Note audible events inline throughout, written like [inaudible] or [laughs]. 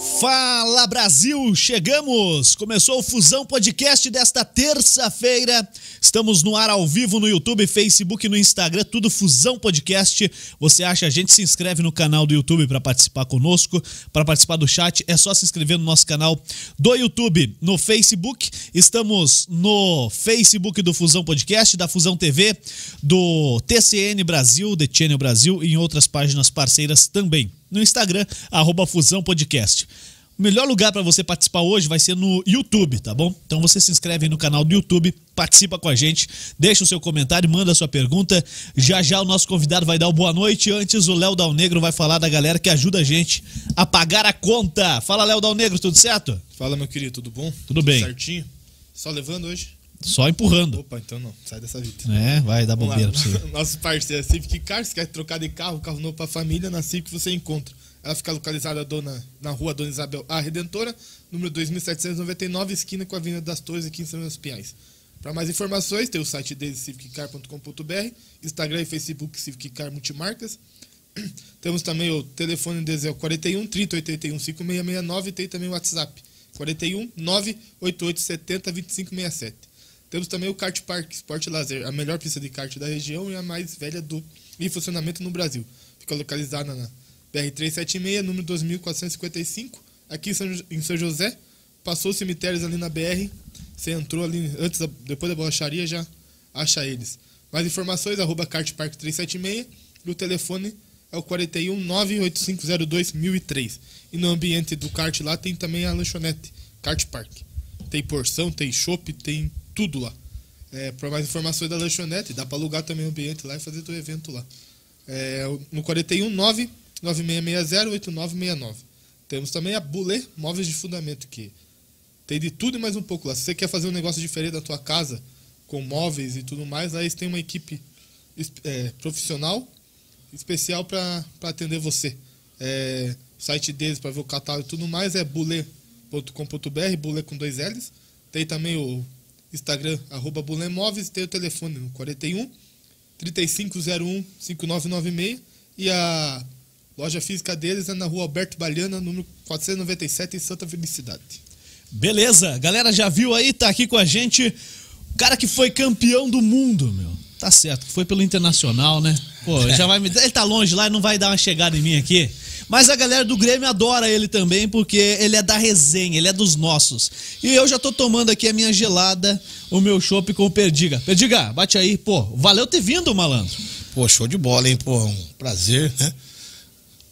Fala Brasil, chegamos! Começou o Fusão Podcast desta terça-feira. Estamos no ar ao vivo no YouTube, Facebook, no Instagram, tudo Fusão Podcast. Você acha a gente se inscreve no canal do YouTube para participar conosco, para participar do chat, é só se inscrever no nosso canal do YouTube, no Facebook. Estamos no Facebook do Fusão Podcast, da Fusão TV, do TCN Brasil, The Channel Brasil e em outras páginas parceiras também no Instagram, arroba Fusão Podcast. O melhor lugar para você participar hoje vai ser no YouTube, tá bom? Então você se inscreve no canal do YouTube, participa com a gente, deixa o seu comentário, manda a sua pergunta. Já já o nosso convidado vai dar o boa noite. Antes, o Léo Dal Negro vai falar da galera que ajuda a gente a pagar a conta. Fala, Léo Dal Negro, tudo certo? Fala, meu querido, tudo bom? Tudo bem. Certinho? Só levando hoje? Só empurrando. Opa, então não, sai dessa vida. É, vai dar Vamos bobeira lá. pra você. [laughs] Nosso parceiro é Civic Car, se quer trocar de carro, carro novo pra família, na Civic você encontra. Ela fica localizada dona, na rua Dona Isabel A Redentora, número 2799, esquina com a Avenida das Torres, aqui em São dos Pinhais. Para mais informações, tem o site deles, civiccar.com.br, Instagram e Facebook Civic Car Multimarcas. [clears throat] Temos também o telefone deles é o 41 30 81 5669 e tem também o WhatsApp 41 988 70 2567. Temos também o Kart Park Sport Lazer, a melhor pista de kart da região e a mais velha do em funcionamento no Brasil. Fica localizada na BR-376, número 2455, aqui em São, José. Passou os cemitérios ali na BR, você entrou ali antes, depois da borracharia, já acha eles. Mais informações, arroba kartpark 376 e o telefone é o 41 98502 1003. E no ambiente do kart lá tem também a lanchonete, Kart Park. Tem porção, tem chopp, tem tudo lá. É, para mais informações da lanchonete, dá para alugar também o ambiente lá e fazer o evento lá. É, no 41 9 9660 8969. Temos também a Bulê Móveis de Fundamento, que tem de tudo e mais um pouco lá. Se você quer fazer um negócio diferente da tua casa, com móveis e tudo mais, eles têm uma equipe é, profissional especial para atender você. É, o site deles para ver o catálogo e tudo mais é bule.com.br, bule com dois L's. Tem também o Instagram, arroba bulemóveis, tem o telefone no 41 3501 5996 e a loja física deles é na rua Alberto Baliana, número 497, em Santa Felicidade. Beleza, galera já viu aí, tá aqui com a gente o cara que foi campeão do mundo, meu. Tá certo, foi pelo Internacional, né? Pô, já vai me. Ele tá longe lá e não vai dar uma chegada em mim aqui. Mas a galera do Grêmio adora ele também, porque ele é da resenha, ele é dos nossos. E eu já tô tomando aqui a minha gelada, o meu chopp com o Perdiga. Perdiga, bate aí, pô. Valeu ter vindo, malandro. Pô, show de bola, hein? Pô, um prazer, né?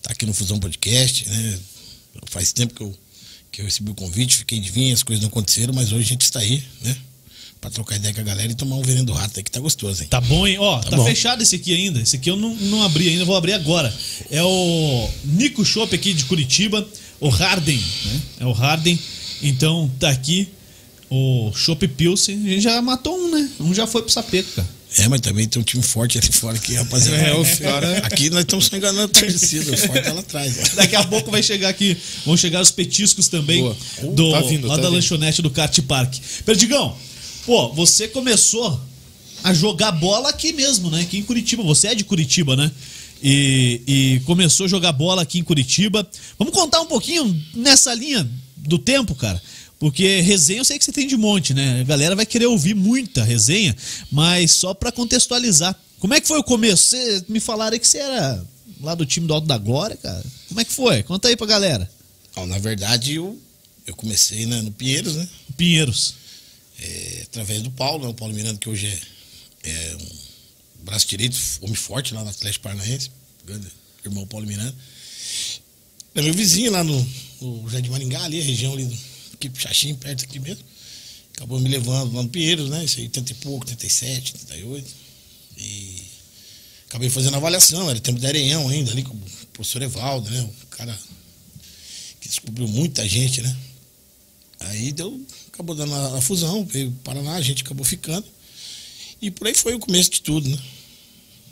Tá aqui no Fusão Podcast, né? Faz tempo que eu, que eu recebi o convite, fiquei de vir, as coisas não aconteceram, mas hoje a gente está aí, né? Pra trocar ideia com a galera e tomar um veneno do rato aí que tá gostoso, hein? Tá bom, hein? Ó, tá, bom. fechado esse aqui ainda. Esse aqui eu não, não abri ainda, vou abrir agora. É o Nico Shop aqui de Curitiba, o Harden, né? É o Harden. Então tá aqui o Shop Pilsen. A gente já matou um, né? Um já foi pro sapeco, cara. É, mas também tem um time forte ali fora aqui, rapaziada. É, os cara- Aqui nós estamos só enganando a torcida, o forte tá lá atrás. ó. Daqui a pouco vai chegar aqui, vão chegar os petiscos também Boa. do, Tá vindo, lá tá da vindo. lanchonete do Kart Park. Perdigão, pô, você começou a jogar bola aqui mesmo, né? Aqui em Curitiba. Você é de Curitiba, né? E, e começou a jogar bola aqui em Curitiba. Vamos contar um pouquinho nessa linha do tempo, cara. Porque resenha eu sei que você tem de monte, né? A galera vai querer ouvir muita resenha, mas só pra contextualizar. Como é que foi o começo? Você me falaram que você era lá do time do Alto da Glória, cara. Como é que foi? Conta aí pra galera. Ó, na verdade, eu, eu comecei né, no Pinheiros, né? Pinheiros. É, através do Paulo, né? O Paulo Miranda, que hoje é, é um braço direito, homem forte lá no Atlético Paranaense, grande irmão Paulo Miranda. É meu vizinho lá no, no Jardim Maringá, ali, a região ali, do- Xaxim, perto aqui mesmo. Acabou me levando lá no Pinheiros, né? Isso aí, 80 e pouco, 87, 88. E acabei fazendo avaliação, era tempo da Areião ainda, ali com o professor Evaldo, né? O cara que descobriu muita gente, né? Aí deu, acabou dando a, a fusão, veio o Paraná, a gente acabou ficando. E por aí foi o começo de tudo, né?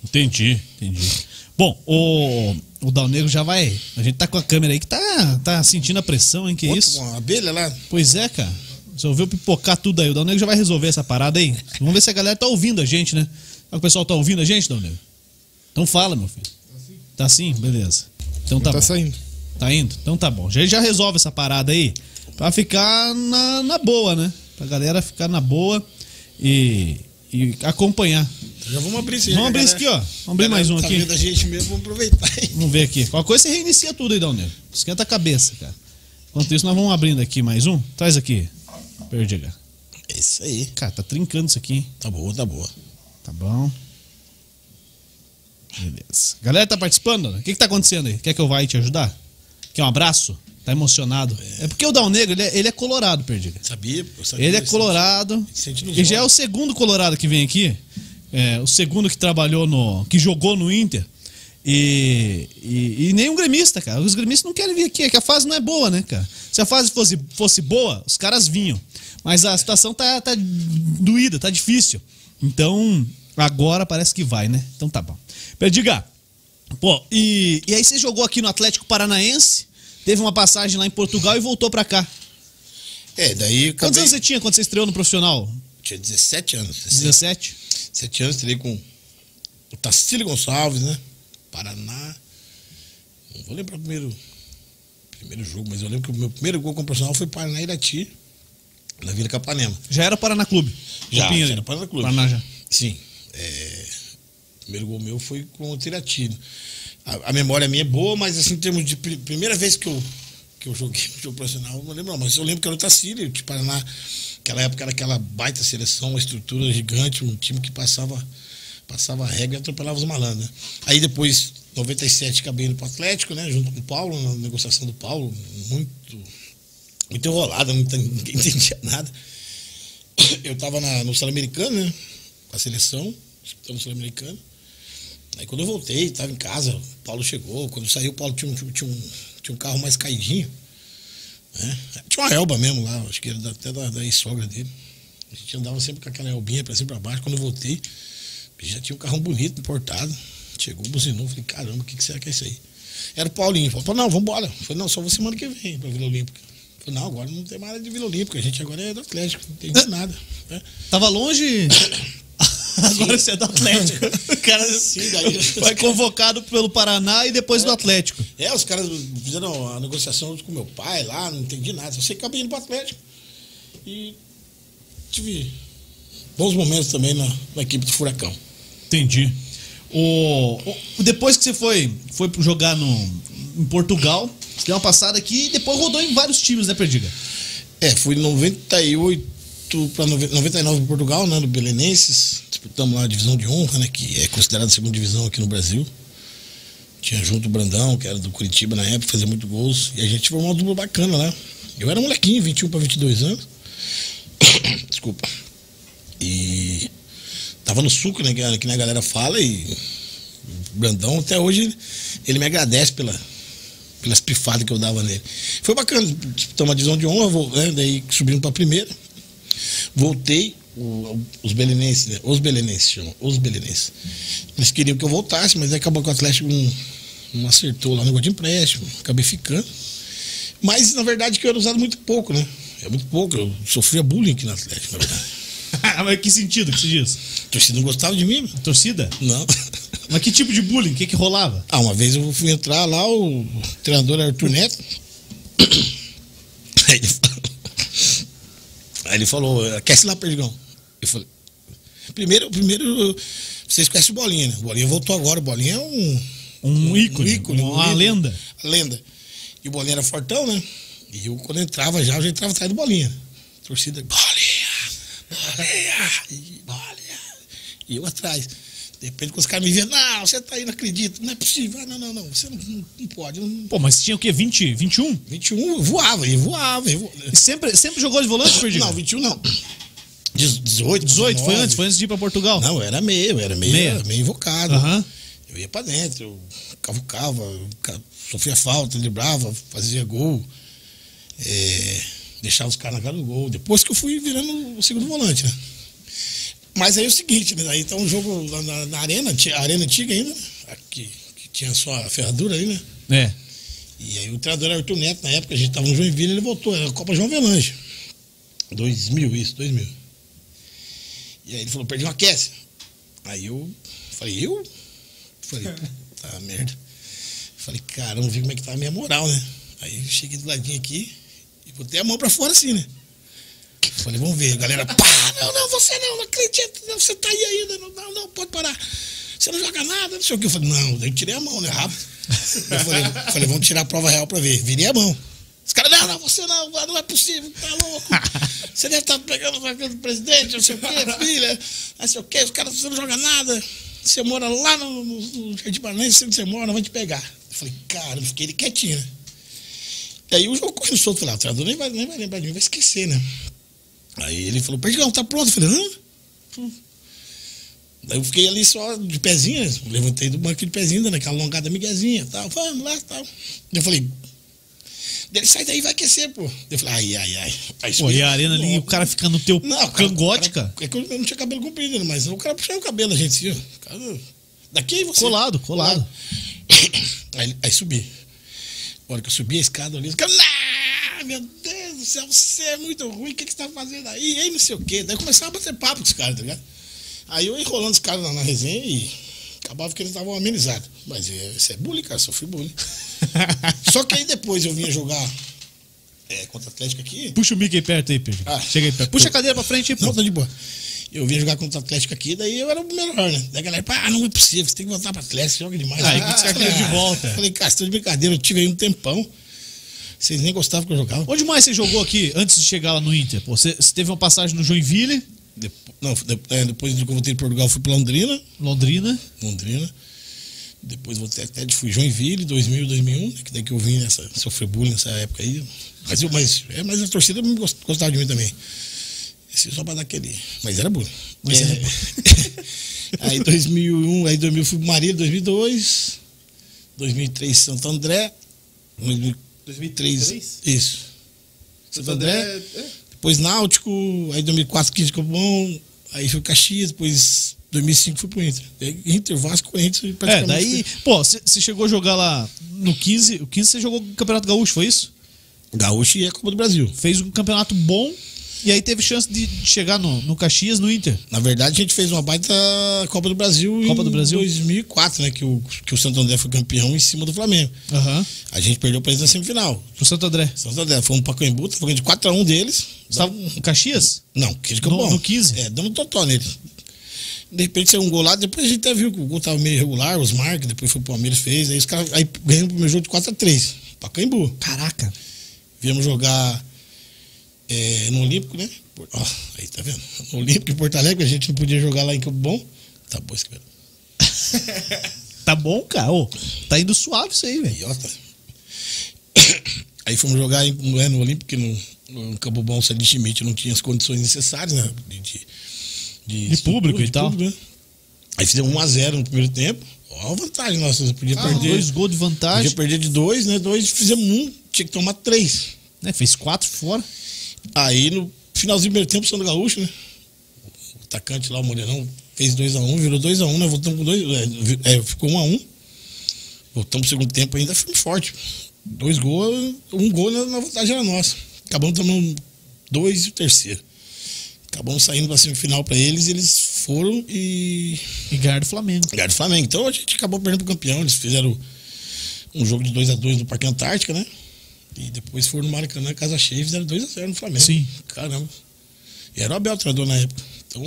Entendi, entendi. Bom, o, o Dal Negro já vai. A gente tá com a câmera aí que tá, tá sentindo a pressão, hein? Que Outra, isso? Uma abelha lá. Pois é, cara. Resolveu pipocar tudo aí. O Dal Negro já vai resolver essa parada aí. Vamos ver se a galera tá ouvindo a gente, né? O pessoal tá ouvindo a gente, Dal Negro? Então fala, meu filho. Tá sim? Beleza. Então tá, tá bom. saindo. Tá indo? Então tá bom. Já já resolve essa parada aí pra ficar na, na boa, né? Pra galera ficar na boa e, e acompanhar. Já vamos abrir esse Vamos abrir isso aqui, ó. Vamos abrir mais um tá aqui. vendo a gente mesmo, vamos aproveitar. hein? Vamos ver aqui. Qualquer coisa você reinicia tudo aí, Dalnego. Esquenta a cabeça, cara. Enquanto isso, nós vamos abrindo aqui mais um. Traz aqui. Perdiga. É isso aí. Cara, tá trincando isso aqui, hein? Tá boa, tá boa. Tá bom. Beleza. Galera tá participando? O que que tá acontecendo aí? Quer que eu vá aí te ajudar? Quer um abraço? Tá emocionado? É, porque o Dal Negro, ele é, ele é colorado, Perdiga. Sabia? Eu sabia Ele é colorado. E já é o segundo colorado que vem aqui. É, o segundo que trabalhou no. que jogou no Inter. E, e, e nenhum gremista, cara. Os gremistas não querem vir aqui, é que a fase não é boa, né, cara? Se a fase fosse, fosse boa, os caras vinham. Mas a situação tá, tá doída, tá difícil. Então, agora parece que vai, né? Então tá bom. Perdiga, pô, e, e aí você jogou aqui no Atlético Paranaense, teve uma passagem lá em Portugal e voltou pra cá. É, daí eu Quantos acabei... anos você tinha quando você estreou no profissional? Tinha 17 anos. 17? 17 anos, entrei com o Tacílio Gonçalves, né? Paraná. Não vou lembrar o primeiro, primeiro jogo, mas eu lembro que o meu primeiro gol como profissional foi Paraná Irati, na Vila Capanema. Já era Paraná Clube. Já, já era Paraná Clube. Paraná já. Sim. É, o primeiro gol meu foi com o Tirati. A, a memória minha é boa, mas assim, em termos de pri- primeira vez que eu, que eu joguei no [laughs] jogo profissional, não lembro não, mas eu lembro que era o Tacílio, de Paraná. Aquela época era aquela baita seleção, uma estrutura gigante, um time que passava, passava a regra e atropelava os malandros. né? Aí depois, 97, acabei indo pro Atlético, né? Junto com o Paulo, na negociação do Paulo, muito, muito enrolada, [laughs] ninguém entendia nada. Eu estava no Sul-Americano, né? Com a seleção, disputando o Sul-Americano. Aí quando eu voltei, estava em casa, o Paulo chegou. Quando saí, o Paulo tinha um, tinha um, tinha um carro mais caidinho. Né? Tinha uma elba mesmo lá, acho que era até da, da ex-sogra dele. A gente andava sempre com aquela elbinha pra cima e pra baixo. Quando eu voltei, já tinha um carrão bonito, importado. Chegou, buzinou, falei, caramba, o que, que será que é isso aí? Era o Paulinho. Falou, não, vamos embora. Falei, não, só vou semana que vem pra Vila Olímpica. Falei, não, agora não tem mais nada de Vila Olímpica, a gente agora é do Atlético, não tem mais nada. né? Tava longe. [coughs] Agora você é do Atlético. O [laughs] cara Sim, daí- foi convocado pelo Paraná e depois do Atlético. É, os caras fizeram a negociação com meu pai lá, não entendi nada. Só sei que acabei indo pro Atlético. E tive bons momentos também na, na equipe do Furacão. Entendi. O, o- depois que você foi, foi jogar no, em Portugal, você deu uma passada aqui e depois rodou em vários times, né, Perdiga? É, fui em 98 para 99 em Portugal, né, no Belenenses. Disputamos lá a divisão de honra, né, que é considerada a segunda divisão aqui no Brasil. Tinha junto o Brandão, que era do Curitiba na época, fazia muito gols. E a gente formou uma dupla bacana lá. Eu era molequinho, 21 para 22 anos. [coughs] Desculpa. E tava no suco, né, que- que a galera fala, e o Brandão até hoje ele me agradece pela, pelas pifadas que eu dava nele. Foi bacana, disputamos uma divisão de honra, né, daí subimos para a primeira. Voltei, o- os belenenses, né, os belenenses chamam, os belenenses. Eles queriam que eu voltasse, mas acabou que o Atlético não, não acertou lá no negócio de empréstimo, acabei ficando. Mas na verdade que eu era usado muito pouco, né? É muito pouco, eu sofria bullying aqui no Atlético, na verdade. [laughs] Mas que sentido que você diz? A torcida não gostava de mim, A torcida? não. [laughs] Mas que tipo de bullying? O que, que rolava? Ah, uma vez eu fui entrar lá, o treinador era Arthur Neto. [coughs] Aí ele aí ele falou aquece lá, Perdigão. Eu falei, primeiro, primeiro, vocês conhecem o Bolinha, né? O Bolinha voltou agora, o Bolinha é um... Um ícone, ícone, um uma ídolo. lenda. Lenda. E o Bolinha era fortão, né? E eu, quando entrava já, eu já entrava atrás do Bolinha. Torcida, Bolinha, Bolinha, Bolinha. E eu atrás. De repente, quando os caras me viam, não, você tá aí, não acredito, não é possível. Ah, não, não, não, você não, não, pode. Não, Pô, mas tinha o quê? 20, 21? 21, eu voava, eu voava. Eu voava. E sempre, sempre jogou de volante, Perdiga? Não, 21 não. 18, 18, foi 19. antes, foi antes de ir pra Portugal. Não, era meio, era meio, Meia. meio invocado. Aham. Eu ia pra dentro, eu cavucava, eu sofria falta, librava, fazia gol, é, deixava os caras na cara do gol. Depois que eu fui virando o segundo volante, né? Mas aí é o seguinte, né? Aí tá um jogo lá na, na arena, a arena antiga ainda, né? Aqui, que tinha só a ferradura ali, né? É. E aí o treinador era Arthur Neto, na época a gente tava no Joinville, ele voltou, era a Copa João Velange. 2000, isso, 2000. E aí ele falou, perdi uma aquece. Aí eu falei, eu? Falei, [laughs] tá merda. Falei, cara, vamos ver como é que tá a minha moral, né? Aí eu cheguei do ladinho aqui e botei a mão pra fora assim, né? Falei, vamos ver. A galera, pá, não, não, você não, não acredito, não, você tá aí ainda, não, não, não, pode parar. Você não joga nada, não sei o que. Eu falei, não, eu tirei a mão, né, rápido. Eu falei, [laughs] falei, vamos tirar a prova real pra ver. Virei a mão. Os caras, não, não, você não, não é possível, tá louco. Você deve estar pegando o presidente, não sei o quê, [laughs] filha, não sei o quê, os caras, você não joga nada. Você mora lá no, no, no Jardim Paranense, você mora, vai te pegar. Eu falei, cara, eu fiquei quietinho, né? E aí o jogo correndo solto, falei, ah, o treinador nem vai, nem vai lembrar de mim, vai esquecer, né? Aí ele falou, Perdigão, tá pronto? Eu falei, hã? Hum. Daí eu fiquei ali só de pezinho, né? levantei do banco de pezinho, dando aquela alongada miguezinha, tal, vamos lá, tal. Eu falei, ele sai daí vai aquecer, pô. Eu falei, ai, ai, ai. Aí, pô, e a arena ali, o cara fica no teu não, cangote, cara. É que eu não tinha cabelo comprido, né? mas o cara puxava o cabelo da gente assim, ó. Cara, daqui você. Colado, colado. [coughs] Aí, aí subi. A hora que eu subi a escada ali, os caras, ah, meu Deus do céu, você é muito ruim, o que, que você tá fazendo aí? Aí não sei o quê. Daí começava a bater papo com os caras, tá ligado? Aí eu enrolando os caras na, na resenha e acabava que eles estavam amenizados. Mas é, isso é bullying, cara, sofri bullying. [laughs] Só que aí depois eu vinha jogar é, contra o Atlético aqui. Puxa o Mickey perto aí, Pedro. Ah, Chega aí perto. Puxa a cadeira pra frente e Não, de boa. Eu vinha jogar contra o Atlético aqui, daí eu era o melhor, né? Daí a galera, ah, não é possível, você tem que voltar pro Atlético, joga demais. Aí que você quer de volta. Falei, cara, você tá de brincadeira, eu tive aí um tempão. Vocês nem gostavam que eu jogava. Onde mais você jogou aqui antes de chegar lá no Inter? Pô, você, você teve uma passagem no Joinville? Depois, não, é, depois que eu voltei para Portugal, fui para Londrina. Londrina. Londrina. Depois voltei até de fui Joinville, 2000, 2001, né, que daí que eu vim nessa, sofrer bullying nessa época aí. Mas, eu, mas, é, mas a torcida gostava de mim também. Esse só para dar aquele. Mas era bullying. Mas é, era aí 2001, [laughs] aí 2000 fui para Marília, 2002. 2003 Santo André. 2003. Isso. Santo André. André é. Depois Náutico, aí 2004 15 bom aí foi Caxias, depois 2005 fui pro Inter. Inter, Vasco, Corinthians É, daí, pô, você chegou a jogar lá no 15, o 15 você jogou o Campeonato Gaúcho, foi isso? Gaúcho e a Copa do Brasil. Fez um campeonato bom e aí teve chance de chegar no, no Caxias, no Inter. Na verdade, a gente fez uma baita Copa do Brasil Copa do Brasil? em 2004, né? Que o, que o Santo André foi campeão em cima do Flamengo. Uhum. A gente perdeu para eles na semifinal. Pro Santo André. Santo André. Fomos para Coimbu, foi de 4x1 deles. Estava em Caxias? Não, que no, bom. no 15. É, dando totó neles. De repente saiu um gol lá, depois a gente até viu que o gol tava meio irregular, os Marcos, depois foi o Palmeiras fez, aí os caras aí ganhamos o primeiro jogo de 4x3, pra Caimbu. Caraca. Viemos jogar é, no Olímpico, né? Ó, aí tá vendo? No Olímpico em Porto Alegre, a gente não podia jogar lá em Campo Bom. Tá bom esse [laughs] tá bom, cara. Ô, tá indo suave isso aí, velho. [coughs] Aí fomos jogar no, é, no Olímpico, que no, no Campo Bom, o Sadi Schmidt não tinha as condições necessárias, né? De, de, de, de público de e tal. Público, né? Aí fizemos 1x0 no primeiro tempo. Ó, a vantagem nossa. Podia ah, perder. Dois gols de vantagem. Podia perder de dois, né? Dois, fizemos um, tinha que tomar três. Né? Fez quatro fora. Aí no finalzinho do primeiro tempo, o Sandro Gaúcho, né? O atacante lá, o Morenão, fez 2x1, um, virou 2x1, um, né? Voltamos com dois. É, é ficou 1x1. Um, um Voltamos no segundo tempo ainda firme forte. Dois gols, um gol na, na vantagem era nossa. Acabamos tomando dois e o terceiro. Acabamos saindo pra semifinal pra eles, eles foram e. E ganharam do Flamengo. Ganharam do Flamengo. Então a gente acabou perdendo pro campeão. Eles fizeram um jogo de 2x2 no Parque Antártica, né? E depois foram no Maracanã, casa cheia, fizeram 2x0 no Flamengo. Sim. Caramba. E era o Abel treinador na época. Então,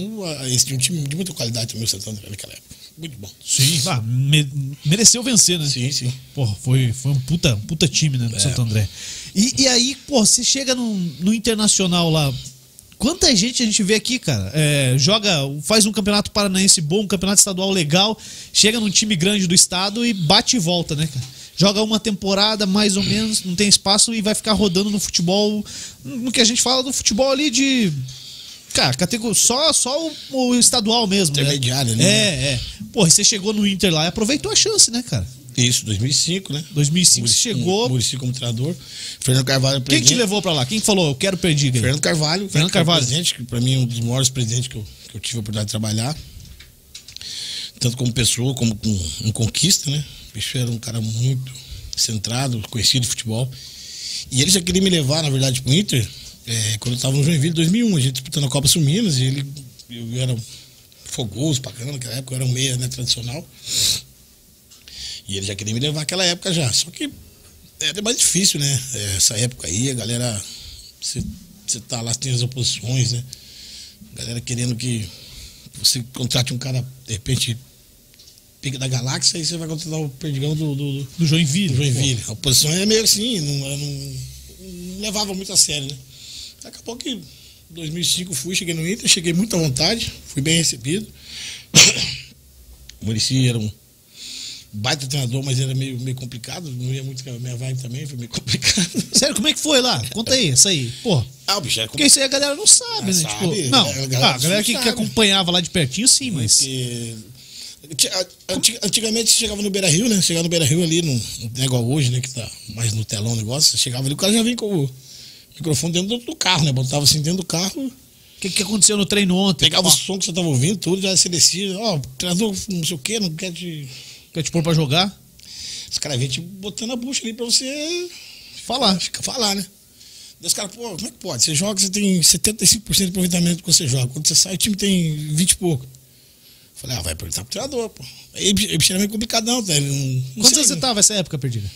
esse tinha um time de muita qualidade também, o Santo André, naquela época. Muito bom. Sim, ah, me, mereceu vencer, né? Sim, sim. Porra, foi, foi um puta, puta time, né, do é. Santo André. E, e aí, pô, você chega no, no Internacional lá, Quanta gente a gente vê aqui, cara? É, joga, faz um campeonato paranaense bom, um campeonato estadual legal, chega num time grande do estado e bate e volta, né, cara? Joga uma temporada, mais ou menos, não tem espaço e vai ficar rodando no futebol, no que a gente fala do futebol ali de Cara, categoria, só, só o, o estadual mesmo. Né? Intermediário, né? É, é. Porra, você chegou no Inter lá e aproveitou a chance, né, cara? Isso, 2005, né? 2005 Muricy, chegou. Murici como treinador. Fernando Carvalho presidente. Quem te levou pra lá? Quem falou, eu quero perder? Fernando Carvalho. Fernando Carvalho. Presidente, que pra mim é um dos maiores presidentes que eu, que eu tive a oportunidade de trabalhar. Tanto como pessoa, como com, em conquista, né? O bicho era um cara muito centrado, conhecido de futebol. E ele já queria me levar, na verdade, pro Inter é, quando eu estava no Joinville, 2001, a gente disputando a Copa Sul Minas, e ele, eu era fogoso pra caramba, naquela época eu era um meia né, tradicional. E ele já queria me levar naquela época já. Só que era mais difícil, né? É, Essa época aí, a galera. Você, você tá lá, tem as oposições, né? A galera querendo que você contrate um cara, de repente, da galáxia, aí você vai contratar o perdigão do, do, do Joinville. Joinville. A oposição é meio assim, não, não, não levava muito a sério, né? Acabou que em 2005 fui, cheguei no Inter, cheguei muito à vontade, fui bem recebido. [coughs] O Muricy era um baita treinador, mas era meio, meio complicado, não ia muito com a minha vibe também, foi meio [laughs] complicado. Sério, como é que foi lá? Conta aí, isso aí. Pô, Ah, o bicho era porque isso aí a galera não sabe, Ah, né? sabe, tipo, não, a galera ah, a galera que, que acompanhava lá de pertinho, sim, mas. Porque, Antigamente você chegava no Beira Rio, né? Chegava no Beira Rio ali, no, não é igual hoje, né? Que tá mais no telão o negócio. Você chegava ali, o cara já vinha com o microfone dentro do, carro, né? Botava assim dentro do carro, O que, que aconteceu no treino ontem? pegava o Pá, som que você tava ouvindo, tudo, já se descia. Ó, o treinador não sei o quê, não quer te. Quer te pôr pra jogar? Os caras vêm te botando a bucha ali pra você Falar. fica- falar, né? Daí os caras, pô, como é que pode? Você joga, você tem 75% de aproveitamento que você joga. Quando você sai, o time tem 20 e pouco. Falei, ah, vai perguntar pro treinador, pô. Ele bicho era meio complicadão, tá? Ele não, não Quantos anos você não. tava nessa época, Perdida?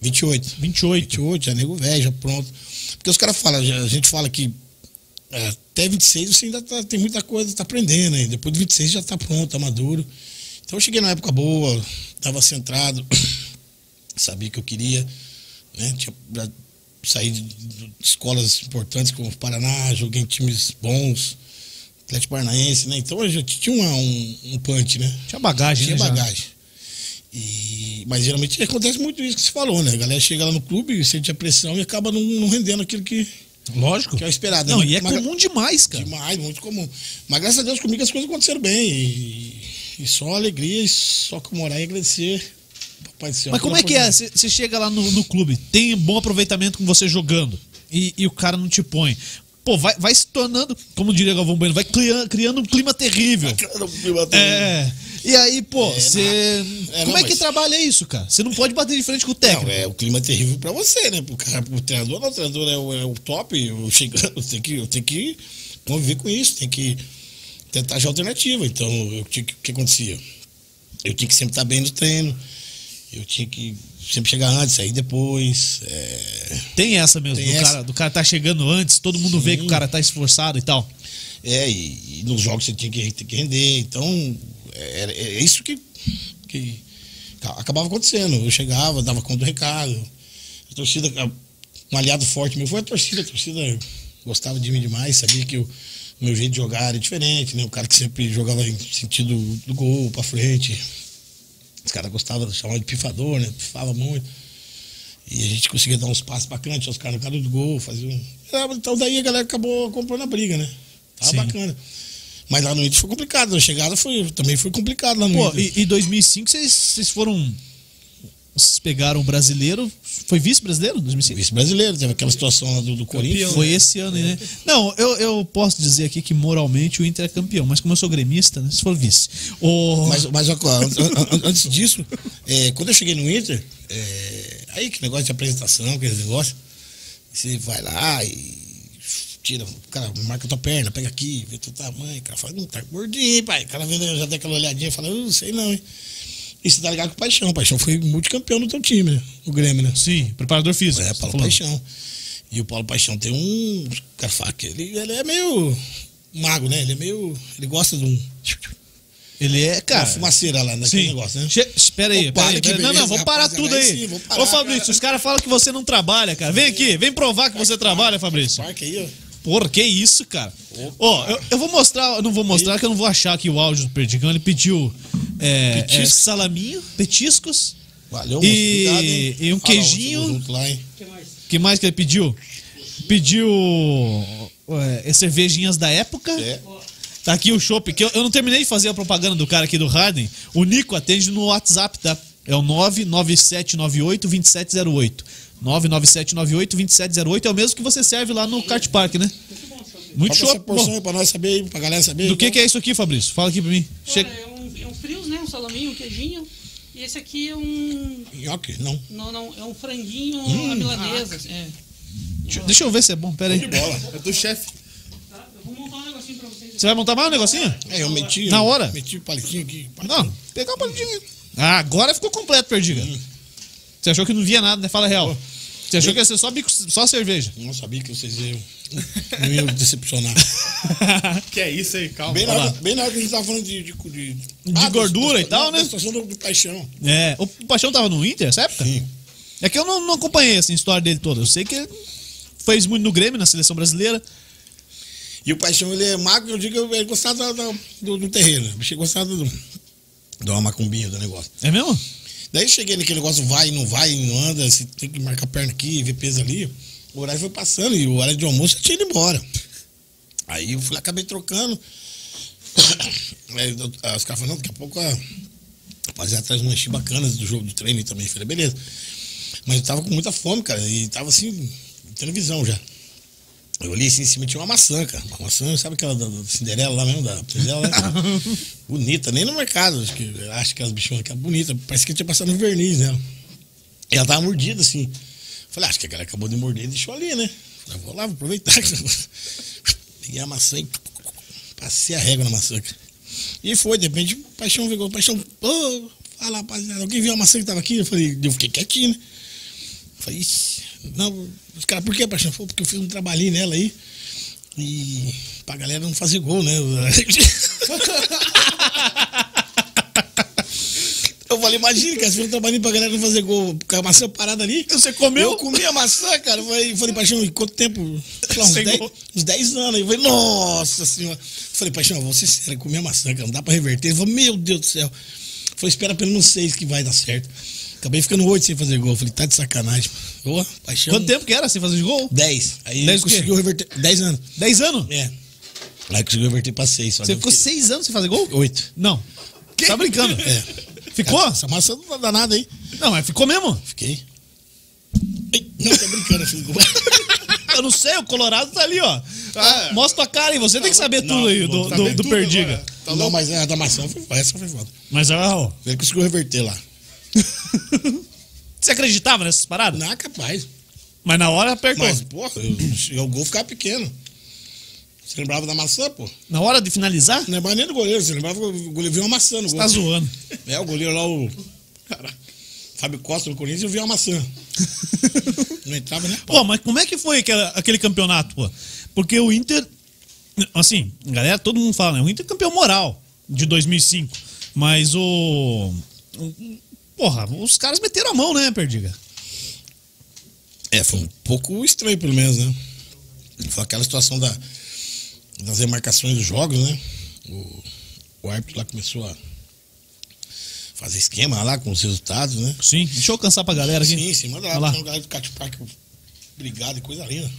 28. 28. 28, já nego velho, já pronto. Porque os caras falam, a gente fala que é, até 26 você ainda tá- tem muita coisa, tá aprendendo aí. Depois de 26 já tá pronto, tá maduro. Então eu cheguei numa época boa, tava centrado, [coughs] sabia que eu queria, né? Tinha já saí de, de escolas importantes como o Paraná, joguei em times bons, Atlético Paranaense, né? Então eu já tinha uma- um, um punch, né? Tinha bagagem, Tinha né? bagagem. E, mas geralmente acontece muito isso que você falou, né? A galera chega lá no clube, sente a pressão e acaba não, não rendendo aquilo que, Lógico. que é o esperado. Não, né? e é Mas- comum demais, cara. Demais, muito comum. Mas graças a Deus comigo as coisas aconteceram bem. E, e só alegria, e só comemorar e agradecer. Papai do céu. Mas como é que é? você chega lá no, no clube, tem bom aproveitamento com você jogando e, e o cara não te põe. Pô, vai, vai se tornando, como diria Galvão Bueno, vai criando, criando um clima terrível. É. E aí, pô, É, você. na- é, como não, é que mas- trabalha isso, cara? Você não pode bater de frente com o técnico. Não, é, o clima é terrível pra você, né? Pro, cara, pro treinador, não, o treinador é o, é o top, eu chegando, tem que, eu tenho que conviver com isso, tem que tentar achar alternativa. Então, eu tinha que, o que acontecia? Eu tinha que sempre estar bem no treino, eu tinha que sempre chegar antes, sair depois. é, Tem essa mesmo, Tem do, essa. Cara, do cara tá chegando antes, todo mundo vê Sim. que o cara tá esforçado e tal. É, e, e nos jogos você tinha que, tem que render. Então, é, é isso que, que ca- acabava acontecendo. Eu chegava, dava conta do recado. A torcida, um aliado forte meu foi a torcida. A torcida gostava de mim demais, sabia que o meu jeito de jogar era diferente, né? O cara que sempre jogava em sentido do gol, pra frente. Os caras gostavam de chamar de pifador, né? Pifava muito. E a gente conseguia dar uns passos bacanas, tinha os caras no cara do gol, fazia um... É, Então daí a galera acabou comprando a briga, né? Tava Sim. bacana. Mas lá no Inter foi complicado, a chegada foi, também foi complicado lá no Pô, Inter. e, e 2005 vocês, vocês foram. Vocês pegaram o brasileiro. Foi vice-brasileiro? 2005? Vice-brasileiro, teve aquela situação lá do, do Corinthians. Foi esse ano, aí, né? Não, eu, eu posso dizer aqui que moralmente o Inter é campeão, mas como eu sou gremista, né? Se for vice. O... Mas, mas antes disso, é, quando eu cheguei no Inter, é, aí que negócio de apresentação, aquele negócio, você vai lá e tira, o cara marca tua perna, pega aqui, vê teu tamanho, o cara fala, não, tá gordinho, pai. O cara vendo, já dá aquela olhadinha e fala, não sei não, hein. E você tá ligado com o Paixão. O Paixão foi multicampeão no teu time, né? O Grêmio, né? Sim, preparador físico. É, tá Paulo. Paixão. E o Paulo Paixão tem um. Cara ele, ele é meio mago, né? Ele é meio. Ele gosta de um. Ele é, Uma cara. fumaceira lá naquele Sim. negócio, né? Che- Espera aí, Opa, aí, que aí. Não, não, beleza, vamos parar tudo aí. aí sim, parar, Ô, Fabrício, cara. os caras falam que você não trabalha, cara. Vem aqui, vem provar que você trabalha, Fabrício. Parque aí, ó. Porra, que isso, cara? Ó, eu, eu vou mostrar, eu não vou mostrar que eu não vou achar aqui o áudio do Perdigão. Ele pediu é, Petisco. é, salaminho, petiscos. Valeu, E-. Obrigado, e um queijinho. junto lá, hein? que mais que ele pediu? Pediu é, cervejinhas da época. É. Tá aqui o chopp, que eu, eu não terminei de fazer a propaganda do cara aqui do Harden. O Nico atende no WhatsApp, tá? É o 99798-2708. 99798-2708 é o mesmo que você serve lá no Kart Park, né? Muito essa chopp. porção pra nós saber aí, pra galera saber. Do que, que é isso aqui, Fabrício? Fala aqui pra mim. Cara, é um, é um frios, né? Um salaminho, um queijinho. E esse aqui é um. Nhoque? Não. Não, não, é um franguinho Hum. à milanesa. É. Deixa, deixa eu ver se é bom, pera aí. De bola. É do chefe. Tá? Eu vou montar um negocinho pra vocês. Você vai montar mais um negocinho? É, eu meti. Na hora? Meti o palitinho aqui. Não, pegar um palitinho. Ah, agora ficou completo, Perdiga. Você achou que não via nada, né? Fala real. Você achou que ia ser só, bico, só cerveja. Não sabia que vocês iam, não iam decepcionar. [laughs] Que é isso aí, calma. Bem na, bem na hora que a gente tava falando de... De, de, De gordura e tal, da né? situação do, do paixão. É, o Paixão tava no Inter nessa época? Sim. É que eu não, não acompanhei assim, a história dele toda. Eu sei que ele fez muito no Grêmio, na seleção brasileira. E o Paixão, ele é magro, eu digo que ele gostava da- da- do, do terreno. O bicho gostava do, de uma macumbinha do negócio. É mesmo? Daí cheguei naquele negócio, vai, não vai, não anda, você tem que marcar perna aqui, ver peso ali. O horário foi passando e o horário de almoço eu tinha ido embora. Aí eu fui, acabei trocando. [coughs] Aí eu- os caras falaram, não, daqui a pouco a rapaziada traz umas bacanas do jogo do treino também. Eu falei, beleza. Mas eu tava com muita fome, cara, e tava assim, televisão já. Eu olhei assim em cima tinha uma maçã, cara. Uma maçã, sabe aquela da, da Cinderela lá mesmo? Da Cinderela, né? [laughs] bonita, nem no mercado. Acho que, acho que as bichonas aqui é bonita. Parece que tinha passado um verniz nela. E ela tava mordida assim. Falei, acho que a galera acabou de morder e deixou ali, né? Falei, vou lá, vou aproveitar. [laughs] Peguei a maçã e passei a régua na maçã. cara. E foi, de repente, o paixão o paixão, ô, fala, rapaziada, alguém viu a maçã que tava aqui? Eu falei, eu fiquei quietinho, né? Falei, "Ixi, não, os caras, por que, paixão? Falei, porque eu fiz um trabalhinho nela aí. E pra galera não fazer gol, né? [laughs] Eu falei, imagina, cara, você fez um trabalhinho pra galera não fazer gol, com a maçã parada ali. Você comeu? Eu comi a maçã, cara. Eu falei, falei paixão, e quanto tempo? Sei lá, uns Sem 10, gol. uns 10 anos. Eu falei, nossa senhora. Eu falei, paixão, vou ser sério, comi a maçã, cara, não dá pra reverter. Ele falou, meu Deus do céu. Eu falei, espera pelo menos seis que vai dar certo. Acabei ficando oito sem fazer gol. Falei, tá de sacanagem. Ô, paixão. Quanto tempo que era sem fazer gol? 10. Aí Dez conseguiu reverter. 10 anos. 10 anos? É. Aí conseguiu reverter pra 6. Você ficou 6 anos sem fazer gol? 8. Não. Tá brincando? É. Ficou? Essa maçã não dá nada aí. Não, mas ficou mesmo. Fiquei. Ei, Não, tô brincando, gol. [laughs] Eu não sei, o Colorado tá ali, ó. Ah, Mostra tua cara aí, você tem que saber Não, tudo aí do, saber do, Perdiga. Tá não, mas a da maçã foi, essa foi foda. Mas, ó, Ele conseguiu reverter lá. [laughs] você acreditava nessas paradas? Não, capaz. Mas na hora apertou. Mas, porra, eu- o gol ficava pequeno. Você lembrava da maçã, pô? Na hora de finalizar? Não lembrava nem do goleiro. Você lembrava que o goleiro viu uma maçã no Você gol. tá zoando. [laughs] É, o goleiro lá, o Fábio Costa do Corinthians, viu uma maçã. [laughs] Não entrava nem pau. Pô, mas como é que foi aquela- aquele campeonato, pô? Porque o Inter, assim, galera, todo mundo fala, né? O Inter é campeão moral de 2005. Mas o. Porra, os caras meteram a mão, né, Perdiga? É, foi um pouco estranho, pelo menos, né? Foi aquela situação da, das remarcações dos jogos, né? O, o árbitro lá começou a fazer esquema lá com os resultados, né? Sim. Deixa eu cansar pra galera aqui. Sim, sim, manda lá, lá. um galera do Cat Park, obrigado e coisa linda.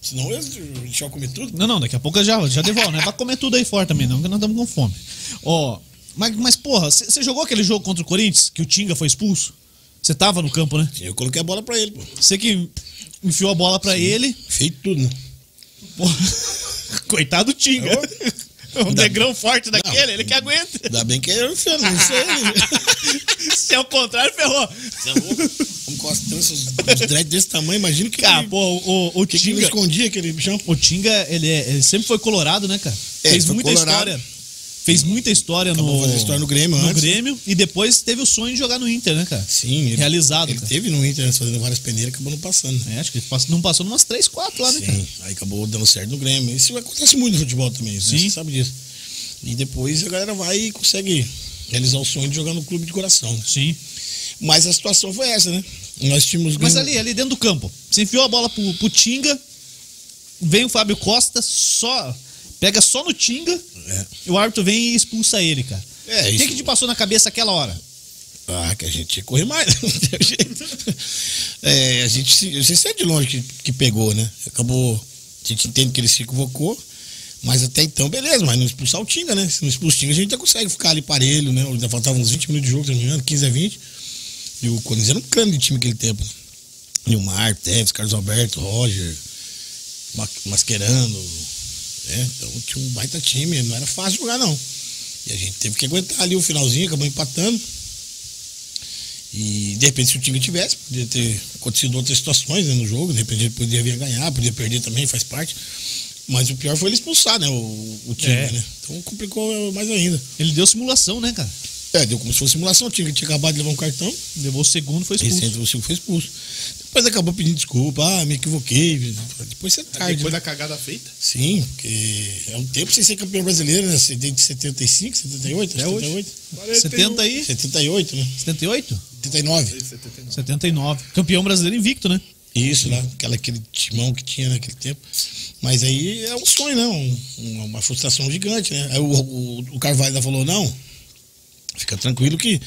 Senão eu deixar eu comer tudo. Não, não, daqui a pouco eu já, já devolvo, né? Vai comer tudo aí fora também, não, que nós estamos com fome. Ó, mas, mas porra, você jogou aquele jogo contra o Corinthians, que o Tinga foi expulso? Você tava no campo, né? Eu coloquei a bola pra ele, pô. Você que enfiou a bola pra ele. Feito tudo, né? Porra, [laughs] coitado do Tinga. [laughs] Um negrão forte daquele, Não. ele que aguenta. Ainda bem que eu enfiando, não sei. Se é o contrário, ferrou. Você é louco? Como com as tranças, os dreads desse tamanho, imagina que, Cara, ele, pô, o, o que, que Tinga. escondia aquele bichão. O Tinga, ele, é- ele sempre foi colorado, né, cara? É, Fez muita colorado. história. Fez muita história Acabou no. fazendo história no Grêmio No antes. Grêmio. E depois teve o sonho de jogar no Inter, né, cara? Sim, ele, Realizado, Ele cara. teve no Inter antes, fazendo várias peneiras, acabou não passando. né? É, acho que ele não passou umas 3, 4 lá, né, cara? Sim, aí acabou dando certo no Grêmio. Isso acontece muito no futebol também, né? Sim. você sabe disso. E depois a galera vai e consegue realizar o sonho de jogar no clube de coração. né? Sim. Mas a situação foi essa, né? Nós tínhamos Mas ali, ali dentro do campo, você enfiou a bola pro, pro Tinga, vem o Fábio Costa, só. Pega só no Tinga, É. e o árbitro vem e expulsa ele, cara. É, O que, isso- que te passou na cabeça aquela hora? Ah, que a gente que correr mais, [laughs] não teve jeito. É, a gente, se- eu sei se é de longe que, que pegou, né? Acabou, a gente entende que ele se equivocou, mas até então, beleza, mas não expulsar o Tinga, né? Se não expulsar o Tinga, a gente já consegue ficar ali parelho, né? Ainda faltavam uns 20 minutos de jogo, se não me engano, 15 a 20. E o Corinthians era um crânio de time aquele tempo, né? Nilmar, Teves, Carlos Alberto, Roger, Ma- Mascherano, né? Então tinha um baita time, não era fácil jogar, não. E a gente teve que aguentar ali o finalzinho, acabou empatando. E de repente, se o time tivesse, podia ter acontecido outras situações né, no jogo, de repente ele poderia vir a ganhar, podia perder também, faz parte. Mas o pior foi ele expulsar, né? O, o time, É. né? Então complicou mais ainda. Ele deu simulação, né, cara? É, deu como se fosse simulação, tinha, tinha acabado de levar um cartão, Levou o segundo, foi expulso. recente o foi expulso. Depois acabou pedindo desculpa, ah, me equivoquei. Depois você tarde. Depois né? da cagada feita. Sim, porque é um tempo sem ser campeão brasileiro, né? Você tem de 75, 78, Até hoje. 78? 70 e... 78, né? 78? 79. 79. 79. Campeão brasileiro invicto, né? Isso, lá, aquela, aquele timão que tinha naquele tempo. Mas aí é um sonho, né? Um- uma, frustração gigante, né? Aí o, o, o Carvalho falou, não, fica tranquilo que,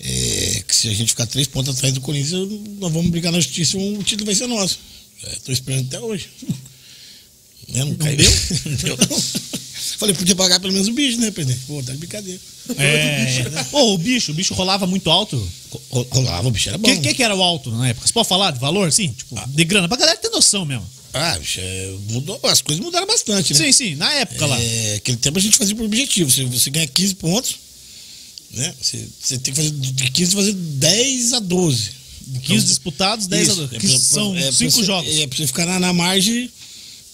é, que se a gente ficar três pontos atrás do Corinthians, nós vamos brigar na justiça e o título vai ser nosso. Estou esperando até hoje. [laughs] Né? Não, caiu. Não deu, não. Falei, podia pagar pelo menos o bicho, né, presidente? Pô, tá de brincadeira. É. Pô, o bicho, o bicho rolava muito alto. Ro- Rolava, o bicho era O bom. que, que, que era o alto na época? Você pode falar de valor, sim? Tipo, de grana, pra galera ter noção mesmo. Ah, bicho, é, mudou, as coisas mudaram bastante, né? Sim, sim, na época lá. É, aquele tempo a gente fazia por objetivo. Você, você ganha 15 pontos, né? Você, você tem que fazer de 15 fazer 10 a 12. 15 disputados, 10 a Isso, 12. é que pra- são é pra 5 você- jogos É pra você ficar na, na margem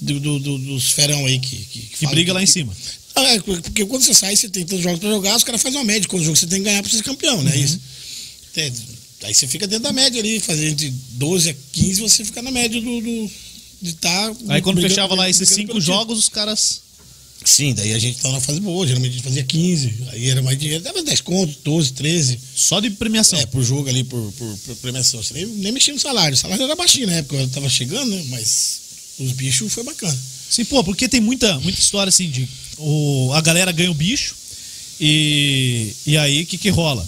do, do- do- dos ferão aí que, que, que fala briga lá em que- cima. Ah, é, porque quando você sai, você tem tantos jogos pra jogar, os caras fazem uma média. Quando o jogo você tem que ganhar pra ser campeão, Uhum. né? Isso. É, aí você fica dentro da média ali, fazer entre 12 a 15, você fica na média do. do de estar. Aí quando fechava lá esses 5 jogos, os caras. Sim, daí a gente tava na fase boa, geralmente a gente fazia 15, aí era mais dinheiro, dava 10 contos, 12, 13. Só de premiação. É, por jogo ali, por, por, por premiação. Você nem, nem mexia no salário. O salário era baixinho na época, eu tava chegando, né? Mas os bichos foi bacana. Sim, pô, porque tem muita, muita história assim de. O, a galera ganha o bicho e, e aí o que, que rola?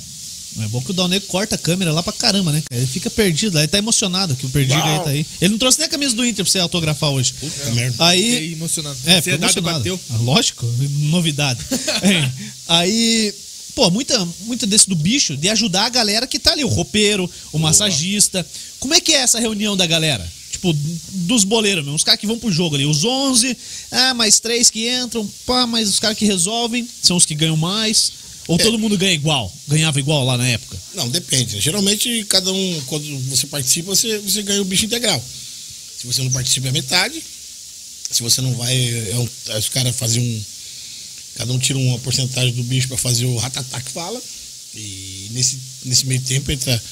É bom que o Dalnego corta a câmera lá pra caramba, né? Ele fica perdido, aí tá emocionado que o perdido aí tá aí. Ele não trouxe nem a camisa do Inter pra você autografar hoje. Puta merda. Aí. Fiquei emocionado. É, ficou emocionado. bateu. Ah, Lógico, novidade. [laughs] É. Aí, pô, muita, muita desse do bicho de ajudar a galera que tá ali, o roupeiro, o massagista. Como é que é essa reunião da galera? Tipo, dos boleiros mesmo, os caras que vão pro jogo ali, os 11, ah, mais três que entram, pá, mas os caras que resolvem são os que ganham mais. Ou É. todo mundo ganha igual? Ganhava igual lá na época? Não, depende. Geralmente, cada um, quando você participa, você, você ganha o bicho integral. Se você não participa, é metade. Se você não vai, é um, os caras fazem um. Cada um tira uma porcentagem do bicho pra fazer o ratatá que fala. E nesse, nesse meio tempo entra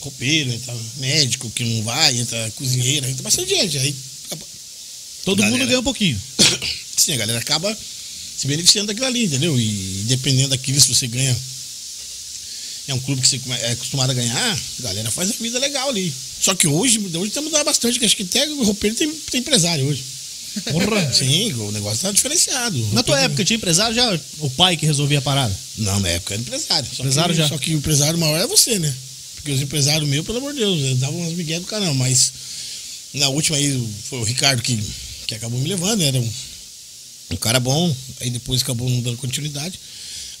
roupeiro, entra médico que não vai, entra cozinheira, entra bastante gente. Aí Todo Galera. mundo ganha um pouquinho. [coughs] sim, a galera acaba se beneficiando daquilo ali, entendeu? E dependendo daquilo, se você ganha. É um clube que você é acostumado a ganhar, a galera faz a vida legal ali. Só que hoje, hoje tá mudando bastante, que acho que até o roupeiro tem, tem empresário hoje. Porra. [laughs] Sim, o negócio tá diferenciado. Na tua época tinha empresário já? O pai que resolvia a parada? Não, na época era empresário. Só Empresário que, já. Só que o empresário maior é você, né? Porque os empresários meus, pelo amor de Deus, eles davam umas migué do canal, mas na última aí foi o Ricardo que, que acabou me levando, era um, um cara bom, aí depois acabou não dando continuidade.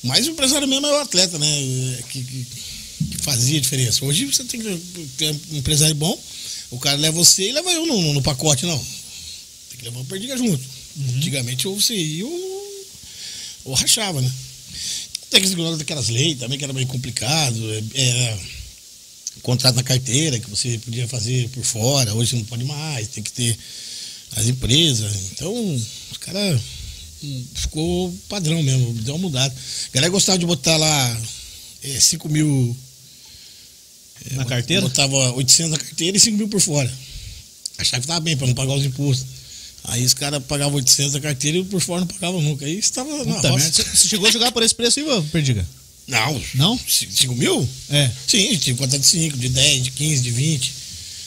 Mas o empresário mesmo é o atleta, né? Que, que, que fazia diferença. Hoje você tem que ter um empresário bom, o cara leva você e leva eu no, no pacote, não. Tem que levar o perdiga junto. Antigamente ou você ia ou, ou rachava, né? Tem que segurar daquelas leis também, que era meio complicado. é- Era contrato na carteira, que você podia fazer por fora, hoje não pode mais, tem que ter as empresas. Então, os caras ficou padrão mesmo, deu uma mudada. A galera gostava de botar lá 5 mil. é, Na carteira? Botava 800 na carteira e 5 mil por fora. Achava que tava bem, para não pagar os impostos. Aí os caras pagavam 800 na carteira e por fora não pagavam nunca. Aí estava na Puta roça. merda. Você chegou a jogar por esse preço aí, Perdiga? Não. Não? 5 mil? É. Sim, tive contrato de 5, de 10, de 15, de 20.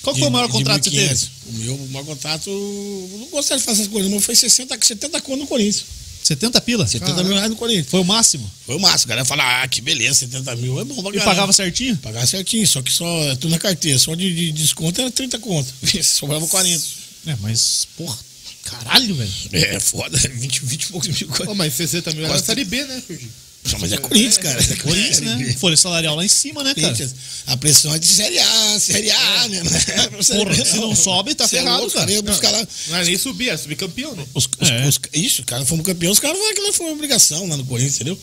Qual foi o maior contrato que você teve? 1.500. O meu maior contrato, eu não gostava de fazer essas coisas, mas foi 60, 70 conto no Corinthians. 70 pila? 70 mil reais no Corinthians. Foi o máximo? Foi o máximo. A galera fala, ah, que beleza, 70 mil é bom pra E caramba. pagava certinho? Pagava certinho, só que só, tudo na carteira, só de, de desconto era 30 conto. [laughs] Sobrava 40. É, mas, porra, caralho, velho. É, foda, [laughs] 20, 20 e poucos mil. Pô, mas 60 mil era Série B, né, Ferdi? Não, mas é Corinthians, cara. É Corinthians, né? Folha salarial lá em cima, né, cara? Corinthians. A pressão é de Série A, Série A, né? É Porra, se não sobe, tá é ferrado, cara. Ia buscar lá. Não era nem subir, era subir campeão, né? Os, os, É. os- isso, cara, fomos campeões, os caras falaram que foi uma obrigação lá no Corinthians, entendeu?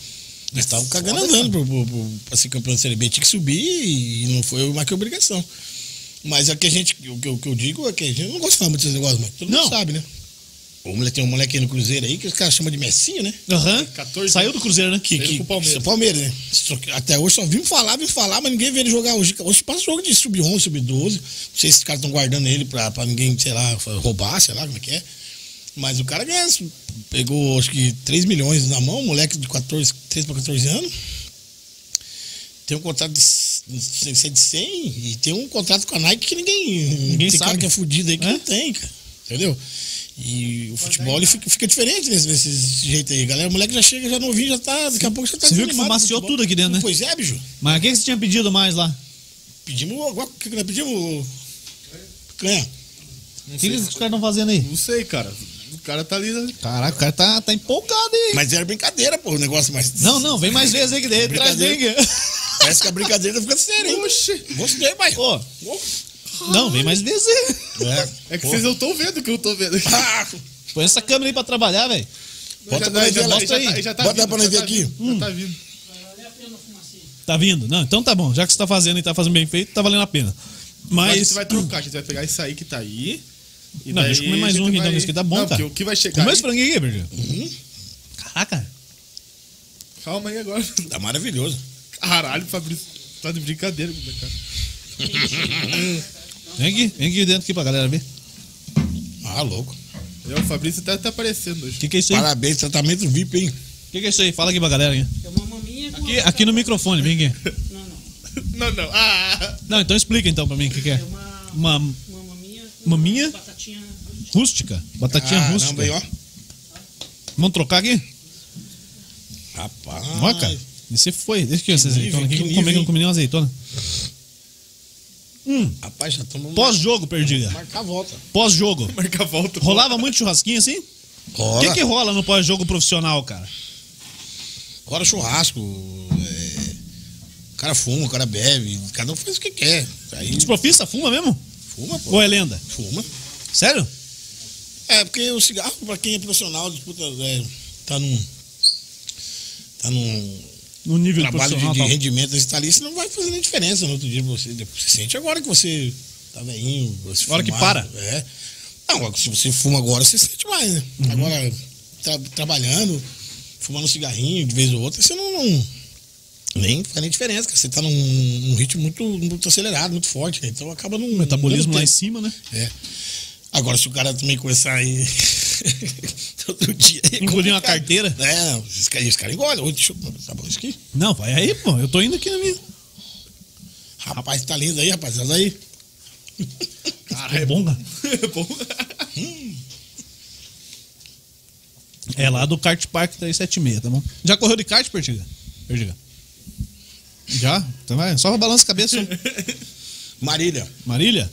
Eles estavam cagando andando pro, pro, pro, pra ser campeão da Série B. Tinha que subir e não foi mais que obrigação. Mas é que a gente, o que, eu- o que eu digo é que a gente não gosta de falar muito desses negócios, mas todo Não. mundo sabe, né? O moleque, tem um moleque aí no Cruzeiro aí que os caras chamam de Messinho, né? Aham. 14 Saiu do Cruzeiro, né? Que, Saiu que, pro Palmeiras. Palmeiras. Palmeiras, né? Que Até hoje só vimos falar, vimos falar, mas ninguém vê ele jogar hoje. Hoje passa jogo de sub-11, sub-12. Não sei se os caras estão guardando ele pra, pra ninguém, sei lá, roubar, sei lá como é que é. Mas o cara ganha, pegou acho que 3 milhões na mão, moleque de 14, 13 para 14 anos. Tem um contrato de, de, de 100 e tem um contrato com a Nike que ninguém. Ninguém tem cara sabe. que é fudido aí que É? não tem, cara. Entendeu? E o futebol ele fica, fica diferente desse, desse jeito aí. Galera, o moleque já chega, já novinho, já tá. Daqui a pouco já tá Você viu que fumaciou tudo aqui dentro, né? Pois é, bicho. Mas o que que você tinha pedido mais lá? Pedimos. agora, O que que nós pedimos? Canha. O que, que os caras estão fazendo aí? Não sei, cara. O cara tá ali. né? Caraca, o cara tá, tá empolgado aí. Mas era brincadeira, pô, o negócio, mas. Não, não, vem mais vezes aí que daí traz. Parece que a brincadeira tá ficando séria, hein? Oxi. Gostei, pai. Pô, não, vem mais aí. É, É que Pô. vocês não estão vendo o que eu tô vendo aqui. [laughs] Ah, Põe essa câmera aí pra trabalhar, velho. Bota Já- pra nós já- ver, já- mostra já aí. tá- já tá Bota vindo, pra nós já ver tá aqui. vindo, Já tá vindo. Tá vindo? Não, então tá bom. Já que você tá fazendo e tá fazendo bem feito, tá valendo a pena. Mas gente vai trocar, a gente vai pegar isso aí que tá aí. E Não, deixa eu comer mais um aqui, então, vai- que esse aqui tá bom, não, cara. o que vai chegar. Comeu esse franguinho aqui, Berger? Uhum. Caraca. Calma aí agora. tá maravilhoso. Caralho, Fabrício. Tá de brincadeira, meu cara. [laughs] Vem aqui, vem aqui dentro aqui pra galera ver. Ah, louco. É, o Fabrício até tá aparecendo hoje. O que, que é isso aí? O Parabéns, tratamento VIP, hein? que, que é isso aí? Fala aqui pra galera. Hein? É uma maminha com Aqui, aqui no microfone, vem aqui. [laughs] Não, não. Não, não. Ah! Não, então explica então pra mim o que, que é. É uma, Uma uma maminha Maminha? batatinha rústica. Batatinha Caramba, rústica. aí, ó. Vamos trocar aqui? Rapaz. Ó, cara. Esse foi. Deixa aqui essa nível, azeitona aqui. que que eu vou comer, que eu não comi nenhuma azeitona. Hum, Rapaz, já estamos. pós-jogo, perdida. Marcar a volta. Pós-jogo. Marca a volta. Rolava muito churrasquinho assim? O que, que rola no pós-jogo profissional, cara? Rola churrasco. é, O cara fuma, o cara bebe. Cada um faz o que quer. Aí Os profistas fuma mesmo? fuma, pô. Ou é lenda? Fuma. Sério? É, porque o cigarro, pra quem é profissional, disputa, é, tá num. Tá num No nível trabalho de, de tal. rendimento você tá ali, não vai fazer nem diferença no outro dia você. Você sente agora que você tá velhinho. Você Hora que para. É. Não, se você fuma agora, você sente mais, né? Uhum. Agora, tra- trabalhando, fumando um cigarrinho de vez ou outra, você não. não- nem faz nem diferença, cara. Você tá num, num ritmo muito, muito acelerado, muito forte, né? Então acaba num. O metabolismo lá em cima, né? É. Agora, se o cara também começar aí [laughs] todo dia. é Engolir uma carteira. É, esses caras, caras engolem. Deixa eu. Tá bom isso aqui? Não, vai aí, pô. Eu tô indo aqui na minha. Rapaz, tá lindo aí, rapaziada. Aí. Cara, é bom, cara. [laughs] É bom. É lá do Kart Park 376, tá bom? Já correu de kart, Pertiga? Pertiga. Já? Então vai, só balança a cabeça. [laughs] Marília. Marília?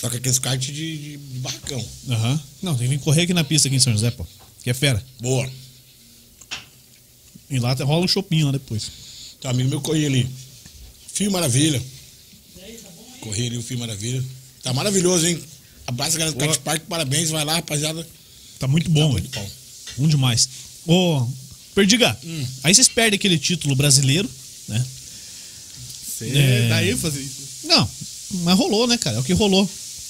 Só que aqueles kart de, de, barracão. Aham. Não, tem que vir correr aqui na pista aqui em São José, pô. Que é fera. Boa. E lá rola um shopping lá depois. Um amigo meu corri ali. Fio Maravilha. Corri ali o Fio Maravilha. Tá maravilhoso, hein? Abraço, galera do. Kart Park. Parabéns. Vai lá, rapaziada. Tá muito bom, Tá velho. muito bom. Bom demais. Ô, Perdiga, aí vocês perdem aquele título brasileiro, né? Você É. dá ênfase. isso. Não, mas rolou, né, cara? É o que rolou.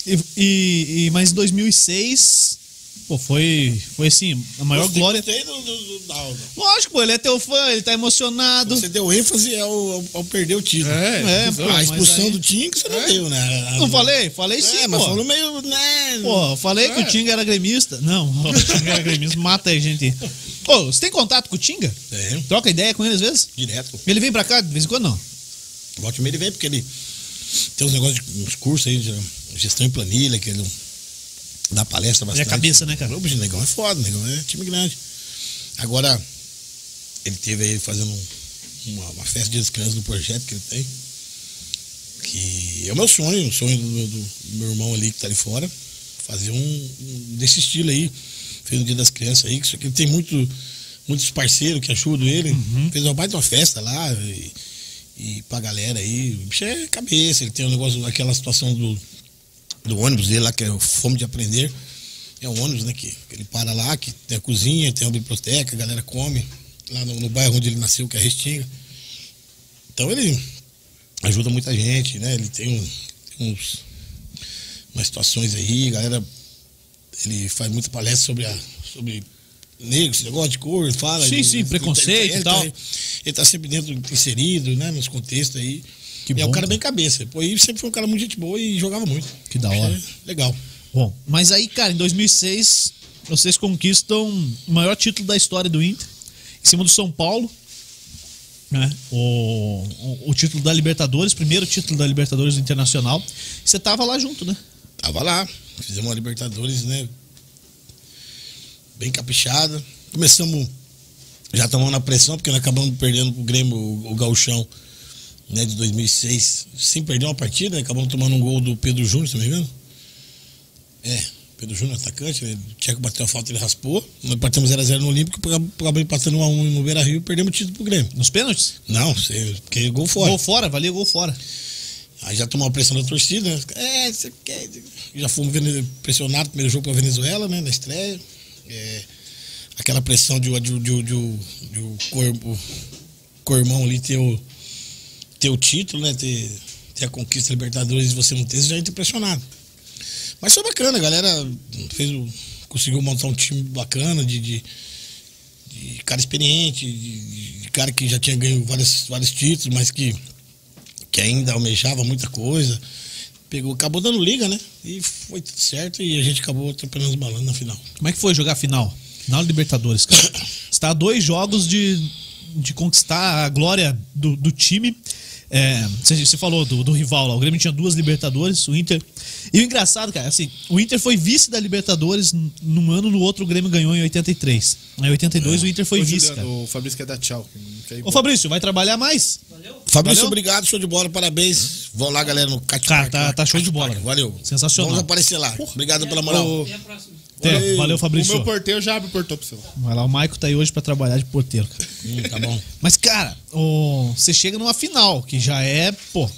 E, e, e- mas em 2006, pô, foi, foi assim, a maior Gostei, glória. Gostei do, do, do, da aula. Lógico, pô, ele é teu fã, ele tá emocionado. Você deu ênfase ao, ao, ao perder o título. É, visão. pô, a expulsão aí- do time que você não deu, né? Não falei? Falei É, sim, mas pô. falou meio, né? Pô, eu falei que o Tinga era gremista. Não, o Tinga era gremista. Mata aí, gente. Pô, você tem contato com o Tinga? É, Troca ideia com ele às vezes? direto. Ele vem pra cá de vez em quando, não? Volte e meia ele vem porque ele tem uns negócios, de, uns cursos aí de gestão em planilha, que ele dá palestra é bastante. cabeça, né, cara? O negão é foda, negão é time grande. Agora, ele teve aí fazendo um- uma, uma festa de descanso do projeto que ele tem. Que é o meu sonho, o sonho do, do- do meu irmão ali que tá ali fora. Fazer um, um desse estilo aí. Fez no dia das crianças aí, que isso aqui ele tem muito, muitos parceiros que ajudam ele. Fez uma baita uma festa lá. E, e pra galera aí, o bicho é cabeça, ele tem um negócio, aquela situação do, do ônibus dele lá, que é o fome de aprender. É um ônibus, né, que, que ele para lá, que tem a cozinha, tem a biblioteca, a galera come, lá no, no bairro onde ele nasceu, que é Restinga. Então ele ajuda muita gente, né? Ele tem, um- tem uns, umas situações aí, galera ele faz muita palestra sobre, a, sobre negro, esse negócio de cor, fala. Sim, ele- sim, ele- preconceito ele, e tal. Tá, ele tá sempre dentro, inserido, né, nos contextos aí. Que e é um cara cara. bem cabeça. Pô, e sempre foi um cara muito gente boa e jogava muito. Que da hora. Legal. Bom, mas aí, cara, em 2006, vocês conquistam o maior título da história do Inter, em cima do São Paulo, né? O, o, o título da Libertadores, primeiro título da Libertadores Internacional. Você tava lá junto, né? Tava lá, fizemos uma Libertadores, né? Bem caprichada. Começamos, já estamos na pressão, porque nós acabamos perdendo pro Grêmio o, o Gauchão, né, de 2006. Sem perder uma partida, né? acabamos tomando um gol do Pedro Júnior, se não me engano. É, Pedro Júnior, atacante, né? o Tcheco bateu a falta, ele raspou. Nós partamos 0x0 no Olímpico, acabamos empatando 1x1 no Beira Rio e perdemos o título pro Grêmio. Nos pênaltis? Não, porque gol fora. Gol fora, valia gol fora. Aí já tomou a pressão da torcida, né? É, você quer. Já fomos pressionados no primeiro jogo para Venezuela, né? Na estreia. É, aquela pressão de, o- de, o- de, o- de, o- de o cor- o co-irmão ali ter o, ter o título, né? Ter, ter a conquista Libertadores e você não ter, você já entra pressionado. Mas foi bacana, a galera fez o- conseguiu montar um time bacana de, de, de cara experiente, de, de cara que já tinha ganho vários, vários títulos, mas que que ainda almejava muita coisa. Pegou, acabou dando liga, né? E foi tudo certo e a gente acabou atropelando os balões na final. Como é que foi jogar a final? Final Libertadores, cara. [coughs] Tá a dois jogos de, de conquistar a glória do, do time. É, você, você falou do, do rival lá. O Grêmio tinha duas Libertadores, o Inter. E o engraçado, cara, assim, o Inter foi vice da Libertadores num ano, no outro o Grêmio ganhou em 83. Em 82 o Inter foi Ô, vice, Juliano, cara. O Fabrício quer dar tchau. que Ô Fabrício, vai trabalhar mais? Fabrício, Valeu? obrigado, show de bola, parabéns. Vão lá, galera, no Cat Cara, Park, tá- lá, tá show de bola. Valeu. Sensacional. Vamos aparecer lá. Obrigado pela moral. Até a próxima. Até, Valeu. valeu, O Fabrício. meu porteiro já abre o portão pro seu. Vai lá, o Maico tá aí hoje pra trabalhar de porteiro, cara. Hum, tá bom. Mas, cara, você chega numa final, que já é, pô,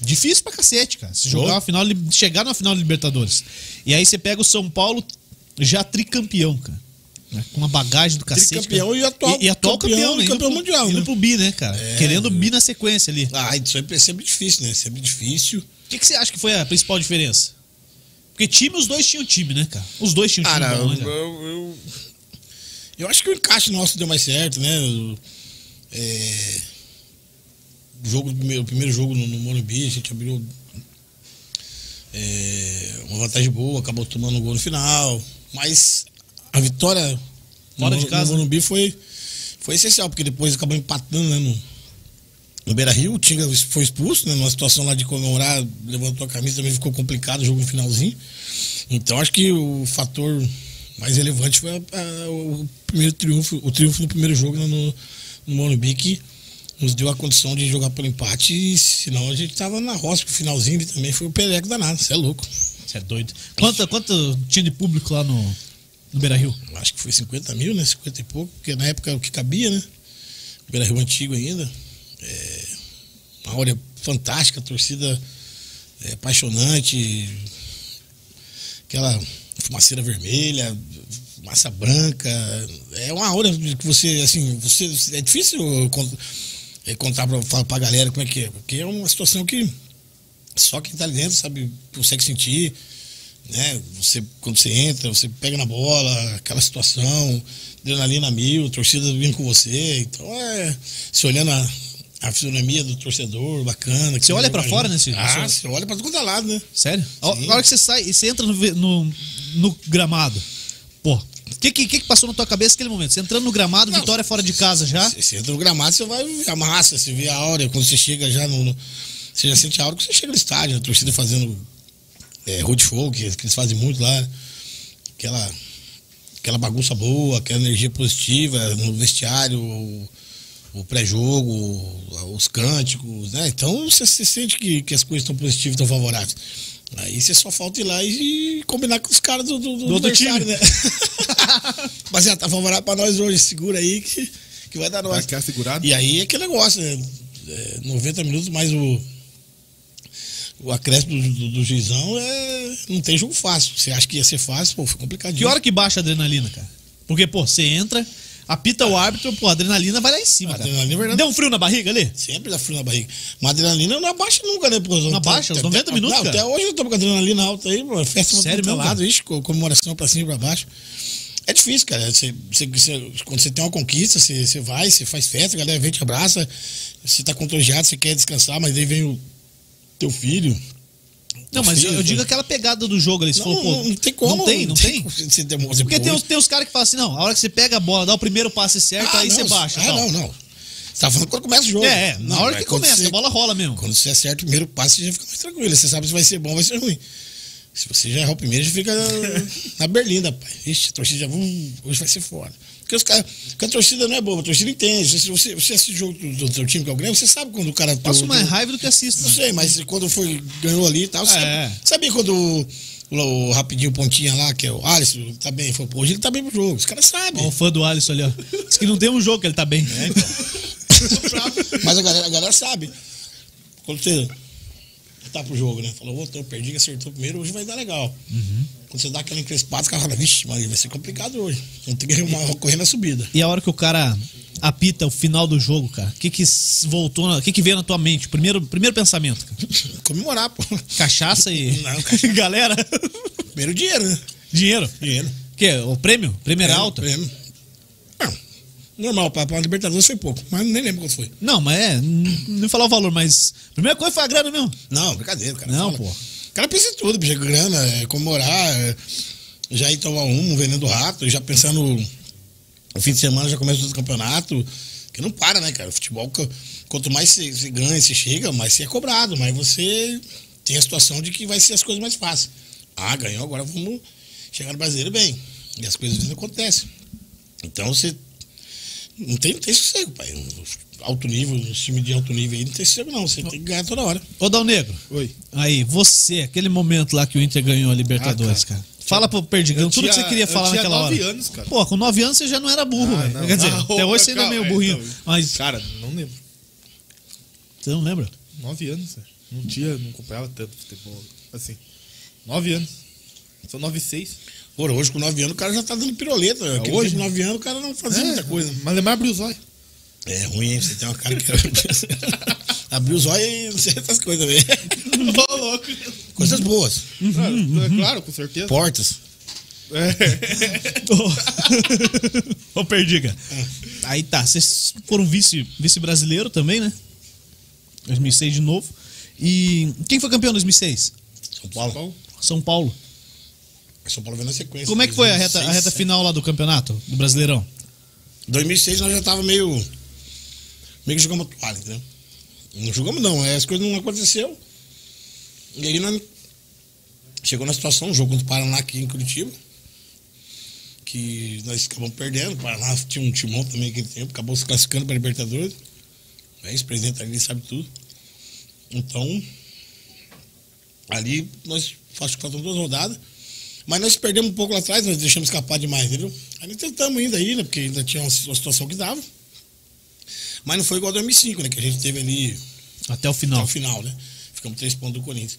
difícil pra cacete, cara. Se jogar uma final, chegar numa final de Libertadores. E aí você pega o São Paulo já tricampeão, cara. né, Com uma bagagem do cacete. Tricampeão cara. e atual e, atual campeão, campeão né? e Indo campeão pro- mundial, Indo né? pro bi, né, cara? Querendo bi na sequência ali. Ah, isso aí é sempre difícil, né? Sempre difícil. O que, que você acha que foi a principal diferença? Porque time, os dois tinham time, né, cara? Os dois tinham time Cara, bom, eu, né, cara? eu, eu, eu acho que o encaixe nosso deu mais certo, né? O, é, jogo, do primeiro, o primeiro jogo no, no Morumbi, a gente abriu é, uma vantagem boa, acabou tomando um gol no final. Mas a vitória Fora no, de casa. no Morumbi foi, foi essencial, porque depois acabou empatando né, no, no Beira Rio, o Tinga foi expulso, né? Numa situação lá de comemorar, levantou a camisa, também ficou complicado o jogo no finalzinho. Então acho que o fator mais relevante foi a- a- o primeiro triunfo, o triunfo no primeiro jogo né, no, no Morumbi, que nos deu a condição de jogar pelo empate, e senão a gente tava na roça pro finalzinho ele também foi o peleco danado, você é louco. Você é doido. Quanto, quanto tinha de público lá no, no Beira Rio? Acho que foi 50 mil, né? 50 e pouco, porque na época o que cabia, né? Beira Rio antigo ainda. É, uma áurea fantástica, torcida é, apaixonante, aquela fumaceira vermelha, massa branca. É uma aura que você, assim, você. É difícil é, contar pra, falar pra galera como é que é, porque é uma situação que só quem tá ali dentro sabe, consegue sentir né? Você, quando você entra, você pega na bola, aquela situação, adrenalina mil, torcida vindo com você. Então é. Se olhando a, a fisionomia do torcedor, bacana. Você olha jogar fora junto. nesse- Ah, você olha pra todo lado, né? Sério? Sim. a hora que você sai e você entra no, no, no gramado, pô, o que, que, que passou na tua cabeça naquele momento? Você entrando no gramado, Não, vitória fora de casa já? Você, você entra no gramado, você vai ver a massa, você vê a áurea, quando você chega já no. no- você já sente a áurea quando você chega no estádio, a torcida fazendo é, road show, que, que eles fazem muito lá. Aquela, aquela bagunça boa, aquela energia positiva no vestiário, o, o pré-jogo, os cânticos, né? Então você, você sente que, que as coisas estão positivas, estão favoráveis. Aí você só falta ir lá e, combinar com os caras do, do, Do outro adversário, time. né? [laughs] Mas já tá favorável pra nós hoje, segura aí que, que vai dar nós. Vai segurado? E aí é aquele negócio, né? É, 90 minutos mais o, o acréscimo do, do, do juizão é. Não tem jogo fácil. Você acha que ia ser fácil, pô, foi complicadinho. Que hora que baixa a adrenalina, cara? Porque, pô, você entra, Apita o árbitro, pô, a adrenalina vai lá em cima, A cara. adrenalina, é verdade. Deu um frio na barriga ali? Sempre dá frio na barriga. Mas a adrenalina não abaixa nunca, né? Pô, Não abaixa? Uns 90 minutos, cara? Até hoje eu tô com a adrenalina alta aí, pô. Festa pra Sério todo mesmo, lado, co- comemoração pra cima e pra baixo. É difícil, cara. Você, você- você- quando você tem uma conquista, você, você vai, você faz festa, a galera vem te abraça. Você tá contagiado, você quer descansar, mas aí vem o teu filho. Não, mas eu, eu digo aquela pegada do jogo ali. Você Não, falou, pô, não, tem como. Não tem, não [laughs] tem. Você demora, Porque tem tem os caras que falam assim, não, a hora que você pega a bola, dá o primeiro passe certo, Ah, aí não, você baixa. Ah, tal. não, não. Você tá falando quando começa o jogo. É, é, na Não, hora que começa, você- a bola rola mesmo. Quando você acerta o primeiro passe, você já fica mais tranquilo. Você sabe se vai ser bom ou vai ser ruim. Se você já errar o primeiro, já fica [laughs] na berlinda, pai. Ixi, a torcida já. Hum, hoje vai ser foda. Porque os. Porque a torcida não é boba, a torcida entende. Se você, você assiste o jogo do, do seu time que é o Grêmio, você sabe quando o cara. Passo do- mais do- raiva do que assisto. Não sei, mas quando foi, ganhou ali e tal, você É. sabe, sabia quando o, rapidinho pontinha lá, que é o Alisson, tá bem, foi, pô, hoje ele tá bem pro jogo. Os caras sabem. Ó, o fã do Alisson ali, ó. Diz que não tem um jogo que ele tá bem. É, então. [laughs] Mas a galera, a galera sabe. Quando você tá pro jogo, né? Falou, ô, eu perdi, acertou primeiro, hoje vai dar legal. Quando você dá aquela encrespada, os caras falam, vixe, mas vai ser complicado hoje. Vamos ter que arrumar, correr na subida. E a hora que o cara apita o final do jogo, cara, o que que voltou, o que que veio na tua mente? Primeiro, primeiro pensamento, cara. [laughs] Comemorar, pô. Cachaça e... Não, cachaça. [laughs] Galera, Primeiro dinheiro, né? dinheiro. Dinheiro. Que? O prêmio? Prêmio era alto? Prêmio. Normal, pra, pra Libertadores foi pouco, mas nem lembro quanto foi. Não, mas é, não falar o valor, mas primeira coisa foi a grana mesmo. Não, brincadeira, cara. Não, fala. pô. O cara pensa em tudo, bicho, é grana, é comemorar, é já ir tomar um, vendendo rato, já pensando no fim de semana já começa outro campeonato, que não para, né, cara? O futebol, quanto mais você ganha, você chega, mais você é cobrado, mas você tem a situação de que vai ser as coisas mais fáceis. Ah, ganhou, agora vamos chegar no brasileiro bem. E as coisas às vezes acontecem. Então você não tem, não tem sossego, pai. Alto nível, um time de alto nível aí não tem sossego, não. Você tem que ganhar toda hora. Ô, Dal Negro, Oi. aí, você, aquele momento lá que o Inter ganhou a Libertadores, Ah, cara. Fala pro Perdigão Eu tudo que tinha- você queria eu falar tinha naquela hora. nove anos, cara. Pô, com 9 anos você já não era burro, Ah, velho. Quer dizer, [laughs] Ah, até hoje você ainda é meio é, burrinho. então. Mas Cara, não lembro. você não lembra? Nove anos, velho. Não tinha, não acompanhava tanto futebol. Assim. Nove anos. São nove e seis. Pô, hoje com 9 anos o cara já tá dando piroleta. Aquele hoje? com 9 anos o cara não fazia muita coisa. Mas lembrar abriu os olhos. É ruim, hein? Você tem uma cara que [laughs] abriu os olhos e não sei essas coisas [laughs] também. Ô, louco. Coisas boas. Claro, é claro, com certeza. Portas. [laughs] Ô, Perdiga. Aí tá, vocês foram vice, vice-brasileiro também, né? 2006 de novo. E quem foi campeão em 2006? São Paulo. Paulo. São Paulo. São Paulo vendo na sequência. Como é que foi a reta, a 2006, reta final lá do campeonato, do Brasileirão? 2006 nós já tava meio. Meio que jogamos a toalha, entendeu? Não jogamos não, é, as coisas não aconteceu. E aí nós chegou na situação, um jogo contra o Paraná aqui em Curitiba. Que nós acabamos perdendo. O Paraná tinha um timão também naquele tempo, acabou se classificando para a Libertadores. É, esse presidente ali sabe tudo. Então, ali nós faltam duas rodadas. Mas nós perdemos um pouco lá atrás, nós deixamos escapar demais, entendeu? Aí tentamos ainda aí, né? Porque ainda tinha uma situação que dava. Mas não foi igual a 2005, né? Que a gente teve ali Até o até final. o final, né? Ficamos três pontos do Corinthians.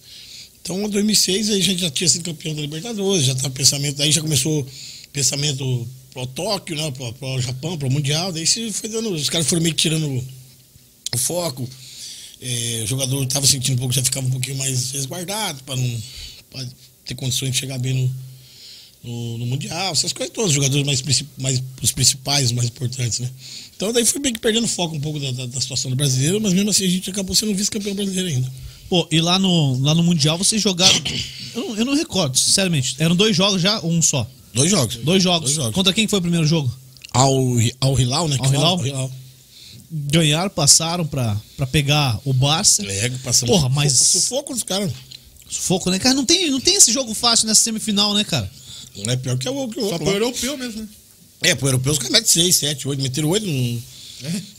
Então, em 2006, aí a gente já tinha sido campeão da Libertadores, já estava pensamento, daí já começou pensamento pro Tóquio, né? Pro, pro Japão, pro Mundial, daí se foi dando, os caras foram meio que tirando o foco. É, o jogador estava sentindo um pouco, já ficava um pouquinho mais resguardado para não pra ter condições de chegar bem no, no, no Mundial, essas coisas todas, os jogadores mais, mais os principais, os mais importantes, né? Então daí foi meio que perdendo foco um pouco da, da, da situação do brasileiro, mas mesmo assim a gente acabou sendo vice-campeão brasileiro ainda. Pô, e lá no, lá no Mundial vocês jogaram. [coughs] Eu não, eu não recordo, sinceramente. Eram dois jogos já ou um só? Dois jogos. Dois jogos. Dois jogos. Contra quem que foi o primeiro jogo? Ao, ao Hilal, né? fala? Hilal? Al Hilal. Ganharam, passaram pra, pra pegar o Barça. É, passamos Porra, mas- sufoco, dos caras. Sufoco, né, cara? Não tem, não tem esse jogo fácil nessa semifinal, né, cara? Não é pior que o, que o Só outro. pro lá. europeu mesmo, né? É, pro europeu os caras metem 6, 7, 8, meteram 8 no,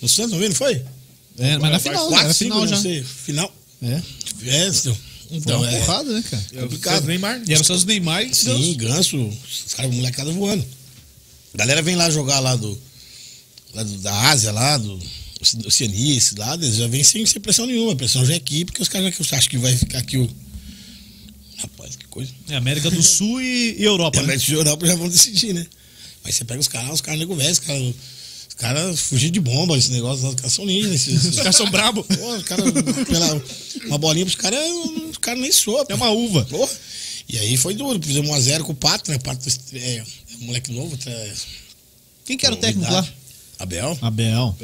no Santos, não viu? Não foi? É, mas na final, né? 4, Era 5, final não já. sei. Final. É. É, então. Foi Então, uma é. porrada, né, cara? E os Complicado. Neymar. E eram só os Neymar e Sim, ganso, os caras, molecada voando. A galera vem lá jogar lá do. Lá do- da Ásia, lá, do Oceanice, lá, eles já vem sem, sem pressão nenhuma. A pressão já é aqui, porque os caras já acham que vai ficar aqui o. Rapaz, que coisa. É, América do Sul e, e E Europa, a né? América de Europa já vão decidir, né? Mas você pega os caras, os caras nego velho, os caras caras fugir de bomba, esse negócio, os caras são ninjas. Esses, Os caras são brabos. Pô, os caras, pela- uma bolinha pros caras, os caras nem soam. É uma uva. Pô. E aí foi duro, fizemos 1x0 com o Pato, né? O Pato é, é um moleque novo, é, Quem que era o técnico lá? Abel. Abel.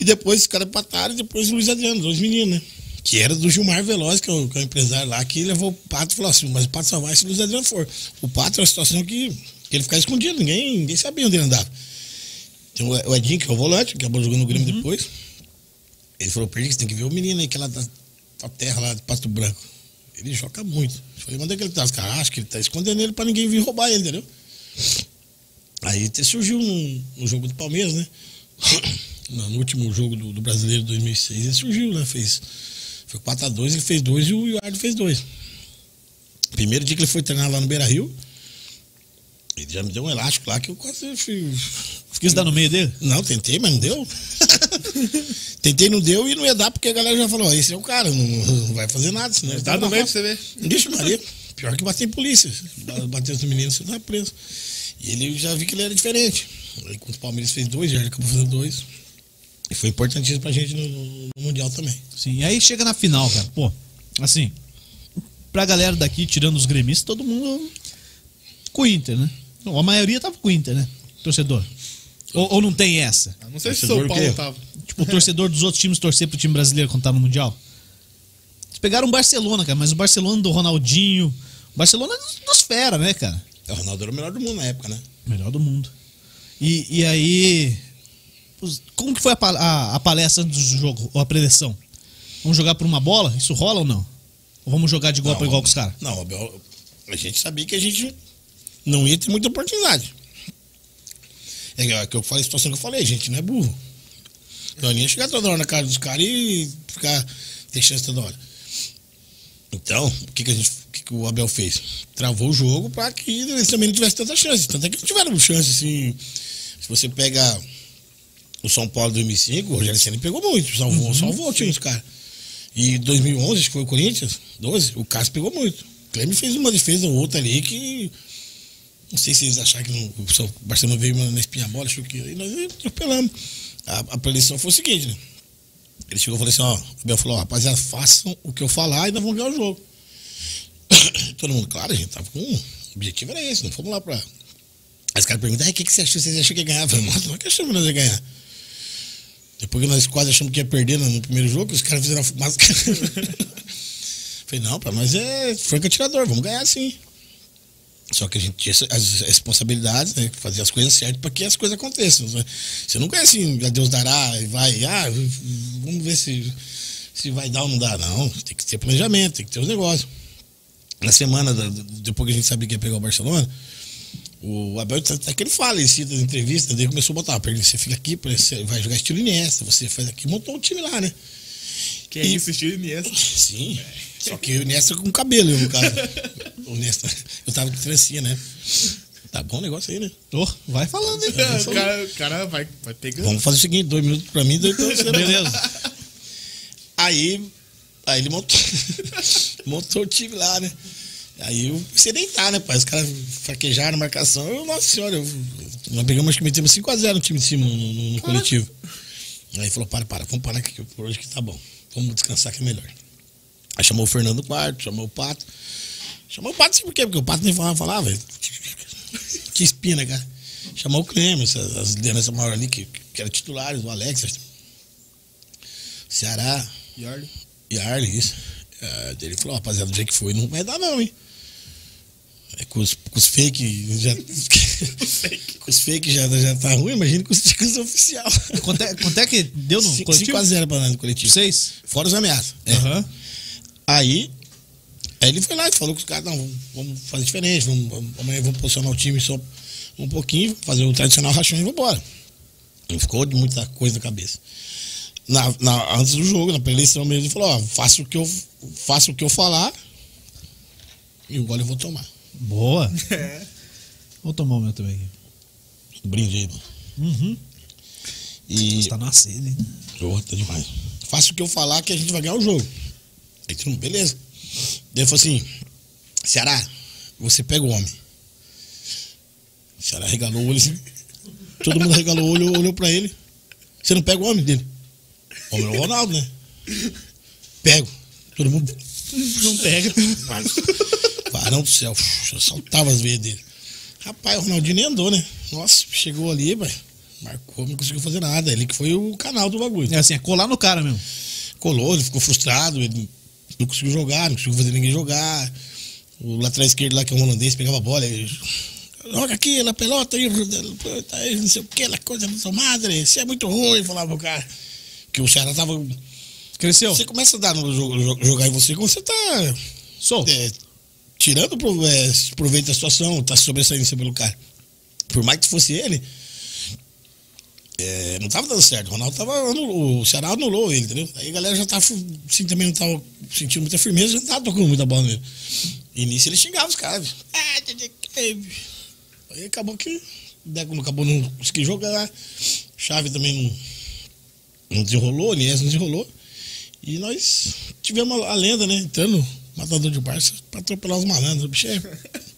E depois os caras empataram, e depois o Luiz Adriano, dois meninos, né? Que era do Gilmar Veloz, que é o, que é o empresário lá, que levou o Pato e falou assim, mas o Pato só vai se o Luiz Adriano for. O Pato era uma situação que, que ele ficava escondido, ninguém, ninguém sabia onde ele andava. Tem o Edinho, que é o volante, que acabou jogando no Grêmio depois. Ele falou, Perdi, você tem que ver o menino aí, que é lá da, da terra, lá de Pato Branco. Ele joga muito. Eu falei, onde é que ele tá? Os caras acham que ele tá escondendo ele pra ninguém vir roubar ele, entendeu? Aí surgiu no, no jogo do Palmeiras, né? [coughs] No, no último jogo do, do Brasileiro de 2006, ele surgiu, né? Fez, foi 4x2, ele fez dois e o Eduardo fez dois. Primeiro dia que ele foi treinar lá no Beira Rio, ele já me deu um elástico lá que eu quase fui. Quis dar no meio dele? Não, tentei, mas não deu. [laughs] tentei, não deu e não ia dar porque a galera já falou: "Ó, esse é o cara, não, não vai fazer nada, senão ele Dá tá no meio pra roça." você ver. Vixe, Maria. Pior que bater em polícia. Bateu no menino, você tá preso. E ele já vi que ele era diferente. Aí quando o Palmeiras fez dois, já acabou fazendo dois. E foi importantíssimo pra gente no, no- no Mundial também. Sim. E aí chega na final, cara. Pô, assim, pra galera daqui, tirando os gremistas, todo mundo com o Inter, né? Não, a maioria tava com o Inter, né? Torcedor. Ou, ou não tem essa? Ah, Não sei se São Paulo tava. Tipo, o torcedor dos outros times torcer pro time brasileiro quando tá no Mundial. Eles pegaram o Barcelona, cara, mas o Barcelona do Ronaldinho. O Barcelona é dos, fera, né, cara? O Ronaldo era o melhor do mundo na época, né? Melhor do mundo. E, e aí. Como que foi a, a- a palestra antes do jogo, ou a preleção? Vamos jogar por uma bola? Isso rola ou não? Ou vamos jogar de igual para igual com os caras? Não, a gente sabia que a gente não ia ter muita oportunidade. É que eu falei a situação que eu falei, gente não é burro. Então não ia chegar toda hora na cara dos caras e ficar ter chance toda hora. Então, o que, que, a gente, o, que, que o Abel fez? Travou o jogo para que eles também não tivessem tanta chance. Tanto é que não tiveram chance assim. Se você pega o São Paulo 2005, o Rogério Senna pegou muito, salvou, salvou o time dos caras. E 2011, acho que foi o Corinthians, 12, o Cássio pegou muito. O Cleber fez uma defesa ou outra ali que. Não sei se eles acharam que não, o Barcelona veio na espinha bola, achou que. E nós atropelamos. A, a predição foi o seguinte, né? Ele chegou e falou assim: ó, o Abel falou, ó, rapaziada, façam o que eu falar e nós vamos ganhar o jogo. [coughs] Todo mundo, claro, a gente tava com. O objetivo era esse, não fomos lá pra. Aí os caras perguntam, "Ah, o que, que você achou? Você achou que ia ganhar? Eu falei, mas nós que achamos que nós ia ganhar. Depois que nós quase achamos que ia perder no primeiro jogo, os caras fizeram a fumaça. [laughs] Falei, não, pra nós é franco atirador, vamos ganhar sim. Só que a gente tinha as responsabilidades, né? Fazer as coisas certas para que as coisas aconteçam. né? Você não ganha assim, a Deus dará e vai, ah, vamos ver se, se vai dar ou não dá. Não, tem que ter planejamento, tem que ter os negócios. Na semana, da- depois que a gente sabia que ia pegar o Barcelona, o Abel, até que ele fala, ele cita nas entrevistas, daí começou a botar, "Perdi, você fica aqui, você vai jogar estilo Iniesta, você faz aqui, montou um time lá, né? Que é E- isso, estilo Iniesta. [laughs] Sim. Só que o Nesta com cabelo, no caso. [laughs] O Nesta, eu tava de trancinha, né? Tá bom o negócio aí, né? Ô, vai falando, hein? O cara, o cara vai, vai pegando. Vamos fazer o seguinte, dois minutos pra mim, dois pra você. né? Beleza. Aí, aí ele montou, [laughs] montou o time lá, né? Aí eu comecei a deitar, né, pai? Os caras fraquejaram a marcação. Eu, nossa senhora, eu, nós pegamos, acho que metemos 5x0 no time de cima, no, no- no coletivo. Aí falou, para, para, vamos parar aqui por hoje que tá bom. Vamos descansar que é melhor. Aí chamou o Fernando Quarto, chamou o Pato. Chamou o Pato, sim, por quê? Porque o Pato nem falava, falava. Que espina, cara. Chamou o Clemens, as, as lideranças maiores ali, que, que eram titulares, o Alex, Ceará, Yarley. e Arley, isso. É, ele falou, rapaziada, do jeito que foi, não vai dar não, hein? É, com, os, com os fake já. [laughs] com os fake já, já tá ruim, imagina com os ticos oficial. Quanto é, quanto é que deu no coletivo? 5x0 pra nós no coletivo. Seis? Fora os ameaças. É. Aham. Aí, aí ele foi lá e falou com os caras, não, vamos, fazer diferente, vamos, vamos- amanhã vamos posicionar o time só um pouquinho, fazer o tradicional rachão e vamos embora. Não ficou de muita coisa na cabeça. Na, na- antes do jogo, na pré-eleição mesmo, ele falou, ó, faça o que eu, faça o que eu falar e o gole eu vou tomar. Boa. [laughs] Vou tomar o meu também. aqui. Brinde aí, mano. Uhum. E. Você tá na sede, hein? Ô, tá demais. Faça o que eu falar que a gente vai ganhar o jogo. Aí todo mundo, beleza. Daí ele falou assim: Ceará, você pega o homem. O Ceará regalou o olho assim. Todo mundo regalou o olho, olhou pra ele. Você não pega o homem dele? O homem é o Ronaldo, né? Pego. Todo mundo. Não pega. Mas, varão do céu, eu saltava as veias dele. Rapaz, o Ronaldinho nem andou, né? Nossa, chegou ali, velho. Marcou, não conseguiu fazer nada. Ele que foi o canal do bagulho. É assim, é colar no cara mesmo. Colou, ele ficou frustrado, ele não conseguiu jogar, não conseguiu fazer ninguém jogar. O lateral esquerdo lá, que é um holandês, pegava a bola, ele, joga aqui, na pelota, aí, não sei o que, la coisa da sua madre, você é muito ruim, falava o cara. Que o Ceará tava. Cresceu. Você começa a dar no jogo, jo- jogar em você quando você tá Solto. é, tirando é, proveito da situação, tá sobressaindo pelo cara. Por mais que fosse ele, é, não tava dando certo. O Ronaldo tava. anulou- O Ceará anulou ele, entendeu? Aí a galera já tava. Assim, também não tava sentindo muita firmeza, já não tava tocando muita bola nele. E nisso ele xingava os caras. Ah. Aí acabou que. O Deco não acabou não conseguindo jogar. Chave também não, não desenrolou, Nies não desenrolou. E nós tivemos a, lenda, né? Entrando, matador de Barça, pra atropelar os malandros. O bicho é. [laughs]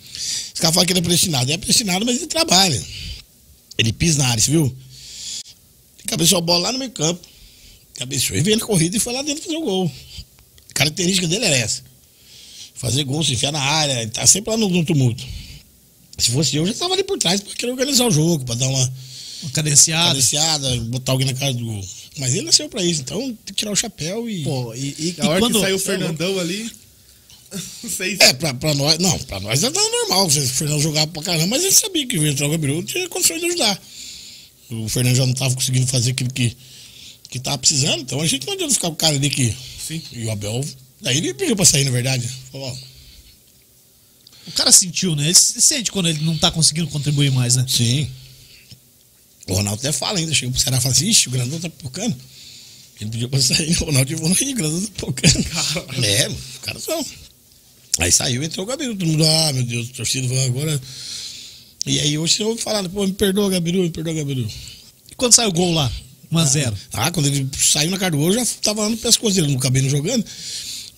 Os caras falam que ele é predestinado. É predestinado, mas ele trabalha. Ele pisa na área, você viu? Ele cabeceou a bola lá no meio campo. Cabeceou e veio na corrida e foi lá dentro fazer o gol. A característica dele era essa. Fazer gol, se enfiar na área, ele tá sempre lá no, no tumulto. Se fosse eu, já tava ali por trás pra querer organizar o jogo, pra dar uma Uma cadenciada. cadenciada, botar alguém na cara do gol. Mas ele nasceu pra isso, então tem que tirar o chapéu e. Pô, e, e, A hora quando... que saiu o Fernandão ali. [laughs] Não sei se. É, pra, pra nós. Não, pra nós era normal. Se o Fernando jogava pra caramba, mas ele sabia que o Gabiru tinha condições de ajudar. O Fernando já não tava conseguindo fazer aquilo que, que tava precisando, então a gente não adianta ficar com o cara ali que. Sim. E o Abel. Daí ele pediu pra sair, na verdade. Falou, ó, O cara sentiu, né? Ele se- sente quando ele não tá conseguindo contribuir mais, né? sim. O Ronaldo até fala ainda, chega pro Ceará e fala assim, ixi, o Grandão tá pipocando. Ele pediu pra sair, [laughs] o Ronaldo falou, o Grandão tá pipocando. É, mano, os caras são. Aí saiu, entrou o Gabiru, todo mundo, ah, meu Deus, torcida vai agora. E aí hoje você ouve falar, pô, me perdoa, Gabiru, me perdoa, Gabiru. E quando sai o gol lá? 1x0. Ah, quando ele saiu na cara do gol, eu já tava lá no pescoço dele, não acabei não jogando,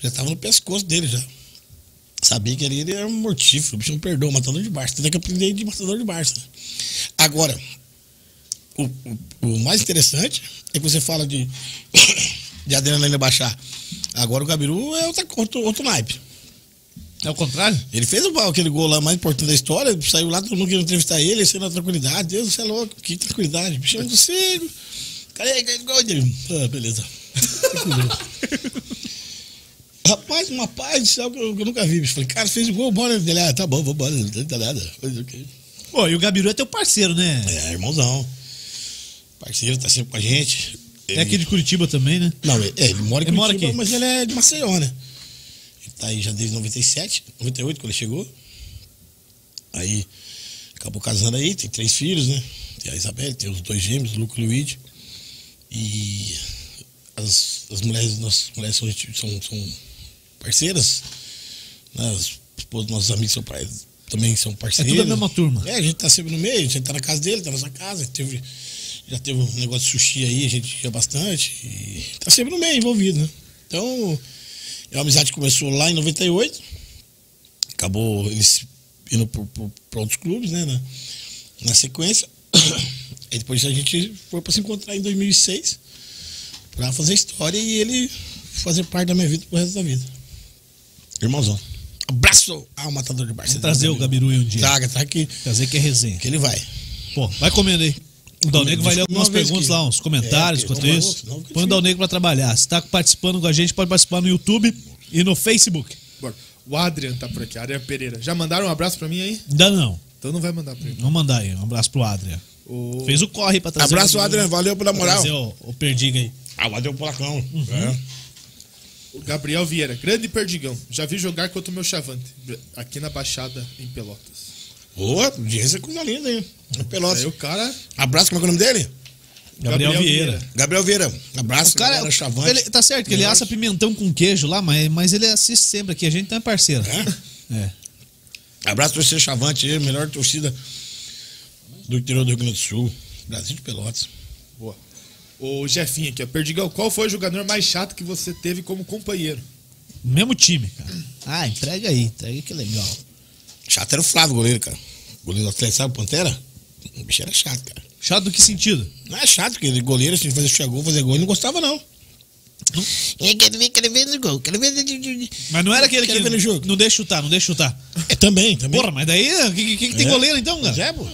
já tava no pescoço dele já. Sabia que ele era um mortífero, o bicho não perdoa, matador de Barça. Tem que aprender de matador de Barça. Agora, o, o, o mais interessante é que você fala de, [coughs] de adrenalina baixar. Agora o Gabiru é outra, outro, outro naipe. É o contrário? Ele fez aquele gol lá mais importante da história, saiu lá, todo mundo queria entrevistar ele, ele saiu na tranquilidade. Deus, você é louco, que tranquilidade. Bicho, eu não consigo. Cadê cadê o gol dele? Ah, beleza. [laughs] Rapaz, uma paz do céu que eu, que eu nunca vi. Bicho. Falei, cara, fez o gol, bora. Ele, ah, tá bom, vambora, não dá nada. Pô, e o Gabiru é teu parceiro, né? É, irmãozão. Parceiro, tá sempre com a gente. É, aqui de Curitiba também, né? Não, ele, é, ele mora, em Ele mora Curitiba, aqui. mas ele é de Maceió, né? Tá aí já desde 97, 98, quando ele chegou. Aí acabou casando aí, tem três filhos, né? Tem a Isabelle, tem os dois gêmeos, o Luco e o Luigi. E as, as mulheres, nossas mulheres são, são, são parceiras. Né? As esposas dos nossos amigos são também são É parceiros. tudo a mesma turma. É, a gente tá sempre no meio, a gente tá na casa dele, tá na nossa casa, teve, já teve um negócio de sushi aí, a gente ia bastante, e tá sempre no meio envolvido, né? Então, é uma amizade que começou lá em 98, acabou eles indo para outros clubes, né, na, na sequência, [coughs] e depois a gente foi para se encontrar em 2006, para fazer história e ele fazer parte da minha vida pro resto da vida. Irmãozão. Abraço ao matador de Barça. Vamos trazer o Gabiru um dia. Traga, traga que, Trazer que é resenha. que ele vai. Pô, vai comendo aí. O Dal Negro vai ler algumas perguntas que- lá, uns comentários É, enquanto isso. vamos- Põe o Dal Negro pra trabalhar. Se tá participando com a gente, pode participar no YouTube e no Facebook. Bora. O Adrian tá por aqui, Adrian Pereira. Já mandaram um abraço pra mim aí? Ainda não. Então não vai mandar pra ele. Vamos mandar aí. Um abraço pro Adrian. O... Fez o corre pra trazer Abraço, o Adriano. Valeu pela moral. Trazer o, o Perdiga aí. Ah, o Adriano Polacão. Uhum. É. o Gabriel Vieira, grande perdigão. Já vi jogar contra o meu chavante, aqui na Baixada, em Pelotas. Boa, audiência coisa linda, hein? É Pelotas. Aí o cara. Abraço, como é é o nome dele? Gabriel, Vieira. Gabriel Vieira. Abraço, O cara, galera, Chavante. ele, tá certo que ele assa pimentão com queijo lá, mas, mas ele assiste sempre aqui. A gente não é parceiro. É? [laughs] É. Abraço, torcida Chavante, aí, melhor torcida do interior do Rio Grande do Sul. Brasil de Pelotas. Boa. O Jefinho aqui, ó. Perdigão, qual foi o jogador mais chato que você teve como companheiro? Mesmo time, cara. Ah, entrega aí. Entrega que legal. Chato era o Flávio, goleiro, cara. Goleiro do Atlético, sabe o Pantera? O bicho era chato, cara. Chato do que sentido? Não é chato, porque ele goleiro, se fazer chegou, fazer gol, ele não gostava, não. Eu quero ver, quero ver no gol, quero ver. Mas não era aquele que no jogo. não deixa chutar, não deixa chutar. É também, também. Porra, mas daí, o que, que, que tem É. goleiro então, cara? É, pô.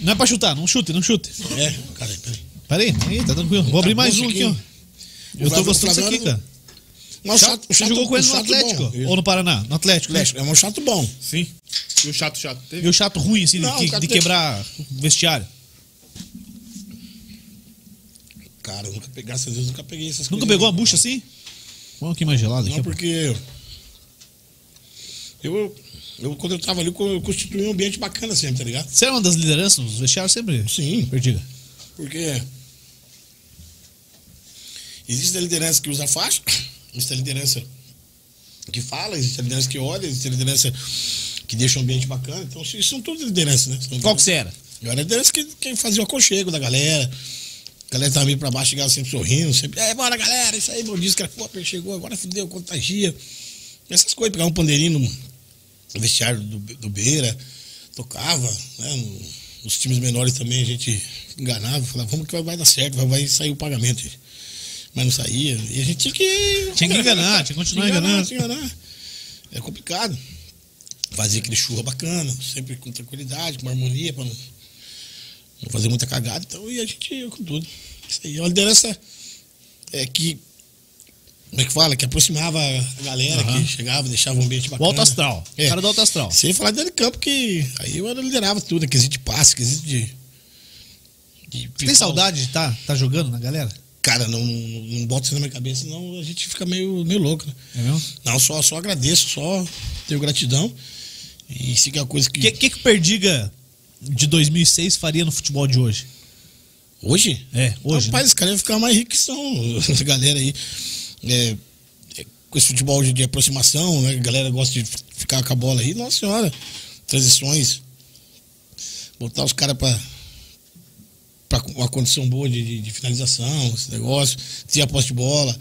Não é pra chutar, não chute, não chute. É, cara, peraí. Peraí, aí, tá tranquilo. Vou abrir Tá bom mais um aqui, aqui. ó. Eu tô gostando disso aqui, cara. Mas o Chato, chato, o você chato, jogou com ele o no Atlético bom. ou no Paraná? No Atlético, né? Atlético, é um chato bom. Sim. E o chato, chato. E Teve? o chato ruim, assim, Não, de, cara, de quebrar vestiário. Cara, eu nunca peguei, a Deus, nunca peguei essas Nunca pegou uma bucha assim? Vamos aqui mais gelado aqui. Não, porque. Eu, eu, quando eu tava ali, eu constituí um ambiente bacana sempre, tá ligado? Você era uma das lideranças nos vestiários sempre? Sim. Perdiga. Porque. Existe a liderança que usa faixa, existe a liderança que fala, existe a liderança que olha, existe a liderança que deixa o ambiente bacana. Então, isso são todas lideranças, né? São Qual que você era? Eu era a liderança que, que fazia o aconchego da galera. A galera tava meio pra baixo, chegava sempre sorrindo, sempre. É, bora, galera, isso aí, bom dia, cara, pô, chegou, agora fudeu, contagia. Essas coisas, pegar um pandeirinho no vestiário do, do Beira, tocava, né? no- Nos times menores também a gente enganava, falava, vamos que vai, vai dar certo, vai, vai sair o pagamento. gente. Mas não saía. E a gente tinha que. Tinha que enganar, tinha que continuar enganando. Tinha que enganar. É complicado. Fazia aquele churra bacana, sempre com tranquilidade, com harmonia, pra não, não fazer muita cagada. Então, e a gente ia com tudo. Isso aí. É uma liderança é, que. Como é que fala? Que aproximava a galera, Aham. que chegava, deixava o ambiente O bacana. alto astral. É. O cara do alto astral. Sem falar dentro de campo, que aí eu liderava tudo, quesito de passe, quesito de. de Você tem saudade de estar tá, tá jogando na galera? Cara, não, não, bota isso na minha cabeça, senão a gente fica meio, meio louco, né? É mesmo? Não, só, só agradeço, só tenho gratidão. E se que é uma coisa que. O que, que, que o Perdiga de 2006 faria no futebol de hoje? Hoje? É, hoje. Rapaz, né? os caras iam ficar mais ricos que são, essa [laughs] galera aí. É, é, com esse futebol de, de aproximação, né? A galera gosta de ficar com a bola aí. Nossa senhora, transições. Botar os caras pra, pra uma condição boa de, de- de finalização, esse negócio, ter a posse de bola,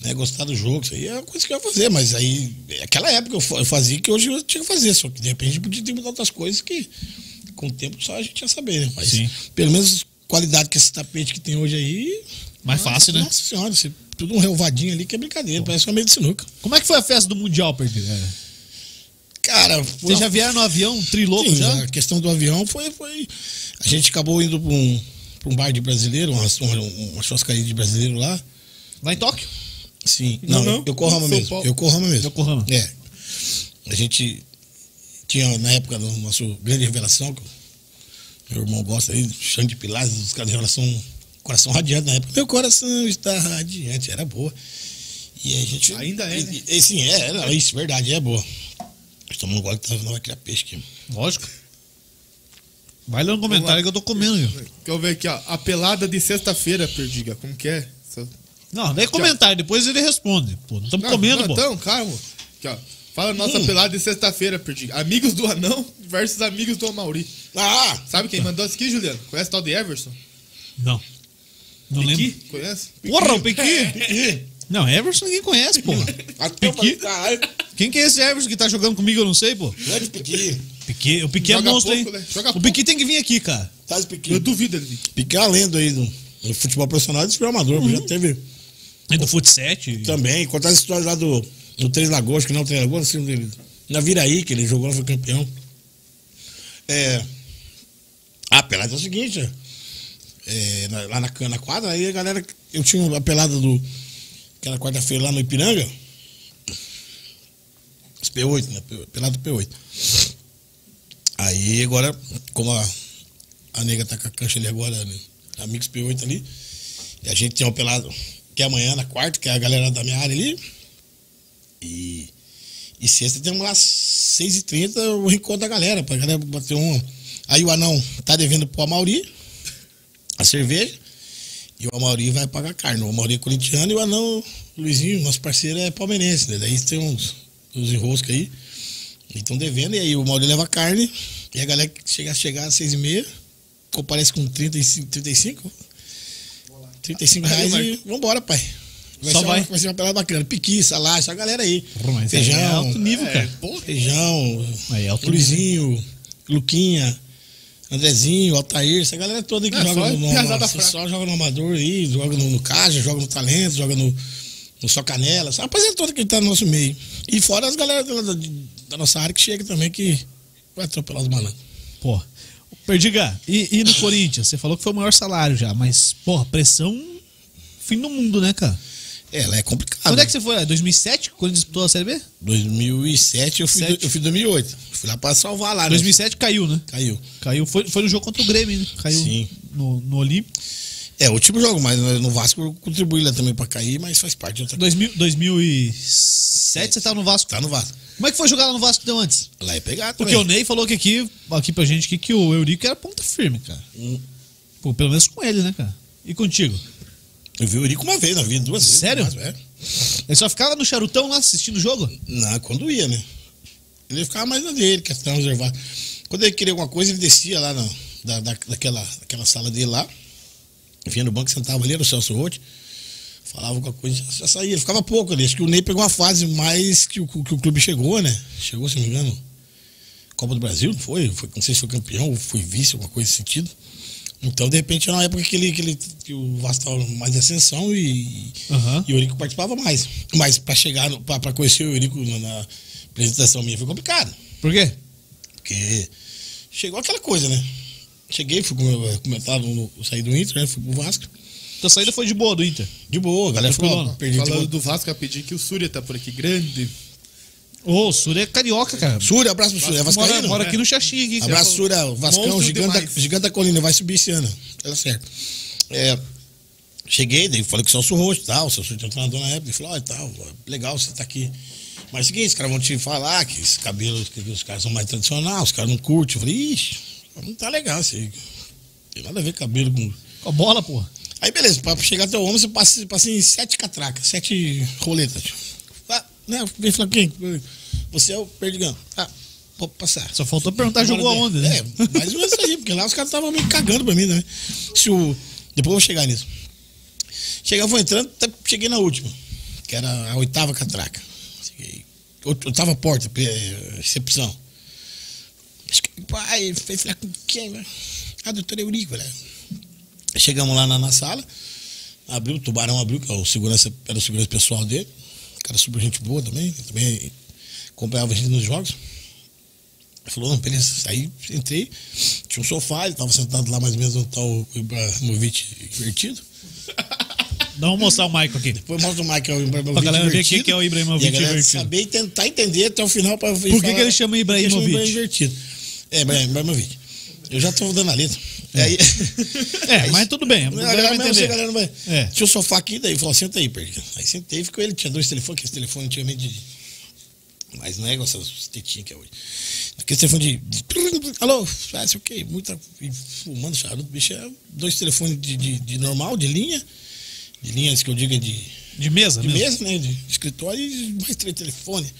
né? Gostar do jogo, isso aí é uma coisa que eu ia fazer, mas aí, naquela época eu fa- eu fazia que hoje eu tinha que fazer, só que de repente podia ter mudado outras coisas que com o tempo só a gente ia saber, né? Mas Sim. pelo menos qualidade que esse tapete que tem hoje aí. Mais fácil, né? Nossa senhora, você, tudo um relvadinho ali que é brincadeira, parece uma meia de sinuca. Como é que foi a festa do Mundial, Perdiga? É. Cara, Vocês já vieram no avião trilouco Sim, já? A questão do avião foi. foi a gente acabou indo para um, pra um bar de brasileiro, uma, uma, uma churrascaria de brasileiro lá. Lá em Tóquio? Sim. Não, Não, não. Yokohama mesmo. Yokohama mesmo. Yokohama. É. A gente tinha, na época, do nosso grande revelação, que meu irmão gosta aí, Xande de Pilares, os caras de revelação, coração radiante na época. Meu coração está radiante, era boa. E a gente. Ainda é, e- né? e- sim, é, era isso, verdade, é boa. Estamos no gole que tá- não vai criar peixe aqui. Lógico. Vai lá no comentário que eu tô comendo. viu? Quer eu ver aqui, ó. A pelada de sexta-feira, Perdiga. Como que é? Não, daí comentário, depois ele responde. Pô, não estamos comendo, não, pô. Então, calma. Aqui, ó. Fala nossa Hum. pelada de sexta-feira, Perdiga. Amigos do Anão versus amigos do Amauri. Ah! Sabe quem mandou isso aqui, Juliano? Conhece o tal de Everson? Não. Não Piqui? lembro. Conhece? Porra, o Piqui. [laughs] Não, Everson ninguém conhece, eu Piqui? Quem que é esse Everson que tá jogando comigo, eu não sei, pô. grande Piqui. Piqui, o Piqui é monstro, pouco, hein? né? O Piqui tem que vir aqui, cara. Sabe Piqui? Eu duvido ele vir. Piqui é uma lenda aí do, do futebol profissional e do amador. Uhum. Já teve É do Fut 7. também, contar as histórias lá do, do Três Lagoas, que não é o Três Lagoas, assim, dele. Na Viraí, que ele jogou lá, foi campeão. É. A pelada é o seguinte, é, na- lá na, na quadra, aí a galera. Eu tinha a pelada do. Aquela quarta-feira lá no Ipiranga. Os P8, né? P- Pelado P8. Aí agora, como a, a nega tá com a cancha ali agora, né? Amigos P8 ali. E a gente tem um pelado que é amanhã, na quarta, que é a galera da minha área ali. E, e sexta temos lá 6h30 o reencontro da galera, pra galera bater um. Aí o anão tá devendo pro Amauri a cerveja. E o Amauri vai pagar carne. O Amauri é corintiano e o anão, o Luizinho, nosso parceiro, é palmeirense, né? Daí tem uns, uns enroscos aí. E estão devendo, e aí o Mauri leva carne, e a galera que chega, chegar às seis e meia, comparece com 35, 35, 35 Aí, reais e Marco. vambora, pai. Vai Só ser uma- vai. vai ser uma pelada bacana. Piqui, salada, essa galera aí. Mas Feijão. é alto nível, é, cara. Feijão, Aí é alto Luizinho, Luquinha, Andrezinho, Altair, essa galera toda aí que É, joga só no, no, só joga no Amador aí, joga no, no Caja, joga no Talento, joga no, no Só Canela. Essa rapaziada toda que tá no nosso meio. E fora as galera da, nossa área que chega também, que vai atropelar os malandros. Pô. Perdiga, e, e no Corinthians? Você falou que foi o maior salário já, mas, porra, pressão. Fim do mundo, né, cara? É, ela é complicada. Quando é que você foi? 2007, quando disputou a Série B? 2007, eu fui, Sete. eu fui em 2008. Fui lá pra salvar lá, né? 2007 caiu, né? Caiu. Caiu. Foi, foi no jogo contra o Grêmio, né? Caiu Sim. no, no Olímpico. É, o último jogo, mas no Vasco eu contribuí lá também pra cair, mas faz parte de outra coisa. 2000, 2007 você tava no Vasco. Tá no Vasco. Como é que foi jogar lá no Vasco então antes? Lá é pegar Porque também. o Ney falou que aqui, aqui pra gente aqui, que o Eurico era ponta firme, cara. Hum. Pô, pelo menos com ele, né, cara? E contigo? Eu vi o Eurico uma vez, não vi duas vezes. Sério? Mas, é. Ele só ficava no charutão lá assistindo o jogo? Não, quando ia, né? Ele ficava mais na dele, questão reservada. Quando ele queria alguma coisa, ele descia lá na, da, da- daquela, daquela sala dele lá. Vinha no banco, sentava ali, era o Celso Roth. Falava alguma coisa, já saía. Ele ficava pouco ali. Acho que o Ney pegou uma fase mais que o, que o clube chegou, né? Chegou, se não me engano, Copa do Brasil, não foi? foi? Não sei se foi campeão ou foi vice, alguma coisa nesse sentido. Então, de repente, era uma época que, ele, que, ele, que o Vasco estava mais em ascensão e, Aham. e o Eurico participava mais. Mas para chegar, pra conhecer o Eurico na, na apresentação minha foi complicado. Por quê? Porque chegou aquela coisa, né? Cheguei, fui eu saí do Inter, né? Fui pro Vasco. Tua saída foi de boa do Inter. De boa, a galera falou, Tranquilona. ó, perdi Falando do Vasco, pedi que o Súria tá por aqui, grande. Ô, o Surya é carioca, cara. Súria, abraço pro Súria, é mora, Vascaíno. mora aqui no Xaxim. Aqui, cara. Abraço, Súria, o Vascão, Monstro gigante demais. gigante da colina, vai subir esse ano. Tá certo. É, cheguei, daí falei com o Celso Rosto e tal, o Celso tinha um treinador na época, ele falou, ó, e tal, legal você tá aqui. Mas é o seguinte, os caras vão te falar que esse cabelo, que os caras são mais tradicionais, os caras não curtem. Eu falei, ixi, não tá legal isso aí. Tem nada a ver com cabelo com. Com a bola, porra. Aí beleza, pra chegar até o homem, você passa, passa em sete catracas, sete roletas. Ah, né, vem falar quem? Você é o Perdigão. Ah, pode passar. Só faltou perguntar, jogou aonde, né? É, mais ou menos aí, porque lá os caras estavam meio cagando pra mim, né? Se o... Depois eu vou chegar nisso. Chegar, vou entrando, até cheguei na última, que era a oitava catraca. Cheguei, oit- oitava porta, recepção. Acho que, pai, foi falar com quem, né? Ah, doutor Eurico, né? Chegamos lá na, na sala, abriu, o tubarão abriu, que é o segurança, era o segurança pessoal dele. Cara super gente boa também, também acompanhava a gente nos jogos. Ele falou, não, beleza, aí entrei, tinha um sofá, ele estava sentado lá mais ou menos onde tá o Ibrahimovic invertido. [laughs] Vamos mostrar o Michael aqui. Depois mostra o Michael Ibrahimovic Pra galera ver quem que é o Ibrahimovic e invertido. saber e tentar entender até o final para ver. Por que que ele chama Ibrahimovic? invertido. É, Ibrahim- Ibrahimovic. Eu já estou dando a letra. E aí, [laughs] É, mas tudo bem. A galera vai entender. galera não vai. É. Tinha o sofá aqui, daí falou, senta aí, Perdido. Aí sentei, ficou ele, tinha dois telefones, que esse telefone antigamente de. Mas não é igual essas tetinhas que é hoje. Aquele telefone de. alô, ah, sei o quê, muita. Fumando charuto, bicho, é dois telefones de, de, de normal, de linha. De linhas que eu digo é de. De mesa, De mesmo? mesa, né? De escritório e mais três telefones.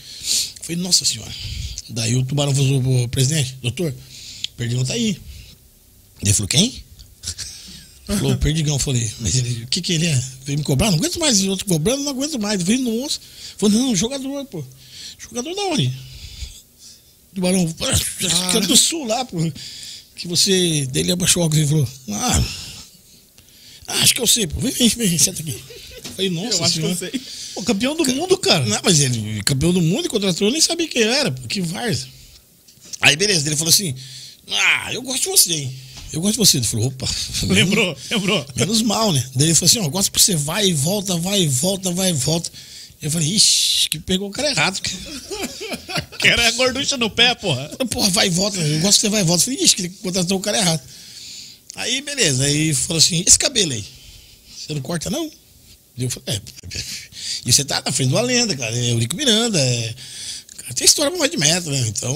Falei, nossa senhora. Daí o tubarão falou presidente, doutor, Perdigão tá aí. Ele falou, quem? Falou, Perdigão. Falei, mas ele, o que que ele é? Veio me cobrar? Não aguento mais os outros cobrando, não aguento mais. Veio no osso. Falei, não, jogador, pô. Jogador da onde? Tubarão, ah, que era do sul lá, pô. Que você, dele abaixou o óculos e falou, ah, acho que eu sei, pô. Vem, vem, vem, senta aqui. Falei, nossa eu acho que senhora. eu sei. Pô, campeão do mundo, cara. Não, mas ele, campeão do mundo, e contratou, eu nem sabia quem era, pô, que Varsa. Aí, beleza, ele falou assim: Ah, eu gosto de você, hein? Eu gosto de você. Ele falou: opa, [laughs] Lembrou, lembrou. Menos mal, né? Daí ele falou assim: ó, eu gosto que você vai e volta, vai e volta, vai e volta. Eu falei: ixi, que pegou o cara errado. [laughs] Que era a gorducha no pé, porra. Porra, vai e volta, eu gosto que você vai e volta. Eu falei: ixi, que ele contratou o cara errado. Aí, beleza, aí falou assim: esse cabelo aí, você não corta não? Eu falei: é, [laughs] e você tá na frente de uma lenda, cara, é Eurico Miranda, é. Cara, tem história pra mais de metro, né? Então,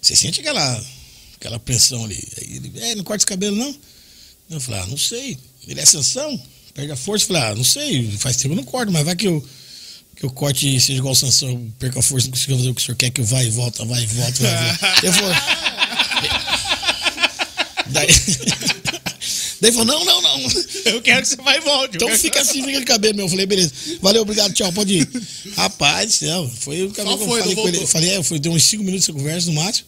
você sente aquela, aquela pressão ali. Aí ele, é, não corta esse cabelo, não? Eu falei, ah, não sei. Ele é Sansão? Perde a força? Eu falei, ah, não sei, faz tempo que eu não corto, mas vai que eu, que eu corte e seja igual o Sansão, eu perco a força, não consigo fazer o que o senhor quer, que eu vai e volta, vai e volta, vai e volta. [laughs] Eu falei. Daí, daí falou, não, não, não. Eu quero que você vai e volte. Então fica assim, fica de cabelo meu. Eu falei, beleza. Valeu, obrigado, tchau, pode ir. Rapaz céu, foi o cabelo que eu foi, falei com ele. voltou. Eu falei, é, foi, deu uns 5 minutos de conversa no máximo.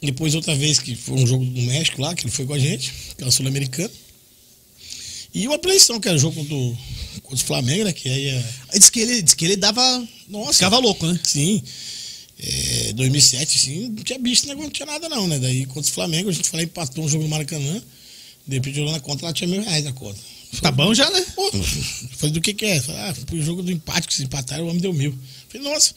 Depois, outra vez, que foi um jogo do México lá, que ele foi com a gente, que era sul-americano. E uma prevenção, que era o jogo contra o, contra o Flamengo, né? Que aí é. Diz que ele, diz que ele dava. Nossa. Ficava louco, né? Sim. É, 2007, assim, não tinha bicho, não tinha nada não, né? Daí contra o Flamengo, a gente lá, empatou um jogo no Maracanã. De repente, jogou na conta, lá tinha mil reais na conta. Tá bom já, né? Pô, falei, do que que é? Falei, ah, foi o jogo do empate que se empataram, o homem deu mil. Falei, nossa.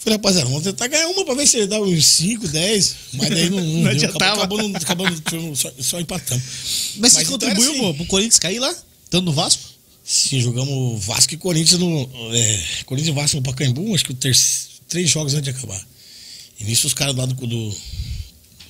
Falei, rapaziada, vamos tentar ganhar uma pra ver se ele dá uns 5, 10. Mas daí não, [laughs] não, Não adiantava. Acabou, acabou, acabou só, só empatamos. Mas, você então contribuiu assim. pro, pro Corinthians cair lá? Estando no Vasco? Sim, jogamos Vasco e Corinthians no. É, Corinthians e Vasco no Pacaembu, acho que o terceiro, três jogos antes de acabar. E nisso os caras lá do, do,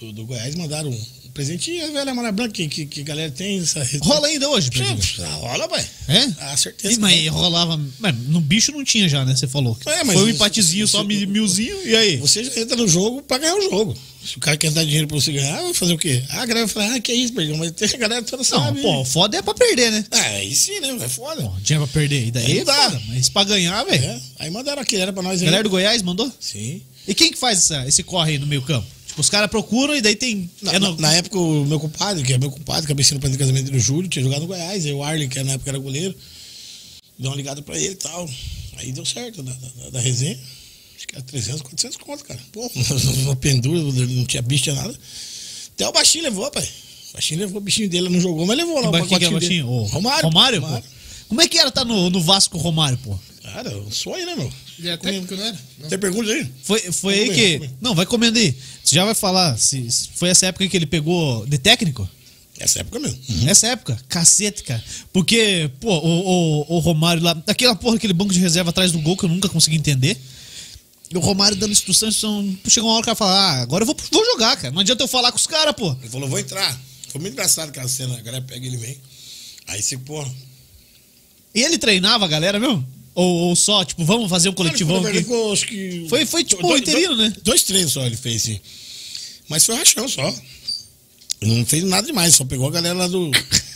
do, do Goiás mandaram um presentinho, a velha Mara Branca, que, que, que a galera tem. Essa... Rola ainda hoje, É, presidente. rola, pai. É? Ah, certeza. Ih, mas rolava. Mas no bicho não tinha já, né? Você falou. É, Foi um empatezinho, só mil- milzinho, e aí? Você já entra no jogo pra ganhar o jogo. Se o cara quer dar dinheiro pra você ganhar, vai fazer o quê? Ah, a galera vai falar, ah, que é isso, perdão. Mas tem a galera toda Não, sabe. pô, foda é pra perder, né? Ah, aí sim, né? É foda. Pô, dinheiro pra perder. E daí Aí não dá. foda, Mas pra ganhar, velho. É. Aí mandaram aquele, era pra nós A aí. galera do Goiás mandou? Sim. E quem que faz essa- esse corre aí no meio campo? Tipo, os caras procuram e daí tem. Na, é no- na- época, o meu compadre, que é meu compadre, do padrinho de casamento do Júlio, tinha jogado no Goiás. Aí o Arley, que na época era goleiro, deu uma ligada pra ele e tal. Aí deu certo da, da, da resenha. Acho que era 300, 400 conto, cara. Pô, [laughs] uma pendura, não tinha bicho, tinha nada. Até o baixinho levou, pai. O baixinho levou, o bichinho dele não jogou, mas levou lá o Quem que é pacotinho baixinho? dele. O Romário. Romário, pô? Como é que era estar no, no Vasco o Romário, pô? Cara, um sonho, né, meu? Ele é técnico, não era? Não. Tem pergunta aí? Foi, foi aí Vamos que. Não, vai comendo aí. Você já vai falar se se foi essa época que ele pegou de técnico? Essa época mesmo. Nessa época? Cacete, cara. Porque, pô, o, o, o Romário lá. Aquela porra, aquele banco de reserva atrás do gol que eu nunca consegui entender. E o Romário dando instrução, instrução. Chegou uma hora que o cara fala, ah, agora eu vou, vou jogar, cara. Não adianta eu falar com os caras, pô. Ele falou, vou entrar. Foi muito engraçado aquela cena. A galera pega ele vem. Aí você, pô. E ele treinava a galera mesmo? Ou, ou só, tipo, vamos fazer um coletivão aqui? ficou, acho que. Foi- foi tipo dois- interino, né? Dois treinos só ele fez, sim. Mas foi rachão só. Ele não fez nada demais, só pegou a galera lá do. [laughs]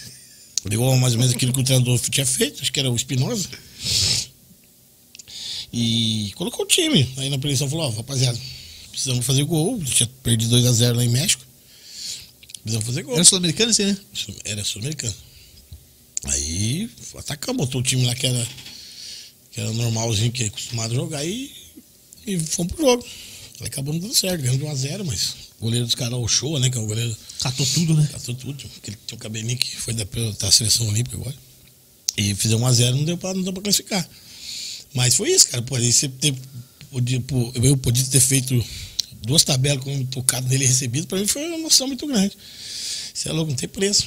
Pegou mais ou menos aquilo que o treinador tinha feito, acho que era o Espinosa. E colocou o time. Aí na preleção falou, ó, rapaziada, precisamos fazer gol. Tinha perdido 2x0 lá em México. Precisamos fazer gol. Era sul-americano, assim, né? Era sul-americano. Aí atacamos, botou o time lá que era, que era normalzinho, que é acostumado a jogar e, e fomos pro jogo. Aí acabamos dando certo, ganhamos de 1x0, mas o goleiro dos caras, o Show, né? Que é o goleiro, Catou tudo, né? catou tudo. Aquele que tinha um cabelinho que foi da, da seleção olímpica agora. E fizemos 1x0, não deu pra, não deu pra classificar. Mas foi isso, cara. Pô, aí você ter, podia, eu podia ter feito duas tabelas com tocado nele e recebido, pra mim foi uma emoção muito grande. Você é louco, não tem preço.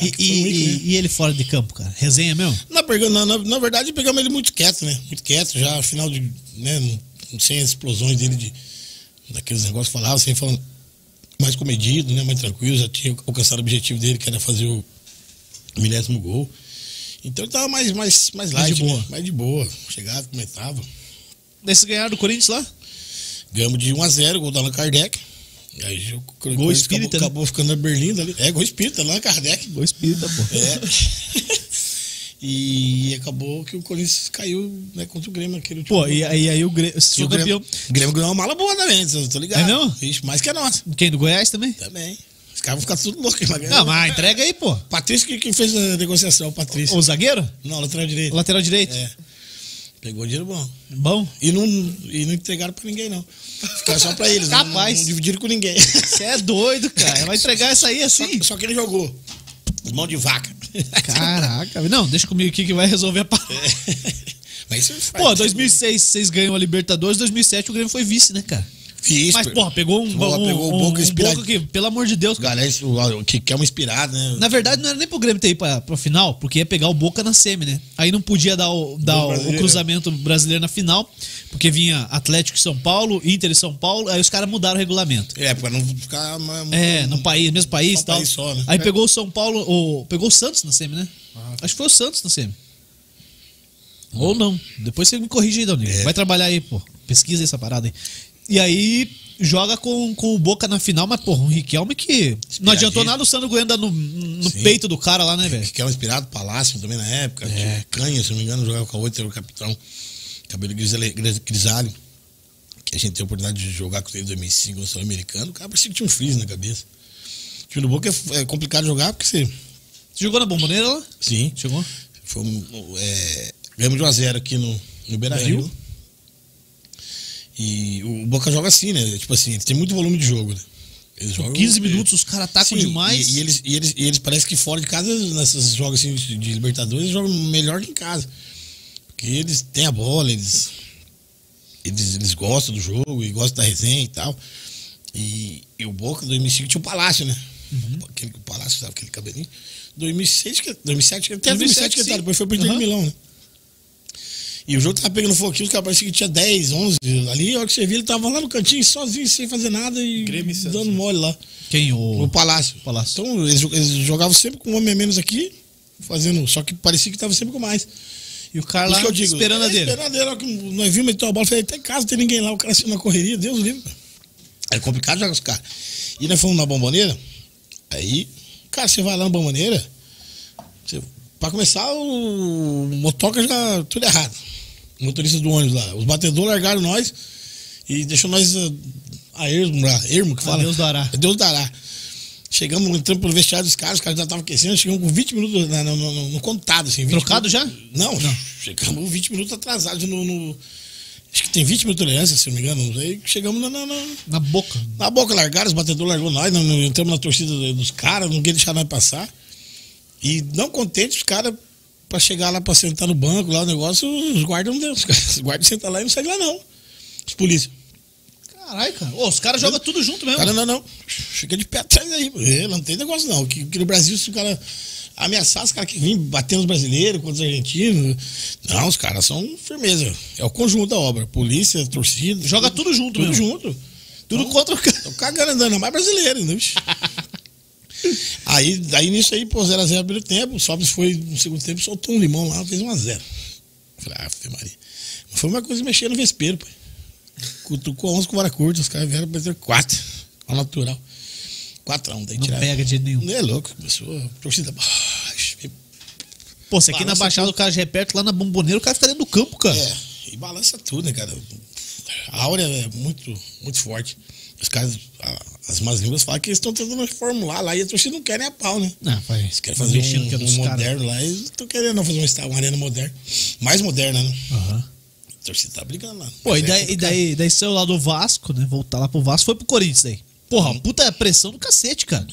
E, Cara, foi um e- né? e- e ele fora de campo, cara? Resenha mesmo? Na, na, na, verdade, pegamos ele muito quieto, né? Muito quieto, já final de. Né, sem as explosões dele de. Daqueles negócios que falava, sem falando mais comedido, né? Mais tranquilo, já tinha alcançado o objetivo dele, que era fazer o milésimo gol. Então ele tava mais, mais, mais Mais light, de boa. né? Mais de boa. Chegava, comentava. Daí vocês ganharam do Corinthians lá? Ganhamos de 1x0, gol da Allan Kardec. Aí o Corinthians espírita, acabou, né? acabou ficando na Berlim ali. É, gol espírita, Allan Kardec. Gol espírita, pô. É. [laughs] e acabou que o Corinthians caiu né, contra o Grêmio último Pô, e aí, aí o Grêmio. O Grêmio, o Grêmio ganhou uma mala boa também, eu tô ligado. É não? Ixi, mais que a nossa. Quem? Do Goiás também? Também. Os caras vão ficar tudo loucos. Mas Não, mas entrega aí, pô. Patrício que, que fez a negociação, o Patrício. O zagueiro? Não, lateral direito. O lateral direito? É. Pegou dinheiro bom. Bom. E não, e não entregaram pra ninguém, não. Ficaram só pra [laughs] eles. não- Capaz. Não, dividiram com ninguém. Você é doido, cara. Vai entregar essa aí Só, assim. só que ele jogou. Mão de vaca. Caraca, não, deixa comigo aqui que vai resolver a parada. Mas isso Pô, 2006 vocês ganham a Libertadores, 2007 o Grêmio foi vice, né, cara? Fiz, Mas, porra, pegou um, um, pegou o um, Boca um inspirado. Boca que, pelo amor de Deus, cara. Galera, isso, o que quer uma inspirada, né? Na verdade, não era nem pro Grêmio ter ido pra, pra final, porque ia pegar o Boca na semi, né? Aí não podia dar o, dar o, brasileiro. cruzamento brasileiro na final, porque vinha Atlético e São Paulo, Inter e São Paulo, aí os caras mudaram o regulamento. É, pra não ficar. uma- É, no país, mesmo país e tal. país só, né? Aí pegou o São Paulo, o, pegou o Santos na semi, né? Acho que foi o Santos na semi. Ou não. Depois você me corrige aí, Doni. É. Vai trabalhar aí, pô. Pesquisa essa parada aí. E aí joga com, com o Boca na final, mas, porra, um Riquelme que. Não adiantou nada o Sandro Goiano dar no, no Sim. peito do cara lá, né, velho? Um inspirado, Palácio também na época. É. Canha, se não me engano, jogava com a outra, era o capitão. Cabelo grisalho. que a gente tem a oportunidade de jogar com ele em 2005 no Sul-Americano, o cara parecia que tinha um freeze na cabeça. O time do Boca é, é complicado jogar porque você. Você jogou na bomboneira lá? Sim. Chegou? Foi um, é, ganhamos de 1x0 aqui no, no Beira Rio. E o Boca joga assim, né? Tipo assim, eles têm muito volume de jogo, né? Eles jogam. 15 minutos, os caras atacam Sim, demais. E, e eles, e, eles, e eles parece que fora de casa, nesses jogos assim, de Libertadores, eles jogam melhor que em casa. Porque eles têm a bola, eles, eles, eles gostam do jogo e gostam da resenha e tal. E, e o Boca, 2005, tinha o Palácio, né? Uhum. Aquele, o Palácio, sabe aquele cabelinho? 2006, que- 2007, até 2007, 2007 que ele tá, depois foi pro Inter Uhum. Milão, né? E o jogo tava pegando aqui, os caras pareciam que tinha 10, 11 ali. A hora que você viu, ele tava lá no cantinho, sozinho, sem fazer nada e Grêmio e dando mole lá. Quem? No O. Palácio. Palácio. Então, eles, eles jogavam sempre com um homem a menos aqui, fazendo. Só que parecia que tava sempre com mais. E o cara lá isso que eu digo, esperando a é, dele. Esperando a dele, que nós vimos, meteu a bola, falei, até em casa não tem ninguém lá, o cara assim na correria, Deus livre. É complicado jogar com os caras. E nós fomos na bomboneira, aí, cara, você vai lá na bomboneira, você, pra começar, o motoca já tudo errado. Motorista do ônibus lá. Os batedores largaram nós e deixou nós a, a ermo, lá, ermo que A fala. Deus dará. A Deus dará. Chegamos, entramos pelo vestiário dos caras, os caras já estavam aquecendo, chegamos com 20 minutos na- no, no- no contado, assim. 20 Trocado minutos. já? Não, chegamos 20 minutos atrasados no, no- Acho que tem 20 minutos de tolerância, se não me engano. não sei. chegamos na, na, na, Na boca. na boca, largaram, os batedores largou nós, não, não entramos na torcida dos caras, não queria deixar nós passar. E não contentes, os caras, pra chegar lá pra sentar no banco, lá o negócio, os guardas não deu. [laughs] Os guardas sentam lá e não saem lá, não. Os polícia. Caralho, cara. Ô, os caras jogam tudo junto mesmo. Cara, não, não. Fica de pé atrás aí. É, Não tem negócio, não. Que, que no Brasil, se o cara ameaçar os caras que vêm batendo os brasileiros contra os argentinos. Não, os caras são firmeza. É o conjunto da obra. Polícia, torcida. Joga tudo junto tudo mesmo. junto. Tudo Então, contra o cara. Tô cagando andando, é mais brasileiro, né? bicho? [laughs] aí, aí nisso aí, pô, 0x0 no primeiro tempo, o Sobres foi no segundo tempo, soltou um limão lá, fez 1x0. Falei, ah, Maria. Mas foi uma coisa mexer no vespeiro, pô. Cutucou 11 com vara curta, os caras vieram pra ter 4, ao natural. 4x1, daí Não tiraram. pega de nenhum. Não é louco, começou a torcida baixa. Pô, se aqui na Baixada o cara já repete lá na bomboneira, o cara fica dentro do campo, cara. É, e balança tudo, né, cara? A áurea é muito, muito forte. Os caras, a- as más línguas falam que eles estão tentando reformular lá e a torcida não quer nem a pau, né? Não, vai. Eles querem fazer um, que é um moderno lá, eles estão querendo fazer um uma arena moderna. Mais moderna, né? Aham. A torcida tá brigando lá. Pô, Mas e é daí, e complicado. daí, daí saiu lá do Vasco, né? Voltar lá pro Vasco, foi pro Corinthians daí. Porra, puta pressão do cacete, cara.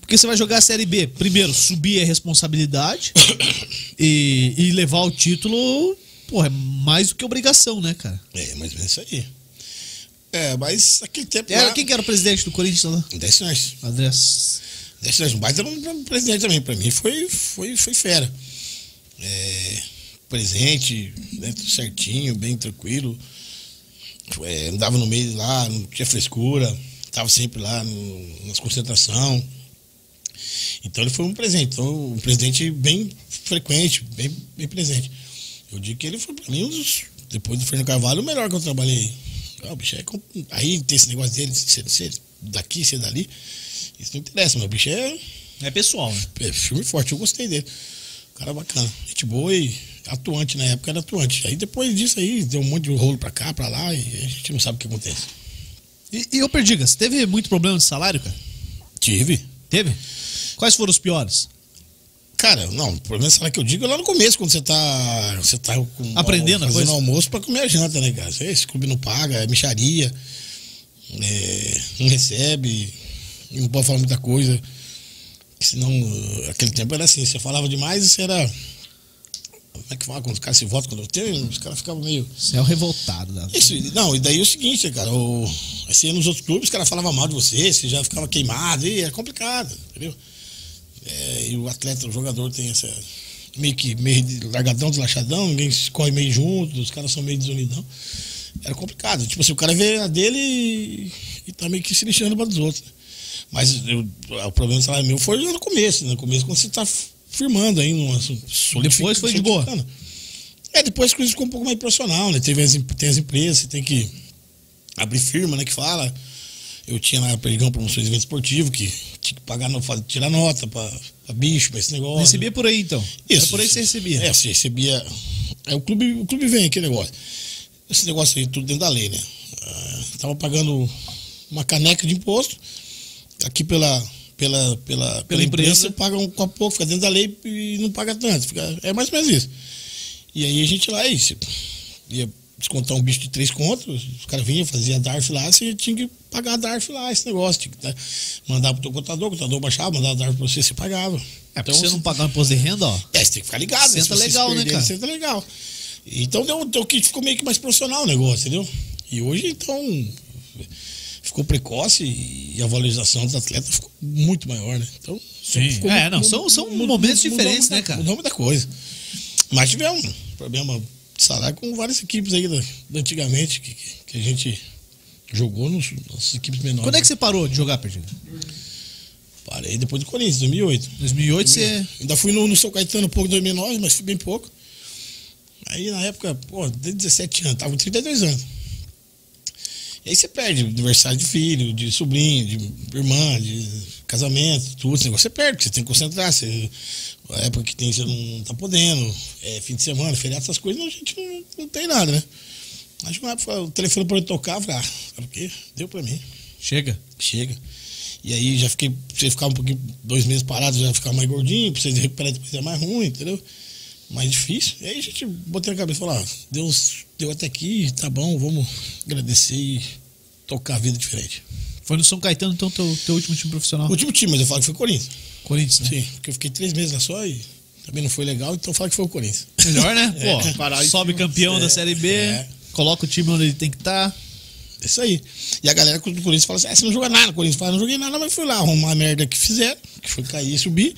Porque você vai jogar a Série B, primeiro, subir é responsabilidade [coughs] e, e levar o título, porra, é mais do que obrigação, né, cara? É, mais ou menos isso aí. É, mas aquele tempo Era, lá... quem que era o presidente do Corinthians lá? Desce nós. André. Desce nós. Mas era um presidente também. Pra mim foi, foi, foi fera. É, presente, né, tudo certinho, bem tranquilo. É, andava no meio lá, não tinha frescura. Tava sempre lá no, nas concentração. Então ele foi um presente. Então, um presidente bem frequente, bem, bem presente. Eu digo que ele foi pra mim um dos, depois do Fernando Carvalho, o melhor que eu trabalhei. Ah, o bicho é, com- aí tem esse negócio dele, ser, ser daqui, ser dali. Isso não interessa, mas o bicho é, É pessoal, né? é filme forte, eu gostei dele. Cara bacana, gente boa e atuante, na época era atuante. Aí depois disso aí, deu um monte de rolo pra cá, pra lá, e a gente não sabe o que acontece. E, e ô Perdigas, teve muito problema de salário, cara? Tive. Teve? Quais foram os piores? Cara, não, o problema será que eu digo é lá no começo, quando você tá. Você tá com, Aprendendo a fazendo almoço pra comer a janta, né, cara? Esse clube não paga, é micharia, é, não recebe, não pode falar muita coisa. Senão, eh, aquele tempo era assim, você falava demais e você era. Como é que fala? Quando os caras se votam, quando eu tenho, os caras ficavam meio. Você é o revoltado. Da... Isso, não, e daí é o seguinte, cara, o, você ia nos outros clubes, os caras falavam mal de você, você já ficava queimado, e é complicado, entendeu? É, e o atleta, o jogador tem essa. meio que meio de largadão, deslachadão, ninguém corre meio junto, os caras são meio desunidão. Era complicado. Tipo assim, o cara vê a dele e, e tá meio que se lixando para dos outros. Mas eu- o problema do meu foi no começo, né? No começo, quando você tá firmando aí numa Depois foi de boa. É, depois a coisa ficou um pouco mais profissional, né? Teve as, em- tem as empresas, você tem que abrir firma, né? Que fala. Eu tinha na Perdigão promoções de evento esportivo, que que pagar, tirar nota pra bicho, pra esse negócio. Recebia por aí, então. Era por aí que você recebia. É, você recebia. É, o, clube, o clube vem aquele negócio. Esse negócio aí, tudo dentro da lei, né? Ah, tava pagando uma caneca de imposto. Aqui pela, pela, pela, pela empresa. empresa, paga um copo pouco, fica dentro da lei e não paga tanto. Fica, é mais ou menos isso. E aí a gente lá, isso, ia descontar um bicho de três contos, os caras vinham, fazia DARF lá, você tinha que pagar a DARF lá, esse negócio. Tinha que tá- mandar pro teu contador, o contador baixava, mandava a DARF pra você, você pagava. É, porque você não pagar um imposto de renda, ó. É, você tem que ficar ligado. Senta Se você se legal, né, perder, cara? Senta legal. Então deu, deu que ficou meio que mais profissional o negócio, entendeu? E hoje, então, ficou precoce e a valorização dos atletas ficou muito maior, né? Então, Sim. ficou É, não, são- são mudou- momentos mudou diferentes, né, cara? Mudou muita coisa. Mas tivemos um problema salário com várias equipes aí da, da antigamente que, que- a gente jogou nos, nas equipes menores. Quando é que você parou de jogar, Perdido? Parei depois do Corinthians, 2008. 2008 você... Ainda fui no, no São Caetano um pouco em 2009, mas fui bem pouco. Aí na época, pô, desde 17 anos, tava com 32 anos. E aí você perde aniversário de filho, de sobrinho, de irmã, de casamento, tudo. Esse negócio você perde, porque você tem que concentrar. Você, a época que tem, você não tá podendo. É, fim de semana, feriado, essas coisas, a gente não, não tem nada, né? Acho que uma época o telefone para tocar, eu falei, ah, sabe o quê? Deu pra mim. Chega. Chega. E aí já fiquei, você ficar um pouquinho, dois meses parado, já ficar mais gordinho, pra você recuperar depois é mais ruim, entendeu? Mais difícil. E aí a gente botei na cabeça e falou, ah, Deus deu até aqui, tá bom, vamos agradecer e tocar a vida diferente. Foi no São Caetano, então, teu, teu último time profissional. O último time, mas eu falo que foi o Corinthians. Corinthians, né? Sim, porque eu fiquei três meses lá só e também não foi legal, então eu falo que foi o Corinthians. Melhor, né? [laughs] Pô, parar em sobe campeão É, da Série B, é. coloca o time onde ele tem que estar. É Isso aí. E a galera do Corinthians fala assim: ah, você não joga nada. O Corinthians fala: não joguei nada, mas fui lá arrumar a merda que fizeram, que foi cair e subir.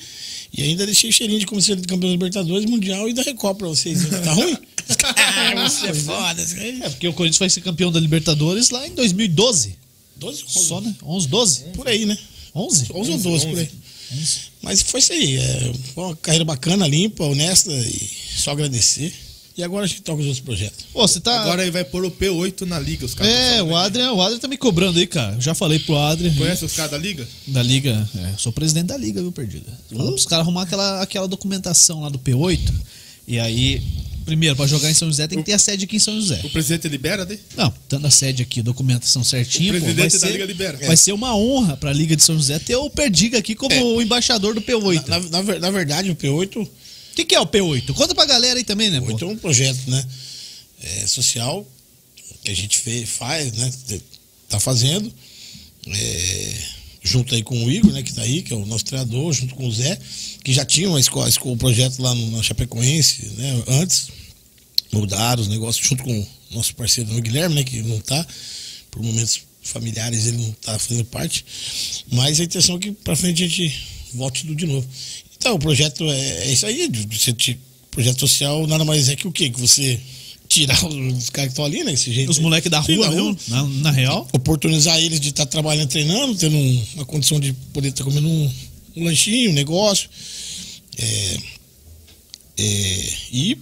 E ainda deixei cheirinho de comissão de campeão da Libertadores, Mundial e da Recopa pra vocês. Tá ruim? ah, [laughs] você é foda. É, porque o Corinthians vai ser campeão da Libertadores lá em 2012. 12, Só, né? 11, 12? Por aí, né? 11? 11 ou 12 por aí. Mas foi isso aí. É uma carreira bacana, limpa, honesta e só agradecer. E agora a gente toca os outros projetos. Pô, você tá. Agora ele vai pôr o P8 na liga, os caras. É, o Adrian, o Adrian tá me cobrando aí, cara. Eu já falei pro Adrian. Conhece os caras da liga? Da Liga. É, sou presidente da Liga, viu, Perdida? Fala pros caras arrumar aquela, aquela documentação lá do P8. E aí, primeiro, pra jogar em São José tem que ter a sede aqui em São José. O presidente libera, daí? Não, tendo a sede aqui, documentação certinha, O pô, vai presidente da ser, Liga libera. vai ser uma honra pra Liga de São José ter o Perdiga aqui como É. o embaixador do P8. Na, na ver- na verdade, o P8 O que, que é o P8? Conta pra galera aí também, né, pô? Oito é um projeto né, é, social que a gente fez, faz, né? Tá fazendo. é, junto aí com o Igor, né, que tá aí, que é o nosso treinador, junto com o Zé, que já tinha uma escola- o projeto lá no, na Chapecoense, né, antes. Mudaram os negócios junto com o nosso parceiro o Guilherme, né, que não tá, por momentos familiares ele não tá fazendo parte. Mas a intenção é que pra frente a gente volte tudo de novo. Então, o projeto é, é isso aí, você te- projeto social nada mais é que o quê? Que você tirar [laughs] os caras que estão ali, né? Esse jeito Os moleques da Sim, rua mesmo, na, na real. oportunizar eles de estar trabalhando, treinando, tendo um- uma condição de poder estar comendo um, um lanchinho, um negócio. É, é, e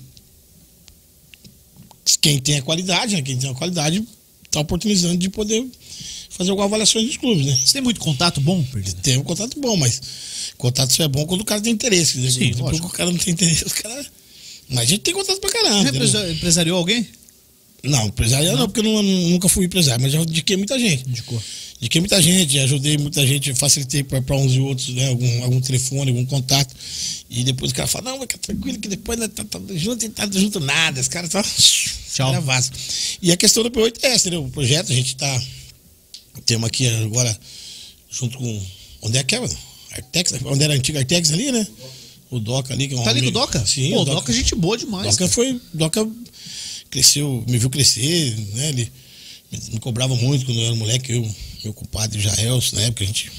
quem tem a qualidade, né? Quem tem a qualidade está oportunizando de poder fazer alguma avaliação dos clubes, né? Você tem muito contato bom, Perdido? Tem um contato bom, mas contato só é bom quando o cara tem interesse. Dizer, Sim, que o cara não tem interesse, os caras. Mas a gente tem contato pra caramba. Entendeu? empresa- empresariou alguém? Não, empresário não, porque eu não- nunca fui empresário, mas já indiquei muita gente. Indicou. Indiquei muita gente, ajudei muita gente, facilitei para uns e outros, né? Algum, algum telefone, algum contato. E depois o cara fala, não, mas fica tranquilo que depois nós tá, tá junto tá junto nada. Os caras tá. Tchau. cara vaza. E a questão do P8 é essa, entendeu? O projeto, a gente tá. Temos aqui agora, junto com. Onde é que é, mano? Artex, onde era a antiga Artex ali, né? O Doca ali. Que é um Tá ali com o Doca? Sim, Pô, o o Doca é gente boa demais. Doca foi. Doca cresceu, me viu crescer, né? Ele me, cobrava muito quando eu era moleque, eu, meu compadre Jaelson, na época a gente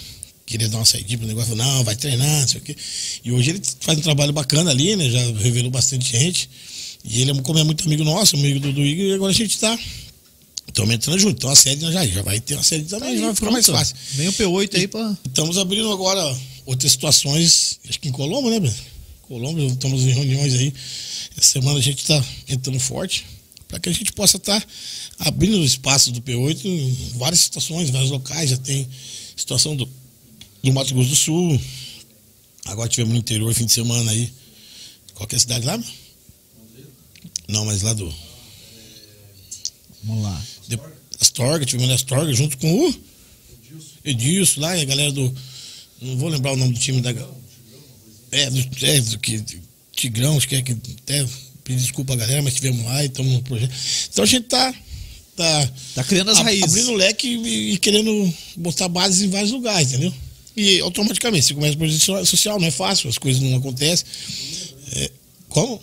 queria dar uma saidinha pro negócio, não, vai treinar, não sei o quê. E hoje ele faz um trabalho bacana ali, né? Já revelou bastante gente. E ele, como é muito amigo nosso, amigo do, do Igor, e agora a gente tá. Estamos entrando junto. Então a sede já, já vai ter uma sede Tá também, aí, já vai ficar mais pronto. fácil. Vem o P8 aí pra. Estamos abrindo agora outras situações, acho que em Colombo, né, Breno? Colombo, estamos em reuniões aí. Essa semana a gente está entrando forte para que a gente possa estar abrindo o espaço do P8 em várias situações, vários locais. Já tem situação do, do Mato Grosso do Sul. Agora tivemos no interior fim de semana aí. Qual que é a cidade lá? Não, mas lá do. Vamos lá. de- Astorga, tivemos na Astorga junto com o Edilson lá e a galera do. Não vou lembrar o nome do time da. É, do, é, do que. Tigrão, acho que é que até pedir desculpa a galera, mas tivemos lá e estamos no projeto. Então a gente tá. Tá, Tá criando as ab- raízes. Abrindo o leque e, e querendo botar bases em vários lugares, entendeu? E automaticamente, você começa a projeto so- social, não é fácil, as coisas não acontecem. É, como?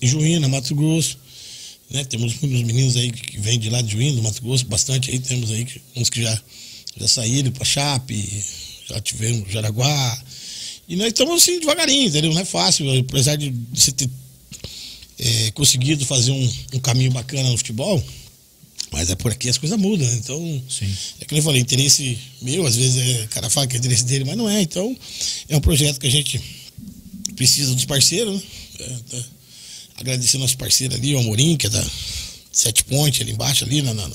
Em Juína, Mato Grosso. Né? Temos muitos meninos aí que vêm de lá de Juína, do Mato Grosso, bastante aí. Temos aí uns que já, já saíram para Chape, já tivemos Jaraguá. E nós estamos assim devagarinho, entendeu? Não é fácil, apesar de você ter é, conseguido fazer um, um caminho bacana no futebol, mas é por aqui as coisas mudam, né? Então, Sim. é que eu falei, interesse meu, às vezes é, o cara fala que é interesse dele, mas não é. Então, é um projeto que a gente precisa dos parceiros, né? É, tá. Agradecer nosso parceiro ali, o Amorim, que é da Sete Pontes, ali embaixo, ali na, na,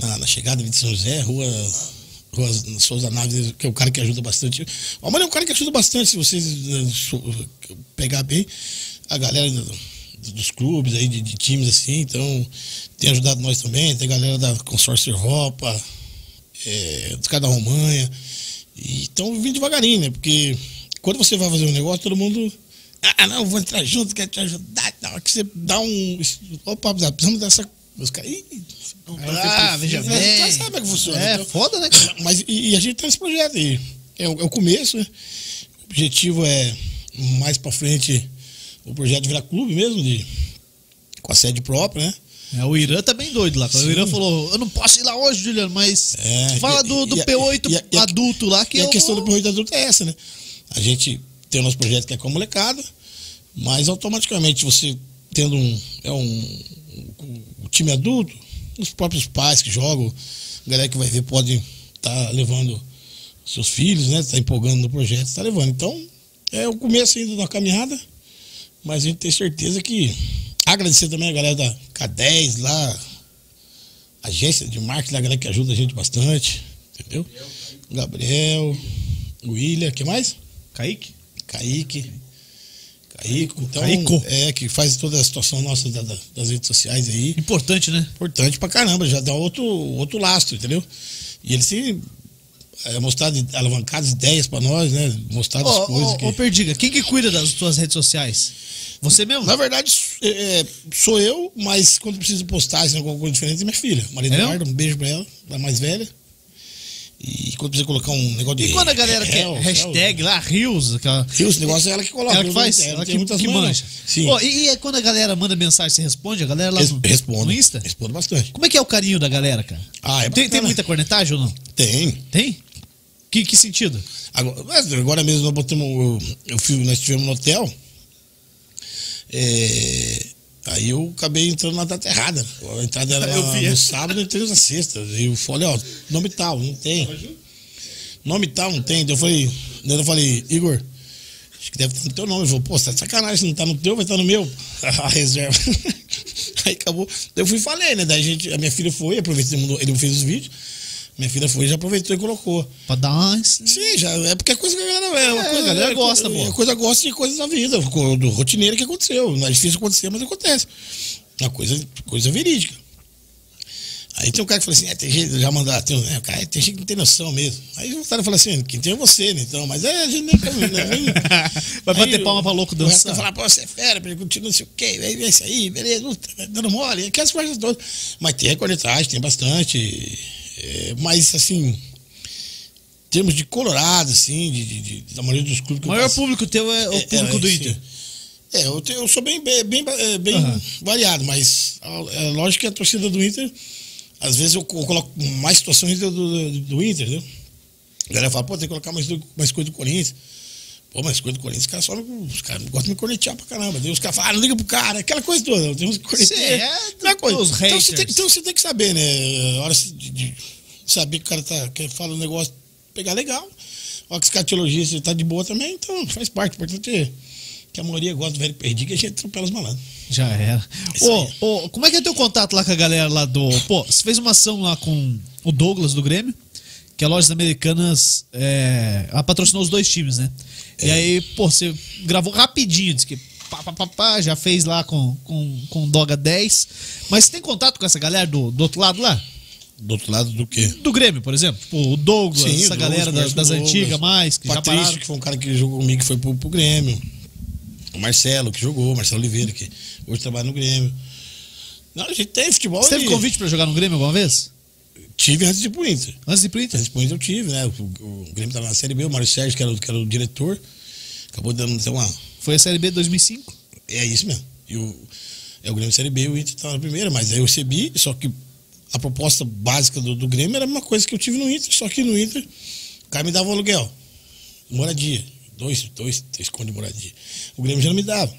na, na chegada de São José, rua, rua Souza Naves, que é o cara que ajuda bastante. O Amorim é um cara que ajuda bastante, se vocês eh, pegar bem a galera do- do- dos clubes aí, de, de times assim, então tem ajudado nós também, tem galera da Consórcio Europa, é, dos caras da Romanha. E estão vindo devagarinho, né? Porque quando você vai fazer um negócio, todo mundo. Ah, não, vou entrar junto, quero te ajudar. Na hora que você dá um. Opa, precisamos dessa. Caras. "Ih, não Ah, veja precisa", bem. então sabe como é que funciona. É Então, foda, né? mas e, e a gente tá nesse projeto aí. É, o- é o começo, né? O objetivo é mais pra frente o projeto virar clube mesmo, de, com a sede própria, né? É, o Irã tá bem doido lá. Quando O Sim. Irã falou, eu não posso ir lá hoje, Juliano, mas É, fala do, do e a- P8 e e adulto lá que e a questão vou- do projeto adulto é essa, né? A gente tem o nosso projeto que é com a molecada, mas automaticamente você tendo um, é um, um- um time adulto, os próprios pais que jogam, a galera que vai ver pode estar levando seus filhos, né? Tá empolgando no projeto, está levando. Então, é o começo ainda da caminhada, mas a gente tem certeza que agradecer também a galera da K10 lá, agência de marketing, a galera que ajuda a gente bastante, entendeu? O Gabriel, o William, que mais? Kaique? Kaique. Então, Caico. é, que faz toda a situação nossa da- da- das redes sociais aí. Importante, né? Importante pra caramba, já dá outro, outro lastro, entendeu? E eles têm é, mostrado alavancadas ideias pra nós, né? Mostrado as Ô, coisas ô, que... ô, Perdiga, quem que cuida das tuas redes sociais? Você mesmo? Na verdade, é, é, sou eu, mas quando preciso postar assim, alguma coisa diferente, é minha filha. Maria É? Eduarda, um beijo pra ela, da mais velha. E quando precisa colocar um negócio de. E quando a galera quer Reels, hashtag lá, Reels, aquela... Reels, esse negócio é ela que coloca. Ela que eu faz, ela que, que manja. Sim. E, e quando a galera manda mensagem, você responde? A galera lá no, respondo. no Insta? Respondo bastante. Como é que é o carinho da galera, cara? Ah, é tem, tem muita cornetagem ou não? Tem. Tem? Que, que sentido? Agora, agora mesmo nós botamos. Eu, eu nós estivemos no hotel. é, aí eu acabei entrando na data errada. A entrada era [laughs] vi. no sábado e eu entrei na sexta. E eu falei, ó, nome tal, não tem. Nome tal, não tem. Daí eu falei, daí eu falei, Igor, acho que deve estar no teu nome. Ele falou, pô, você tá de sacanagem, se não tá no teu, vai estar no meu. [laughs] A reserva. [laughs] Aí acabou. Daí eu fui e falei, né? Daí a, gente, a minha filha foi, aproveitei, ele fez os vídeos. Minha filha foi, já aproveitou e colocou. Pra dar. Sim, já, é porque é coisa que a galera, é uma É, coisa, a galera é, gosta, é, pô. A coisa gosta de coisas da vida, do rotineiro que aconteceu. Não é difícil acontecer, mas acontece. É uma coisa, coisa verídica. Aí tem um cara que fala assim, é, tem gente já mandar, tem, é, cara, tem gente que não tem noção mesmo. Aí o cara fala assim, quem tem é você, né? Então, mas é, a gente nem. nem [laughs] Vai bater Aí palma o- pra louco o resto falar, pô, você é fera, continua não sei o quê, é isso aí, beleza, dando mole, aquelas coisas todas. Mas tem a cornetagem, tem bastante. É, mas assim, em termos de colorado, assim, de, de- de- da maioria dos clubes que O maior passo- público teu é o É, público é, do. Inter. É, eu, tenho- eu sou bem, bem, bem, é, bem Aham. variado, mas é lógico que a torcida do Inter, às vezes eu co- coloco mais situações do, do, do Inter, entendeu? A galera fala, pô, tem que colocar mais, mais coisa do Corinthians. Pô, mais coisa do Corinthians, os caras só não- os caras gostam de me cornetear pra caramba. Daí os caras falam, ah, não liga pro cara, aquela coisa toda. Tem uns que corneteiam. Sim, é, Aquela coisa. os Então você, tem, então você tem que saber, né? A hora de, de saber que o cara tá, que fala um negócio, pegar legal. A hora que os caras te elogiam, você tá de boa também, então faz parte. O importante é que a maioria gosta do velho perdido e a gente atropela os malandros. Já era. Isso Ô, ô, como é que é teu contato lá com a galera lá do. Pô, você fez uma ação lá com o Douglas do Grêmio, que a Lojas Americanas é, patrocinou os dois times, né? É. E aí, pô, você gravou rapidinho, disse que pá, pá, pá, pá, já fez lá com, com, com Doga 10. Mas você tem contato com essa galera do, do outro lado lá? Do outro lado do quê? Do Grêmio, por exemplo? Tipo, o Douglas, Sim, essa Douglas, galera das, das Douglas. antigas mais, que já Patrício, pararam. que foi um cara que jogou comigo, que foi pro, pro Grêmio. O Marcelo, que jogou, Marcelo Oliveira, que hoje trabalha no Grêmio. Não, a gente tem futebol. Você teve convite pra jogar no Grêmio alguma vez? Tive antes de Inter. Antes de Inter? Antes de Inter eu tive, né? O, o Grêmio tava na Série B, o Mário Sérgio, que era, o- que era o diretor, acabou dando uma. Foi a Série B de 2005. É isso mesmo. E o, é o Grêmio Série B e o Inter estava na primeira, mas aí eu recebi, só que a proposta básica do, do Grêmio era a mesma coisa que eu tive no Inter, só que no Inter o cara me dava um aluguel, moradia, dois, dois, três contos de moradia. O Grêmio já não me dava.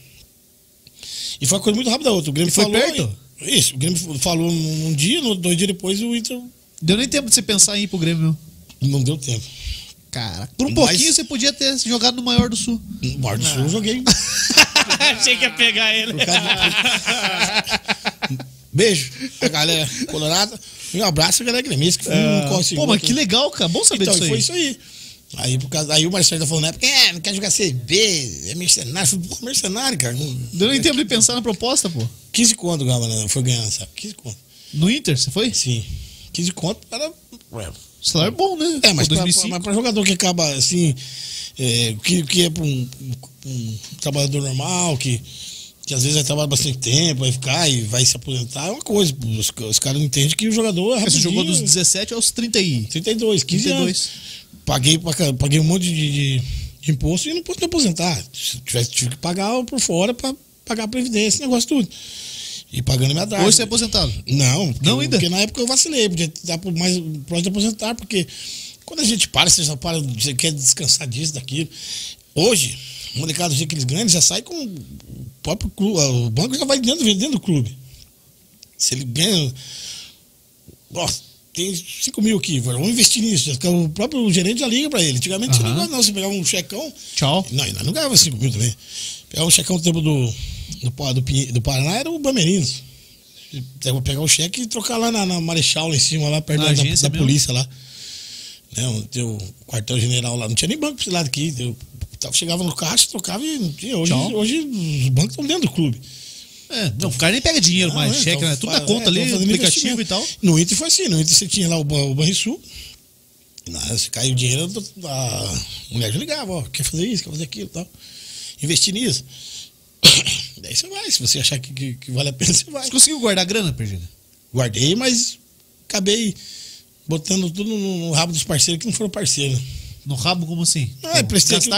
E foi uma coisa muito rápida outra. O Grêmio E foi falou. perto? Isso, o Grêmio falou num dia, no, dois dias depois o Inter Deu nem tempo de você pensar em ir pro Grêmio, meu. não deu tempo. Cara, por um Mas- pouquinho você podia ter jogado no maior do sul. No Bar do Sul eu joguei. [laughs] Achei que ia pegar ele. Beijo, a galera colorada. Um abraço a galera gremista que foi um. É. Pô, mas que legal, cara. Bom saber Então, disso aí. foi isso aí. Aí, por causa, aí o Marcelo tá falando na época, é, não quer jogar CB, é mercenário. Pô, mercenário, cara. Não, Deu nem tempo de pensar na proposta, pô. 15 conto ganhava, né? foi ganhando, sabe? 15 conto. No Inter, você foi? Sim. 15 conto era. ué, Salário bom, né? É, mas Pô, pra, 2005. mas pra jogador que acaba assim, é, que, que é pra um, um- trabalhador normal, que, que às vezes vai trabalhar bastante tempo, vai ficar e vai se aposentar, é uma coisa. Os, os caras não entendem que o jogador é Você jogou dos 17 aos 30 e... 32, 15 32. anos. Paguei, paguei um monte de, de- de imposto e não pude me aposentar. Tivesse, tive que pagar por fora pra pagar a previdência, esse negócio tudo. E pagando minha draga. Hoje você é aposentado. Não, porque, Não ainda? porque na época eu vacilei, podia estar por mais próximo de aposentar, porque quando a gente para, você já para, você quer descansar disso, daquilo. Hoje, o molecado que eles ganham, já sai com o próprio clube, o banco já vai dentro, vendendo o clube. Se ele ganha. Ó, tem 5 mil aqui, vamos investir nisso. O próprio gerente já liga pra ele. Antigamente você Aham. não ligava, não. Você pegava um checão. Tchau. Não, ainda não ganhava 5 mil também. Pegava um checão do tempo do, do, do, do Paraná, era o Bamerinos. Eu vou pegar o cheque e trocar lá na, na Marechal, lá em cima, lá perto da, da- da polícia lá. Né, onde tem o quartel-general lá. Não tinha nem banco pra esse lado aqui. Eu chegava no caixa, trocava e tinha. Hoje, Tchau. hoje os bancos estão dentro do clube. É, não, o cara nem pega dinheiro mais, é, cheque, então né? Tudo na conta é, ali, aplicativo e tal. No Inter foi assim, no Inter você tinha lá o, o Banrisul. Se caiu o dinheiro, a mulher já ligava, ó, quer fazer isso, quer fazer aquilo e tal. Investir nisso. [coughs] Daí você vai, se você achar que, que- que vale a pena, [laughs] você vai. Você conseguiu guardar grana, Perdido? Guardei, mas acabei botando tudo no, rabo dos parceiros que não foram parceiros. No rabo, como assim? Não, é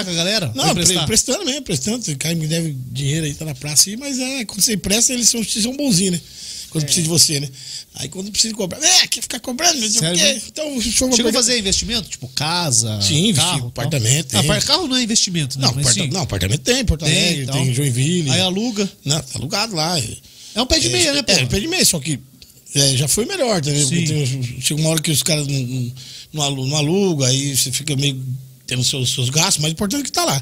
aqui- com a galera? Não, emprestar? prestando mesmo, prestando. O cara me deve dinheiro aí, tá na praça aí, mas é, quando você empresta, eles são, são bonzinhos, né? Quando precisa de você, né? Aí quando precisa cobrar, é, quer ficar cobrando, não sei o quê. Então, vai Chegou a fazer investimento? Tipo, casa, Sim, carro, apartamento, Ah, tem. carro não é investimento, né? Não, Mas aparta- não, apartamento tem, Porto Tem, Alegre, então. tem Joinville. Aí aluga. Não, tá alugado lá. É um pé de meia, né, pô? É, pé de meia, só que é, já foi melhor, tá tem- chega uma hora que os caras não, não, não alugam, aí você fica meio tendo seus, seus gastos, mas o importante é que tá lá.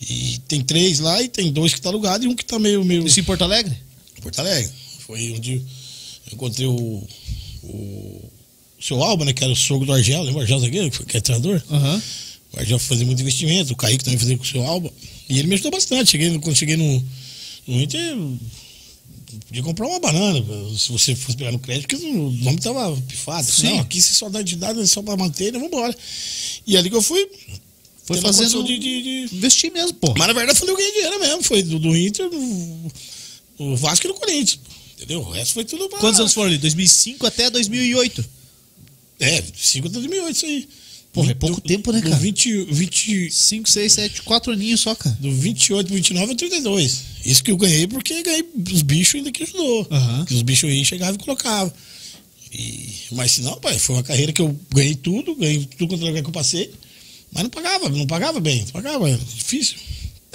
E tem três lá e tem dois que tá alugado e um que tá meio. meio... Isso em Porto Alegre? Porto Alegre. Foi onde eu encontrei o, o, o seu Alba, né? Que era o sogro do Argel, lembra o Argel Zagueiro, que foi- que é treinador? Aham. O Argel fazia muito investimento, o Kaique também fazia com o seu Alba. E ele me ajudou bastante. Cheguei, quando cheguei no, no Inter, eu podia comprar uma banana, se você fosse pegar no crédito, porque o nome tava pifado. Sim. Não, aqui você só dá de é só pra manter, né? Vambora. E ali que eu fui. Foi fazendo. De, de, de- Investir mesmo, pô. Mas na verdade foi eu ganhei dinheiro mesmo. Foi do, do Inter, do, do Vasco e do Corinthians. Entendeu? O resto foi tudo. Quantos anos foram ali? 2005 até 2008. É, 5 até 2008, isso aí. Porra, é pouco tempo, né, do cara? 20, 20, 5, 6, 7, 4 aninhos só, cara. do 28 pro 29 a 32. Isso que eu ganhei porque ganhei os bichos ainda que ajudou. Aham. Que os bichos aí chegavam e colocavam. E, mas se não, pai, foi uma carreira que eu ganhei tudo, ganhei tudo quanto lugar que eu passei. Mas não pagava, não pagava bem, não pagava, era difícil.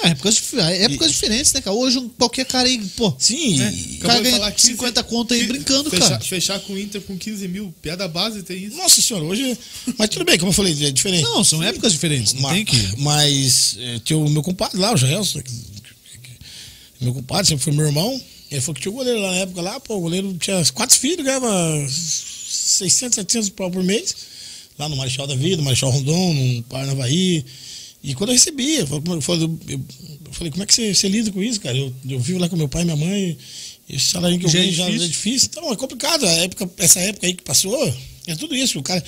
É, épocas, dif- épocas diferentes, né, cara? Hoje um- qualquer cara aí, pô. Sim, né? e- O cara ganha falar 15 50 conto aí que- brincando, fechar, cara. Fechar com o Inter com 15 mil, piada base tem isso. Nossa senhora, hoje. Mas tudo bem, como eu falei, é diferente. Não, são épocas diferentes. Não Ma- tem que. Mas eh, tinha o meu compadre lá, o que- Meu compadre, sempre foi meu irmão. Ele falou que tinha um goleiro lá na época lá, pô, o goleiro tinha quatro filhos, ganhava 600, 700 pau por mês. Lá no Marechal da Vida, Marechal Rondon, no Paranavaí. E quando eu recebia, eu falei, como é que você, você lida com isso, cara? Eu, eu vivo lá com meu pai e minha mãe, esse salário que eu Já é ganho já difícil. é difícil. Então, é complicado. A época, essa época aí que passou, é tudo isso. O cara,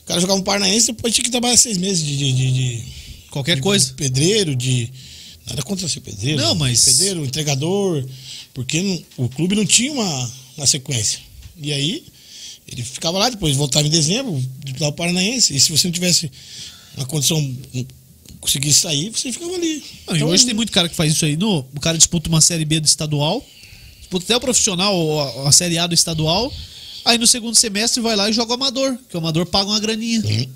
o cara jogava um paranaense, depois tinha que trabalhar seis meses de... de, de- de- Qualquer de coisa. pedreiro, de... Nada contra ser pedreiro. Não, mas- Pedreiro, entregador, porque não- o clube não tinha uma, uma sequência. E aí, ele ficava lá, depois voltava em dezembro, disputar o Paranaense. E se você não tivesse uma condição, não conseguisse sair, você ficava ali. Não, e Então, hoje tem muito cara que faz isso aí. No, o cara disputa uma Série B do estadual, disputa até o profissional, ou a, a Série A do estadual. Aí no segundo semestre vai lá e joga o amador, que o amador paga uma graninha. Uhum.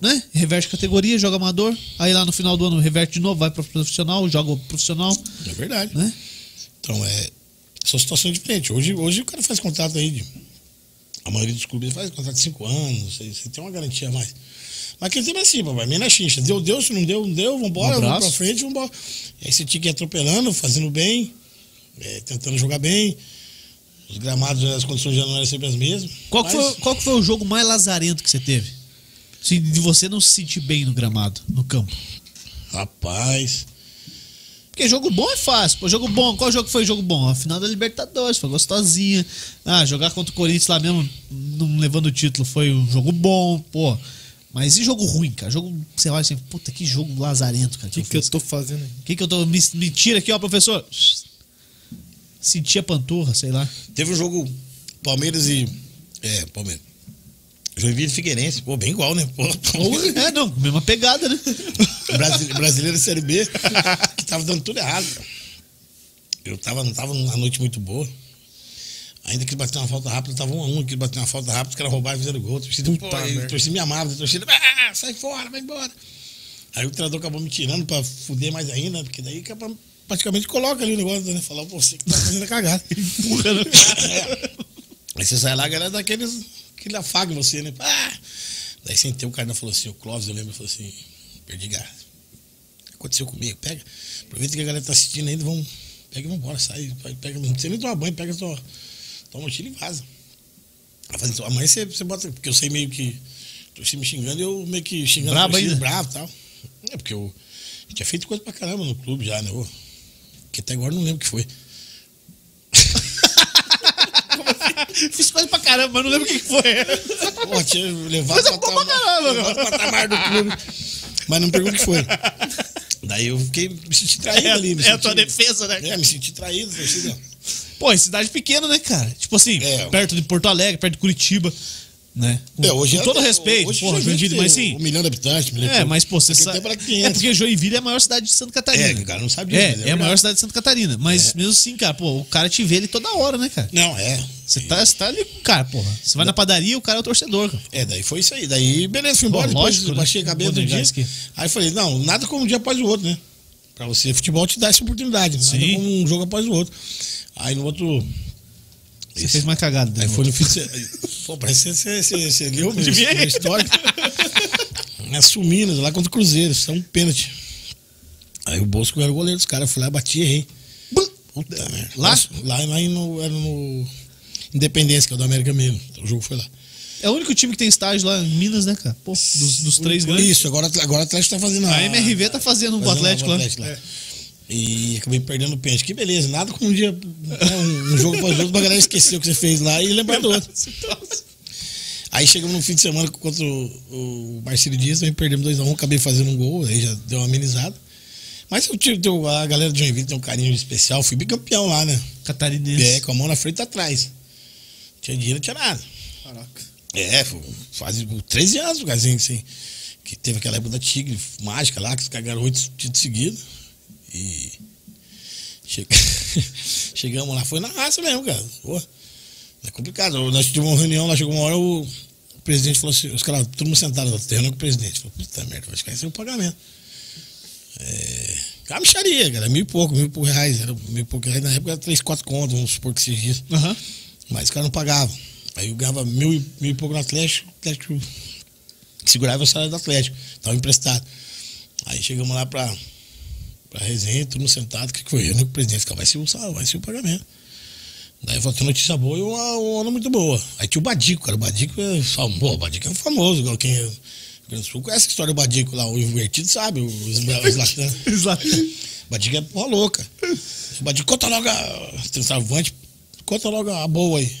Né? Reverte categoria, joga amador. Aí lá no final do ano reverte de novo, vai pro profissional, joga o profissional. É verdade. Né? Então, é. São situações diferentes. Hoje, hoje o cara faz contrato aí de. A maioria dos clubes faz contrato de cinco anos, você, você tem uma garantia a mais. Mas tempo é assim, papai, meio na xincha. Deu, deu, se não deu, não deu, vambora, Um vamos pra frente, vambora. E aí você tinha que ir atropelando, fazendo bem, é, tentando jogar bem. Os gramados, as condições já não eram sempre as mesmas. Qual, Mas- foi, qual foi o jogo mais lazarento que você teve? Assim, de você não se sentir bem no gramado, no campo. Rapaz. Porque jogo bom é fácil. Pô, jogo bom. Qual jogo foi jogo bom? A final da Libertadores, foi gostosinha. Ah, jogar contra o Corinthians lá mesmo, não levando o título, foi um jogo bom, pô. Mas e jogo ruim, cara? Jogo, você olha assim, puta, que jogo lazarento, cara. O que, que eu tô fazendo aí? O que, que eu tô. Me, me tira aqui, ó, professor. Senti a panturra, sei lá. Teve um jogo Palmeiras e. É, Palmeiras. Joinville e Figueirense. Pô, bem igual, né? Pô, É, não, mesma pegada, né? Brasile- Brasileiro Série B, [laughs] que tava dando tudo errado. cara. Eu tava, não tava numa noite muito boa. Ainda que bater uma falta rápida, tava um a um, que bater uma falta rápida, os caras roubaram e fizeram gol. A torcida, Puta pô, a torcida me amava, a torcida, ah, sai fora, vai embora. Aí o treinador acabou me tirando pra fuder mais ainda, porque daí é pra- praticamente coloca ali o negócio, né? Falar, pô, você que tá fazendo a cagada. [laughs] Empurra no É. Aí você sai lá, a galera daqueles que ele afaga em você, né? Ah! Daí sentei, o cara falou assim, o Clóvis, eu lembro, falou assim, perdi gás. Aconteceu comigo, pega. Aproveita que a galera tá assistindo ainda, vamos. Pega e vambora, sai. Pega, não precisa nem tomar banho, pega tua, tua mochila e vaza. Falei, então, amanhã você, você bota. Porque eu sei meio que. Torci me xingando, eu meio que xingando a Brabo torcida, ainda? bravo e tal. É, porque eu tinha feito coisa pra caramba no clube já, né? ô. Que até agora eu não lembro o que foi. Fiz coisa pra caramba, mas não lembro o que foi. Pô, tinha levado o patamar, levado o patamar do clube. Mas não pergunto o que foi. Daí eu fiquei, me senti traído É, ali. Me é a senti, tua defesa, né? É, me senti traído, torcida. Pô, é cidade pequena, né, cara? Tipo assim, É. perto de Porto Alegre, perto de Curitiba, né? Com, É, hoje com é- todo respeito, hoje porra, Joinville, mas sim. Um milhão de habitantes. milhão É, de- mas pô, você sabe. É 500. porque Joinville é a maior cidade de Santa Catarina. É, que o cara não sabe disso, É, mas é é, a maior cidade de Santa Catarina. Mas mesmo assim, cara, pô, o cara te vê ali toda hora, né, cara? Não, é. Você tá, você tá ali com o cara, porra. Você vai na padaria, o cara é o torcedor, cara. É, daí foi isso aí. Daí, beleza, fui embora. Depois lógico, né? baixei a cabeça do dia. aqui. Aí falei, não, nada como um dia após o outro, né? Pra você, futebol te dá essa oportunidade. Nada Sim. como um jogo após o outro. Aí no outro. Você fez mais cagada. né, Aí foi no fim. Pô, parece que você, você, você leu [laughs] Devia. minha história. Assumindo, lá contra o Cruzeiro, isso é um pênalti. Aí o Bosco era o goleiro dos caras, eu fui lá, bati e errei. Puta merda. Lá? Lá, lá no, era no Independência, que é o do América mesmo. Então, o jogo foi lá. É o único time que tem estágio lá em Minas, né, cara? Pô, dos, dos três grandes. Isso, agora, agora o Atlético tá fazendo A MRV tá fazendo um fazendo Atlético o lá. Atlético lá. E acabei perdendo o pênalti. Que beleza, nada como um dia, né, um, um jogo após outro, pra galera esquecer o que você fez lá e lembrar do outro. [laughs] Aí chegamos no fim de semana contra o, o Marcelo Dias, também perdemos 2x1, acabei fazendo um gol, aí já deu uma amenizada. Mas eu tive, a galera de Joinville tem um carinho especial, fui bicampeão lá, né? Catarinense. É, com a mão na frente e atrás. Tinha dinheiro, não tinha nada. Caraca. É, faz 13 anos, cara, assim, assim, que teve aquela época da Tigre mágica lá, que os caras ganharam oito títulos seguidos. E che- [laughs] chegamos lá, foi na raça mesmo, cara. Pô, é complicado. Nós tivemos uma reunião lá, chegou uma hora, o, presidente falou assim, os caras, todo mundo sentado lá, terreno com o presidente. Falou, puta merda, vai ficar sem o pagamento. É, micharia, cara, mil e pouco, mil e pouco reais. Era mil e pouco reais, na época era três, quatro contos, vamos supor que seja isso. Aham. Mas os caras não pagavam. Aí eu ganhava mil, e- mil e pouco no Atlético, o Atlético segurava o salário do Atlético, estava emprestado. Aí chegamos lá pra, pra resenha, todo mundo sentado, o que, foi? O presidente, cara, vai ser o salário, vai ser o pagamento. Daí falou, tem notícia boa e uma, uma onda muito boa. Aí tinha o Badico, cara, o Badico é famoso, o Badico é famoso, igual quem é Grande do Sul conhece a história do Badico lá, o invertido sabe, o Zlatan. [laughs] O [laughs] Badico é porra louca. O Badico, conta logo a centroavante, conta logo a boa aí.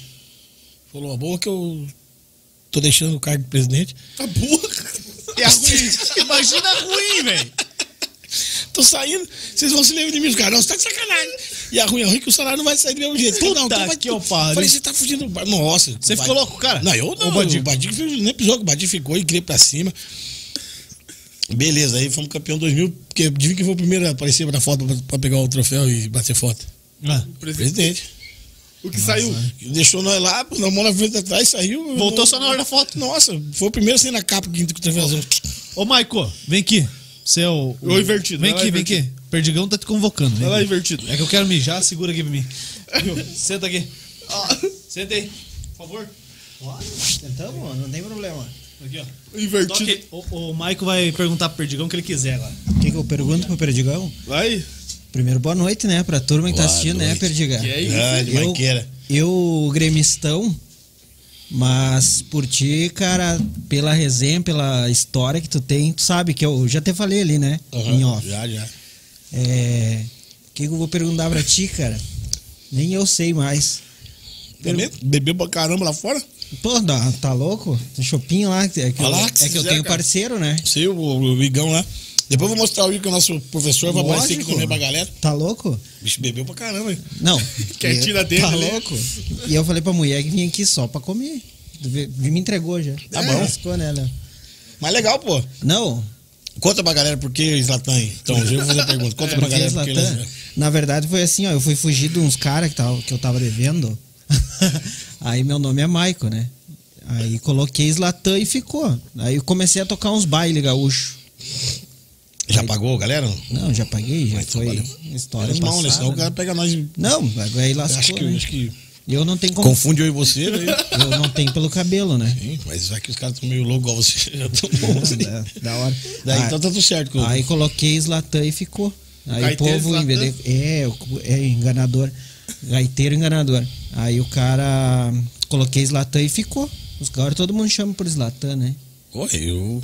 Falou, a boa que eu tô deixando o cargo de presidente. A burra. [laughs] É ruim. Imagina ruim, velho. Tô saindo, vocês vão se lembrar de mim, os caras, não, você tá de sacanagem. E a ruim é ruim que o salário não vai sair do mesmo jeito. Puta não, então vai, que eu pariu. Falei, você tá fugindo. do- Nossa. Você ficou louco, cara? Não, eu não. O Badico. O Badico fez- nem pisou, o Badico ficou e queria pra cima. Beleza, aí fomos campeão 2000, porque adivinha que foi o primeiro a aparecer na foto pra, pra pegar o troféu e bater foto. Ah, Presidente. O que saiu? Deixou nós lá, pôs a mão na frente atrás, saiu. Voltou só na hora da foto. Nossa, foi o primeiro a sair na capa que o troféu. Ô, Maico, vem aqui. Você é o. Ô, invertido, Vem aqui, vem aqui. Perdigão tá te convocando. Vai lá, invertido. É que eu quero mijar, segura aqui pra mim. Viu? Senta aqui. Senta aí, por favor. Tentamos, não tem problema. Aqui, ó. Invertido. Toque. O, o Maico vai perguntar pro Perdigão o que ele quiser agora. O que, que eu pergunto pro Perdigão? Vai. Primeiro, boa noite, né? Pra turma que tá Boa assistindo, né, noite. Perdigão? Que é isso? Grande, Eu- Maiqueira. Eu, gremistão, mas por ti, cara, pela resenha, pela história que tu tem, tu sabe que eu já até falei ali, né? Em Aham, off. Já, já. É. O que, que eu vou perguntar pra ti, cara? Nem eu sei mais. Bebeu, bebeu pra caramba lá fora? Pô, tá, tá louco? Tem chopinho lá. É que, eu, lá, que é que eu quiser, tenho cara. parceiro, né? Sei, o, o Igão lá. Depois eu vou mostrar o Igor, que é o nosso professor, vai aparecer aqui Lógico. também pra galera. Tá louco? O bicho bebeu pra caramba, hein? Não. [laughs] Quer E- tira dele Tá ali? louco? E eu falei pra mulher que vinha aqui só pra comer. Me entregou já. Tá bom. Lascou, né, Léo? Mas legal, pô. Não. Conta pra galera por que Zlatan. Então, eu vou fazer a pergunta. Conta pra Porque galera por que ele... na verdade foi assim, ó. Eu fui fugir de uns caras que, tava- que eu tava devendo. [laughs] Aí meu nome é Maico, né? Aí coloquei Zlatan e ficou. Aí eu comecei a tocar uns baile gaúcho. Já pagou, galera? Não, já paguei, já Mas foi trabalhou. história Menos mal, né? passada. Senão o cara pega nós. Não, aí lascou, Acho que, né? acho que Eu não tenho como... confunde eu e você, né? Eu não tenho pelo cabelo, né? Sim, mas vai que os caras estão meio loucos igual você. [laughs] Já tão bom assim. da, da hora. Daí Ah, então tá tudo certo. com- Aí coloquei Zlatan e ficou. Aí Gaiteiro o povo, em é, é enganador. Gaiteiro enganador. Aí o cara coloquei Zlatan e ficou. Os caras, todo mundo chama por Zlatan, né? Pô, eu...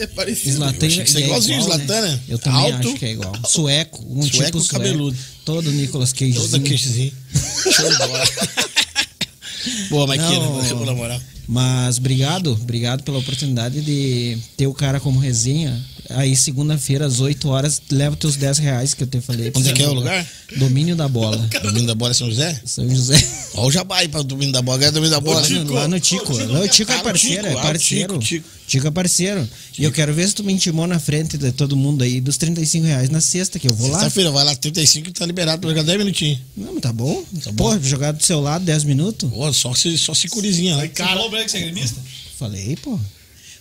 É parecido. Zlatan achei que você é igualzinho igual, Zlatan, né? Eu também Alto. acho que é igual. Sueco, um Sueco tipo sueco. cabeludo. Todo Nicolas Cage. Toda queixezinho. Show de bola. [laughs] Boa, Maquina, Não. na moral. Mas obrigado, obrigado pela oportunidade de ter o cara como resenha. Aí segunda-feira, às 8 horas, leva teus 10 reais que eu te falei. Onde é que é o lugar? Domínio da bola. [laughs] Domingo da bola é São José? São José. Ó o Jabai pra domingo da bola. Ganha domingo da bola. Lá no, lá no Tico. Não, o Tico é o parceiro, é o parceiro. Tico, é parceiro. E eu quero ver se tu me intimou na frente de todo mundo aí dos 35 reais na sexta, que eu vou lá. Sexta-feira, vai lá, 35 que tá liberado pra jogar 10 minutinhos. Não, mas tá bom. Pô, jogar do seu lado 10 minutos? Pô, só se, só se curizinha lá. Você falou pra ele que você é gremista? Falei, pô.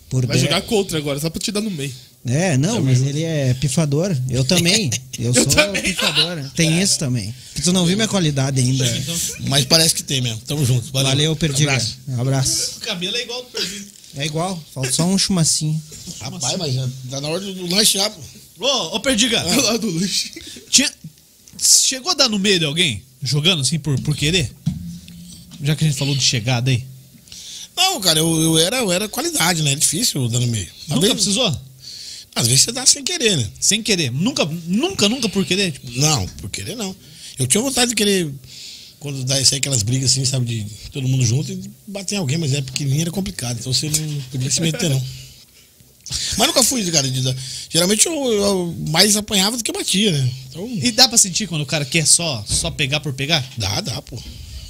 Por Vai jogar contra agora, só pra te dar no meio. É, não, mas ele é pifador. Eu também. [laughs] Eu, sou também. pifador. Tem isso também. Que tu não viu minha qualidade ainda. Mas parece que tem mesmo. Tamo junto. Valeu, Valeu, Perdiga. Abraço. Um abraço. O cabelo é igual do Perdigão. É igual, falta só um chumacinho. Rapaz, mas já tá na hora do, lanche já, pô. Ô, ô Perdiga, Do luxo. [laughs] tinha- chegou a dar no meio de alguém? Jogando assim por, por querer? Já que a gente falou de chegada aí. Não, cara, eu, eu, era, eu era qualidade, né? É difícil dar no meio. Nunca vezes, precisou? Às vezes você dá sem querer, né? Sem querer. Nunca, nunca, nunca por querer? Tipo, Não, por querer não. Eu tinha vontade de querer, quando dá isso aí, aquelas brigas assim, sabe, de todo mundo junto e bater em alguém, mas é pequenininho, era complicado. Então você não podia se meter, não. [laughs] Mas nunca fui, cara, de. Geralmente eu, eu mais apanhava do que batia, né? Então, E dá pra sentir quando o cara quer só, só pegar por pegar? dá, dá, pô.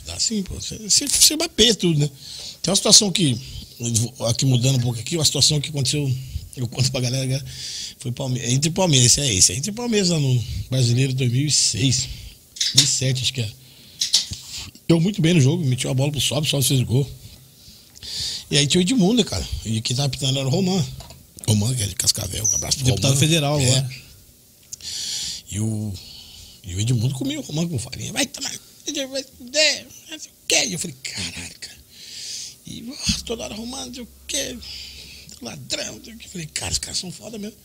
Dá sim, pô. Você, você, você bater tudo, né? Tem uma situação que, aqui mudando um pouco aqui, uma situação que aconteceu, eu conto pra galera, galera, foi Palmeiras, entre Palmeiras, esse é esse, é entre Palmeiras lá no Brasileiro 2006, 2007, acho que é. Deu muito bem no jogo, metiu a bola pro Sobe, Sobe fez o gol. E aí tinha o Edmundo, cara, e quem tava pitando era o Roman. Roman, que é de Cascavel, um abraço pro Deputado Roman. federal É. E o, e o Edmundo comia o Roman com farinha. Vai tomar. Vai, é. E eu falei, caralho, cara. E ó, toda hora arrumando, não sei o quê. Ladrão. Eu falei, cara, os caras são foda mesmo.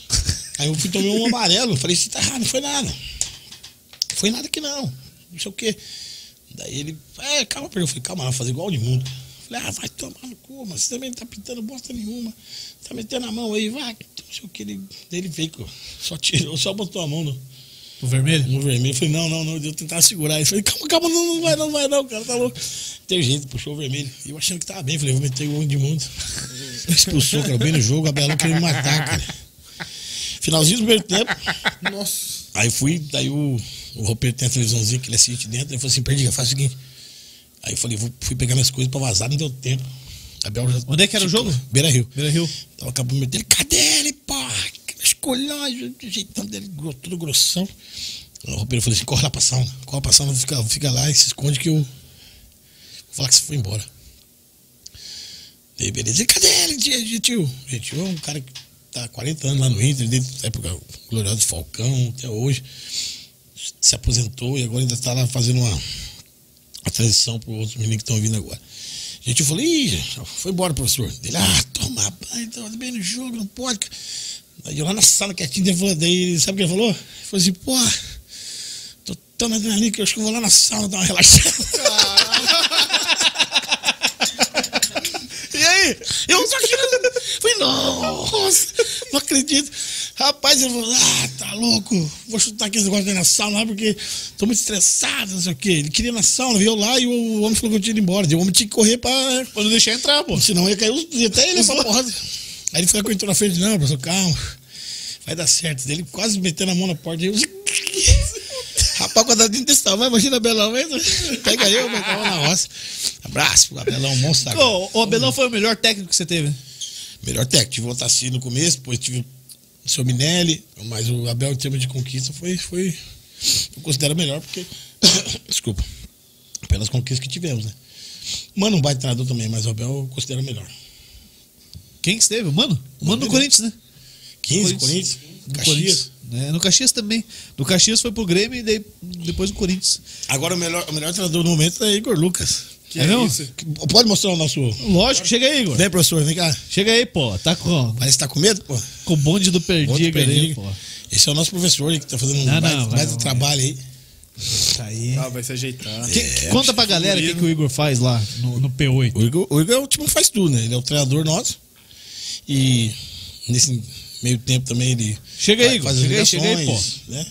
[laughs] Aí eu fui tomar um amarelo. Falei, você tá errado, não foi nada. Não foi nada que não. Não sei o quê. Daí ele, é, calma, eu falei, calma, vai fazer igual o Edmundo. Falei, ah, vai tomar no cu, mas você também não tá pintando bosta nenhuma. Tá metendo a mão aí, vai. Não sei o que. Ele, ele veio, só tirou, só botou a mão no, O vermelho? no vermelho. Eu falei, não, não, não. Eu tentava segurar. Ele falei, calma, calma, não, não vai, não vai, não, cara, tá louco. Tem jeito, puxou o vermelho. E eu achando que tava bem, falei, vou meter o de mundo. [laughs] Expulsou, cara, bem no jogo, a Bela queria me matar, cara. Finalzinho do primeiro tempo. Nossa. Aí fui, daí o, o Roper tem a televisãozinha que ele assiste dentro. Ele falou assim: Perdiga, faz o seguinte. Aí eu falei: vou, fui pegar minhas coisas pra vazar, não deu tempo. A Bel já, Onde é que era o jogo? Beira Rio. Beira Rio. Tava acabando de dele, cadê ele? Escolhão, jeitando dele, gro- todo grossão. O roupeiro falou assim: corre lá pra sauna, corre pra sauna, fica, fica lá e se esconde que eu. Vou falar que você foi embora. Daí, beleza. E cadê ele, tio? Gente, é um cara que tá há 40 anos lá no Inter, desde a época gloriosa do Falcão, até hoje. Se aposentou e agora ainda tá lá fazendo uma, uma transição para outros meninos que estão vindo agora. Gente, eu falei, Ih, foi embora, professor. Ele, ah, toma banho, tava bem no jogo, não pode. Eu lá na sala quietinho, daí sabe o que ele falou? Ele falou assim, pô, tô tão na adrenalina que eu acho que eu vou lá na sala dar uma relaxada. [laughs] E aí? Eu só que [laughs] falei, nossa, não acredito. Rapaz, ele falou, ah, tá louco, vou chutar aqui esse negócio aí na lá porque tô muito estressado, não sei o quê. Ele queria ir na sauna, veio lá e o homem falou que eu tinha ido embora. O homem tinha que correr pra. Pra não deixar entrar, pô. Senão ia cair os, até ele essa porrada. Aí ele foi com entrou na frente, não, professor, calma. Vai dar certo. Ele quase metendo a mão na porta. Eu... [laughs] Rapaz, quadradinho desse tamanho, imagina Abelão mesmo. [laughs] Pega eu, mas tava na roça. Abraço Abelão, monstro. sabe? Ô, o Abelão foi o melhor técnico que você teve. Melhor técnico. Tive o Otacílio no começo, depois tive o seu Minelli, mas o Abel, em termos de conquista, foi. foi eu considero melhor porque. [coughs] Desculpa. Pelas conquistas que tivemos, né? Mano, um baita treinador também, mas o Abel eu considero melhor. Quem que esteve? O Mano? O Mano do. Corinthians, né? 15, Corinthians. Corinthians, No Caxias. Corinthians. É, no Caxias também. No Caxias foi pro Grêmio e daí, depois o Corinthians. Agora o melhor, o melhor treinador do momento é Igor Lucas. Que É é, isso? Pode mostrar o nosso. Lógico, chega aí, Igor. Vem, professor, vem cá. Chega aí, pô. Tá com, Parece que tá com medo, pô. com o bonde do Perdiga ali, pô. Esse é o nosso professor que tá fazendo um Não, baita, não, vai, baita vai. trabalho aí. Tá aí. Ah, vai se ajeitar. Que- que- conta pra galera o que, que o Igor faz lá no, no P8. O Igor, o Igor é o time que faz tudo, né? Ele é o treinador nosso. E nesse meio tempo também ele. Chega aí, faz Chega aí, chega aí, ligações, Né?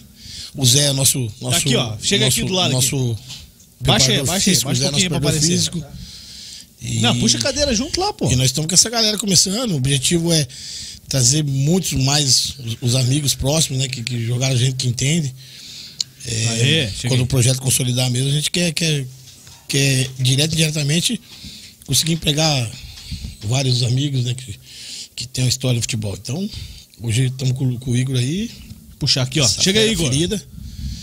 O Zé é nosso. nosso aqui, ó. Chega nosso, aqui do lado Nosso Baixa aí, baixa aí, baixa um é nosso pouquinho pra aparecer. físico. E- Não, puxa a cadeira junto lá, pô. E nós estamos com essa galera começando. O objetivo é trazer muitos mais os, os amigos próximos, né? Que, que jogaram a gente que entende. É, Aê, quando o projeto consolidar mesmo, a gente quer, quer, quer direto e diretamente conseguir empregar vários amigos, né? Que, que tem uma história de futebol. Então, hoje estamos com, com o Igor aí. Puxar aqui, ó. essa Chega aí, Igor. ferida.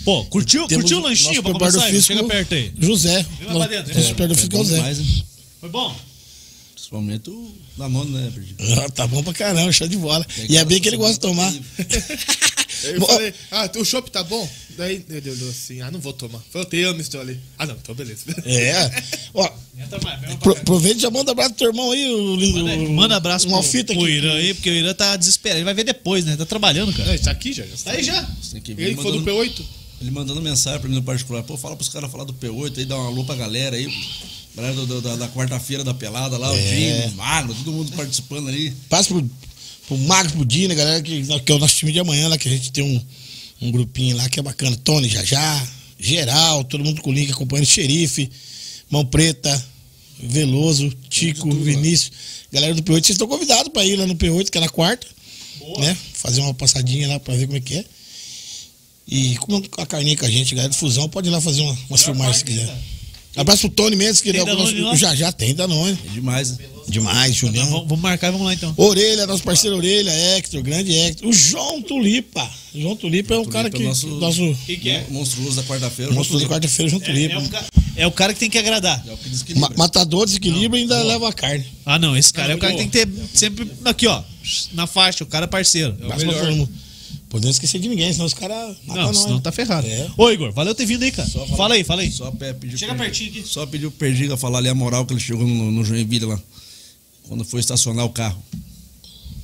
Pô, curtiu, Temos curtiu o lanchinho pra começar? Físico, Chega perto aí. José. Vem lá dentro, nosso é. físico é o Zé. demais, hein? Foi bom? Principalmente o Danone, né? Ah, tá bom pra caramba, show de bola. E é bem que ele gosta de tomar. [laughs] Eu falei, ah, o chopp tá bom? Daí ele olhou assim, ah, não vou tomar. Falei, eu te amo, estou ali. Ah, não, então beleza. É. [laughs] Ó, Entra mais, vem Pro- Aproveita e já manda abraço pro teu irmão aí, o lindo. Manda, manda abraço um pro, alfita pro aqui. Irã aí, porque o Irã tá desesperado. Ele vai ver depois, né? Tá trabalhando, Não, cara. ele tá aqui já, já Tá aí já. Tem que ver. Ele foi do mandando- P8? Ele mandando mensagem pra mim no particular. Pô, fala pros caras falar do P8 aí, dá uma alô pra galera aí. Galera do- do- da, da quarta-feira da pelada lá, o É. Jim, o Magro, todo mundo participando ali. Passa pro, pro Marcos, pro Dina, galera, que, que é o nosso time de amanhã lá, que a gente tem um, um grupinho lá que é bacana. Tony, Jajá, geral, todo mundo com o link acompanhando, Xerife, Mão Preta, Veloso, Tico, Vinícius. Galera do P8, vocês estão convidados pra ir lá no P8, que é na quarta. Né? Fazer uma passadinha lá pra ver como é que é. E como a carninha com a gente, galera do Fusão, pode ir lá fazer uma, umas filmagens se quiser. Abraço pro Tony Mendes, que ele é o? O Jajá tem Danone. É demais, né? Demais, Julião. Vamos, vamos marcar e vamos lá então. Orelha, nosso parceiro Orelha, Hector, grande Hector. O João Tulipa. O João Tulipa é um cara Tulipa que. é nosso- Nosso. que que é? Monstruoso da quarta-feira. Monstro da quarta-feira, João É, Tulipa. é um ca- é o cara que tem que agradar. É o que desequilibra. Ma- matador, desequilíbrio e ainda leva a carne. Ah, não. Esse cara é o cara que boa. tem que ter sempre aqui, ó. Na faixa, o cara é parceiro. Abraço pra todo mundo. Podemos esquecer de ninguém, senão os caras. matam Não, nós. senão tá ferrado. É. Ô, Igor, valeu ter vindo aí, cara. Falar- Fala aí, fala aí. Só pe- pediu Chega pro- pertinho aqui. Só pediu pro Perdiga falar ali a moral que ele chegou no, no Joinville lá. Quando foi estacionar o carro.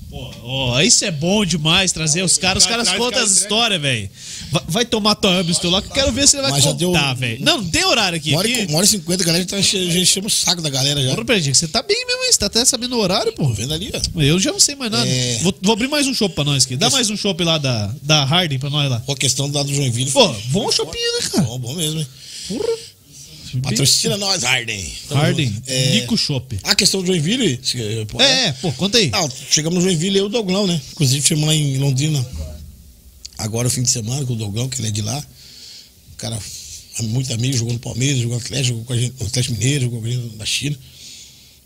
Pô, ó, isso é bom demais trazer os caras. Os cara caras contam as entrega. histórias, velho. Vai, vai tomar tua Amstel lá que eu quero ver se ele vai Mas já contar, deu- velho. Não, não tem horário aqui. Uma hora, aqui. e- uma hora e cinquenta, a galera tá enche- já enchendo o saco da galera já. Porra, Pedrinho, você tá bem mesmo, hein? Você tá até sabendo o horário, pô. Tô vendo ali, ó. Eu já não sei mais nada. É. Vou, vou abrir mais um chopp pra nós aqui. Dá mais um chopp lá da, da Harden pra nós lá. Pô, a questão do lado do Joinville. Pô, bom chopinho, né, cara? Bom, bom mesmo, hein? Porra. Patrocina nós, Harden. Harden, junto. É, Nico Chopp. A questão do Joinville. pô, É, é, pô, conta aí. Ah, chegamos no Joinville, eu e o Doglão, né? Inclusive, chegamos lá em Londrina. Agora, o fim de semana, com o Doglão, que ele é de lá. O cara é muito amigo, jogou no Palmeiras, jogou no Atlético, jogou com a gente no Atlético Mineiro, jogou com a gente na China.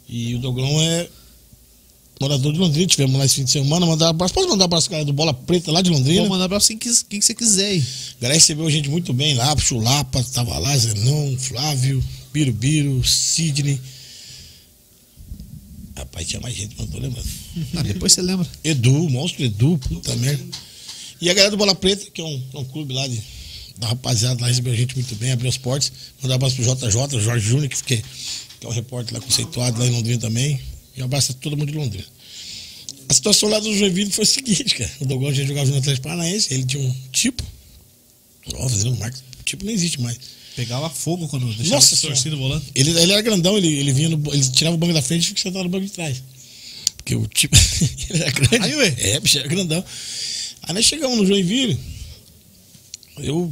E o Doglão é morador de Londrina. Tivemos lá esse fim de semana. Mandar abraço. Pode mandar abraço, cara, do Bola Preta lá de Londrina. Vou mandar pra quem, quem que você quiser aí. A galera recebeu a gente muito bem lá, Chulapa, tava lá, Zenão, Flávio, Birubiru, Sidney. Rapaz, tinha mais gente, mas não tô lembrando. [laughs] Ah, depois você lembra. Edu, monstro Edu, puta merda. E a galera do Bola Preta, que é um, é um clube lá de, da rapaziada, lá recebeu a gente muito bem, abriu as portas. Mandar um abraço pro JJ, Jorge Júnior, que, que é um repórter lá conceituado lá em Londrina também. E um abraço a todo mundo de Londrina. A situação lá do Joinville foi o seguinte, cara. O Dogão já jogava no Atlético Paranaense, ele tinha um tipo. Ó, fazendo um marketing, tipo não existe mais. Pegava fogo quando deixava Nossa torcida volando. Ele, ele era grandão, ele, ele vinha no, ele tirava o banco da frente e ficava sentado no banco de trás. Porque o tipo. [laughs] ele era grande. Aí, ué. É, bicho, era grandão. Aí nós chegamos no Joinville. Eu.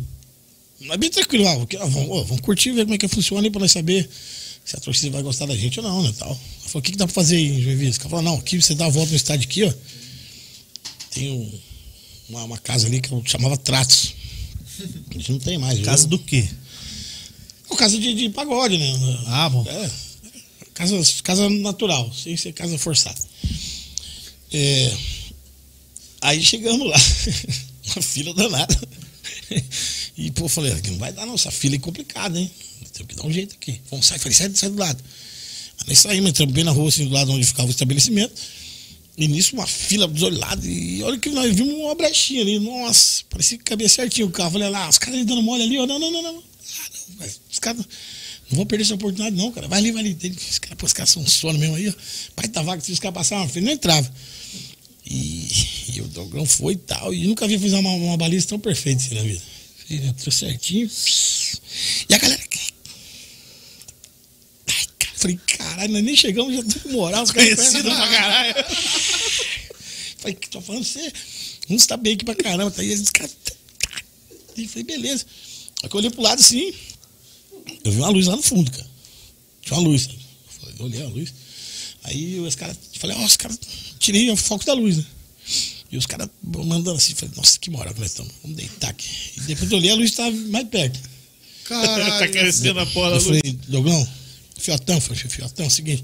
Nós bem tranquilo, porque, ah, vamos, ó, vamos curtir, ver como é que funciona aí pra nós saber se a torcida vai gostar da gente ou não, né? Tal. Falei, o que, que dá pra fazer aí em Joinville? Caras falaram, não, aqui você dá a volta no estádio aqui, ó. Tem um- uma, uma casa ali que eu chamava Tratos. A gente não tem mais. Casa viu? do quê? Uma casa de, de pagode, né? Ah, bom. É, casa, casa natural, sem ser casa forçada. É, aí chegamos lá, [laughs] uma fila danada. [laughs] E, pô, eu falei, não vai dar não, essa fila é complicada, hein? Tem que dar um jeito aqui. Vamos sair, falei, sai, sai do lado. Aí saímos, entramos bem na rua, assim, do lado onde ficava o estabelecimento. E nisso, uma fila dos dois lados. E olha que nós vimos uma brechinha ali. Nossa, parecia que cabia certinho o carro. Falei lá, os caras dando mole ali, ó. Não, não, não, não. Ah, não, mas os caras não vão perder essa oportunidade, não, cara. Vai ali, vai ali. Os caras, pô, os caras são sono mesmo aí, ó. Pai da vaga, se os caras passavam na não entrava. E, e o Dogão foi e tal. E nunca vi fazer uma, uma baliza tão perfeita assim na vida. Ele entrou certinho. E a galera. Ai, cara, falei, caralho, nós nem chegamos, já tô com moral. Os caras Conhecido pra caralho. [laughs] Falei, que tô falando você. Uns tá bem aqui pra caramba. Tá aí, os caras. E falei, beleza. Aí que eu olhei pro lado assim, eu vi uma luz lá no fundo, cara. Tinha uma luz. Eu falei, olhei a luz. Aí os caras, falei, ó, os caras, tirei o foco da luz, né? E os caras mandando assim, falei, nossa, que moral que nós estamos. Vamos deitar aqui. E depois eu olhei, a luz tava mais perto. Caralho. tá crescendo a porra da Eu luz. falei, Dogão, Fiotão, falei, Fiotão, é o seguinte,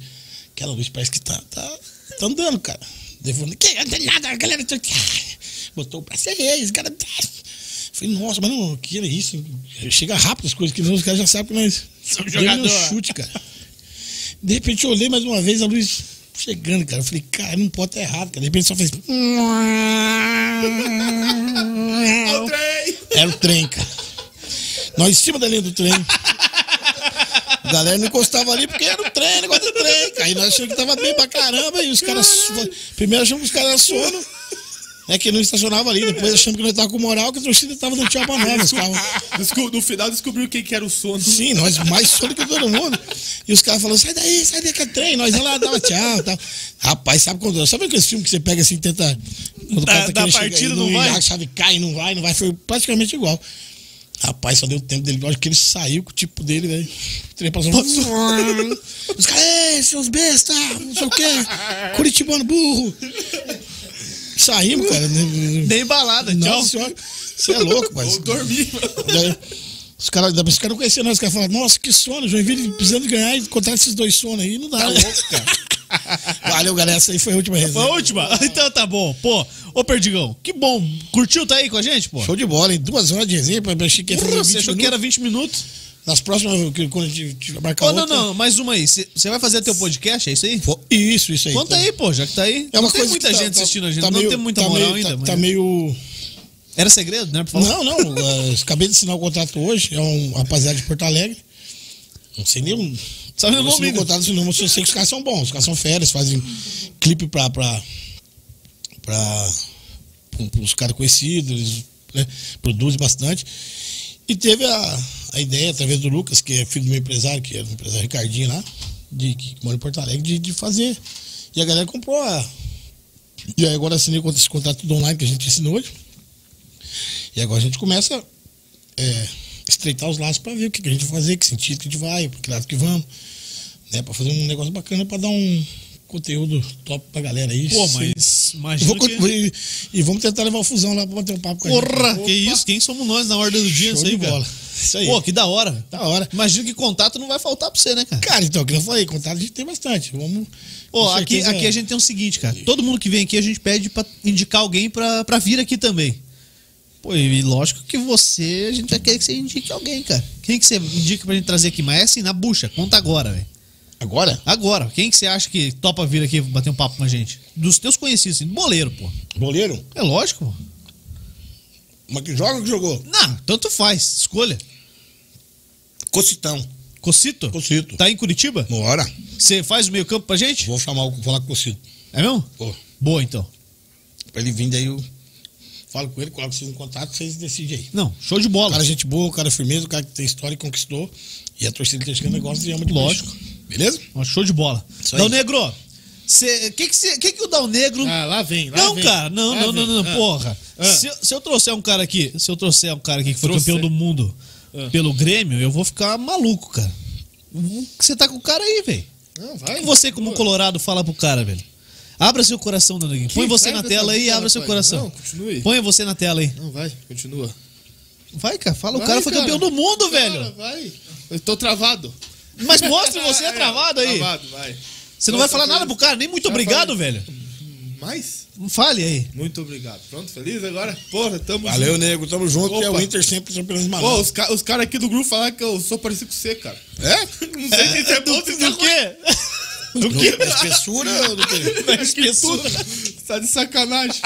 aquela luz parece que tá, tá, tá andando, cara. Falou, que não tem nada, a galera tá aqui. Botou o braço aí, os caras. Falei, nossa, mas não, que era isso? Chega rápido as coisas, que os caras já sabem que nós São um jogador. chute, cara. De repente eu olhei mais uma vez a luz chegando, cara. Eu falei, cara, não pode estar errado, cara. De repente só fez. [laughs] Era o trem, cara. Nós em cima da linha do trem. A galera não encostava ali porque era o trem, negócio do trem. cara. Aí nós achamos que tava bem pra caramba. E os caras. Primeiro achamos que os caras eram sono. É que não estacionava ali. Depois [laughs] achamos que nós tava com moral, que a torcida tava dando tchau pra nós. No final descobriu quem que era o sono. Sim, nós mais sono que todo mundo. E os caras falando, sai daí, sai daí que é trem. Nós ia lá, dava tchau tal. Rapaz, sabe quando. Sabe aquele filme que você pega assim e tenta. Quando o Da- cara tá da chegar partida não e vai? A chave cai, não vai, não vai. Foi praticamente igual. Rapaz, só deu tempo dele. Acho que ele saiu com o tipo dele, velho. O trem passou. Os caras, seus bestas, não sei o quê. Curitibano burro. Saímos, cara. Nem balada, tchau. Nossa senhora, você é louco, mas. Ou dormir. Os caras os caras não conheciam nós, os caras falaram, nossa, que sono, Joinville precisando ganhar e encontrar esses dois sonos aí, não dá. Tá né? louco, cara. [laughs] Valeu, galera, essa aí foi a última Foi resenha. a última? [laughs] Então tá bom. Pô, ô Perdigão, que bom. Curtiu tá aí com a gente, pô? Show de bola, em duas horas de resenha, pra achei que ia fazer 20 Você achou que minutos. era 20 minutos? Nas próximas, que- quando a gente tiver marcar não, outra... não, mais uma aí. Você vai fazer teu podcast, é isso aí? Isso, isso aí. Conta tá. aí, pô, já que tá aí. É uma não tem coisa muita que tá- gente tá- assistindo a gente, tá não meio- tem muita tá moral meio- ainda. Tá, mas- tá meio... Era segredo, né? Pra? Não, não, eh, acabei de assinar o contrato hoje, é um rapaziada de Porto Alegre. Não sei nem... um- Sabe o não nome assinei o ainda? contrato, não, mas eu sei que os caras são bons, os caras são férias, fazem clipe pra, pra, para os caras conhecidos, né, produzem bastante. E teve a, a ideia, através do Lucas, que é filho do meu empresário, que é o empresário Ricardinho lá, de, que mora em Porto Alegre, de, de fazer. E a galera comprou a. E aí agora assinei esse contrato tudo online que a gente assinou hoje. E agora a gente começa é, estreitar os laços para ver o que, que a gente vai fazer, que sentido que a gente vai, para que lado que vamos. Né, para fazer um negócio bacana, para dar um conteúdo top pra galera aí. Pô, mas E, imagina vou- que... e- vamos tentar levar o fusão lá pra bater um papo com. Porra, que Opa, isso? Quem somos nós na ordem do dia? Show Isso aí, bola. Isso aí. Pô, que da hora. Da hora. Imagina que contato não vai faltar pra você, né, cara? Cara, então, que eu falei, contato a gente tem bastante. Vamos. Pô, aqui, aqui a gente tem o seguinte, cara. Todo mundo que vem aqui, a gente pede pra indicar alguém pra, pra vir aqui também. Pô, e lógico que você, a gente vai querer que você indique alguém, cara. Quem que você indica pra gente trazer aqui? Mas é assim, na bucha. Conta agora, velho. Agora? Agora. Quem que você acha que topa vir aqui bater um papo com a gente? Dos teus conhecidos, assim. Boleiro, pô. Boleiro? É lógico, pô. Mas que joga ou que jogou? Não, tanto faz. Escolha. Cocitão. Cocito? Cocito. Tá em Curitiba? Bora. Você faz o meio campo pra gente? Vou chamar, o- vou falar com o Cocito. É mesmo? Pô, Boa, então. pra ele vir daí eu falo com ele, coloco vocês em contato, vocês decidem aí. Não, show de O bola. cara é gente boa, o cara é firmeza, o cara que tem história e conquistou. E a torcida que tá gosta e ama de Lógico. bicho. Beleza? Ó, Show de bola. Dal Negro, o que que, cê- que que o Dal Negro... Ah, lá vem, lá não, vem. cara, não, Lá não, não, vem. não, Ah. porra. Ah. Se, eu- se eu trouxer um cara aqui, se eu trouxer um cara aqui que foi Trouxer. campeão do mundo Ah. pelo Grêmio, eu vou ficar maluco, cara. Você tá com o cara aí, velho. Não, O vai. que você, como Pô, colorado, fala pro cara, velho? Abra seu coração, Dal Negro. Põe você na tela aí e abra seu coração. Não, continue. Põe você na tela aí. Não, vai, continua. Vai, cara, fala. o Vai, cara foi cara. campeão do mundo, Cara, velho. Vai. Eu tô travado. Mas mostre você é travado aí. Travado, vai. Você não vai falar nada pro cara, nem muito Já obrigado, falei. velho. Mais? Fale aí. Muito obrigado. Pronto, feliz agora? Porra, tamo Valeu, junto. nego. Tamo junto. E é o Opa. Inter sempre surpreendendo os Pô, malandros. os, ca os caras aqui do grupo falaram que eu sou parecido com você, cara. É? [laughs] Não sei se é [laughs] bom se é Do ruim. quê? Do Do, quê? da espessura ou do quê? Da espessura. Tá de sacanagem.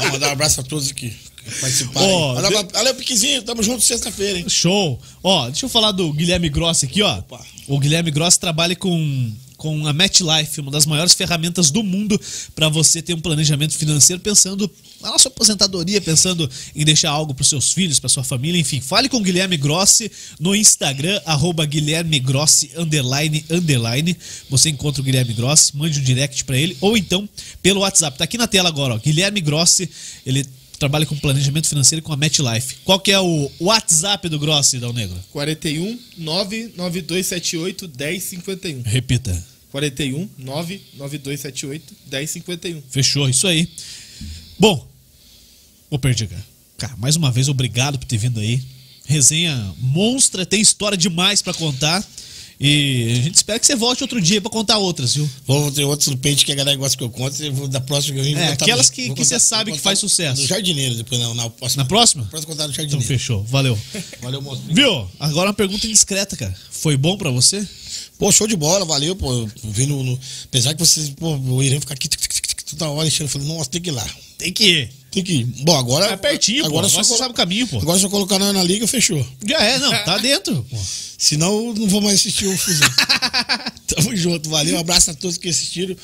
Vou mandar um abraço a todos que participaram. Ó, Valeu, de- valeu, Piquezinho. Tamo junto sexta-feira, hein? Show. Ó, deixa eu falar do Guilherme Grossi aqui, ó. Opa. O Guilherme Grossi trabalha com, com a MetLife, uma das maiores ferramentas do mundo para você ter um planejamento financeiro pensando na sua aposentadoria, pensando em deixar algo para seus filhos, para sua família, enfim. Fale com o Guilherme Grossi no Instagram, arroba Guilherme Grossi, underline, underline. Você encontra o Guilherme Grossi, mande um direct para ele, ou então pelo WhatsApp. Tá aqui na tela agora, ó. Guilherme Grossi, ele trabalha com planejamento financeiro com a MetLife. Qual que é o WhatsApp do Grossi, Dal Negro? 41 99278 1051. Repita. 41 99278 1051. Fechou, isso aí. Bom, ô Perdiga, cara, mais uma vez, obrigado por ter vindo aí. Resenha monstra, tem história demais pra contar. E a gente espera que você volte outro dia pra contar outras, viu? Vou ter outros no pente que a galera gosta que eu conto. Eu vou, da próxima que eu vim, vou É, contar aquelas que- que você sabe que faz sucesso. Do jardineiro, depois na, na próxima. Na próxima? Próxima contar do Então jardineiro. fechou, valeu. Valeu, monstro. Viu? Agora uma pergunta indiscreta, cara. Foi bom pra você? Pô, show de bola, valeu, pô. Vindo no, apesar que vocês, pô, o Irã ficar aqui tic, tic, tic, toda hora enchendo. Eu falei, nossa, tem que ir lá. Tem que ir. Tem que ir. Bom, agora. É pertinho, agora pô. só Agora você sabe o caminho, pô. Agora só colocar nós na liga, fechou. Já é, não, tá dentro. pô. [laughs] Senão não vou mais assistir o Fusão. [laughs] Tamo junto, valeu. Um abraço a todos que assistiram.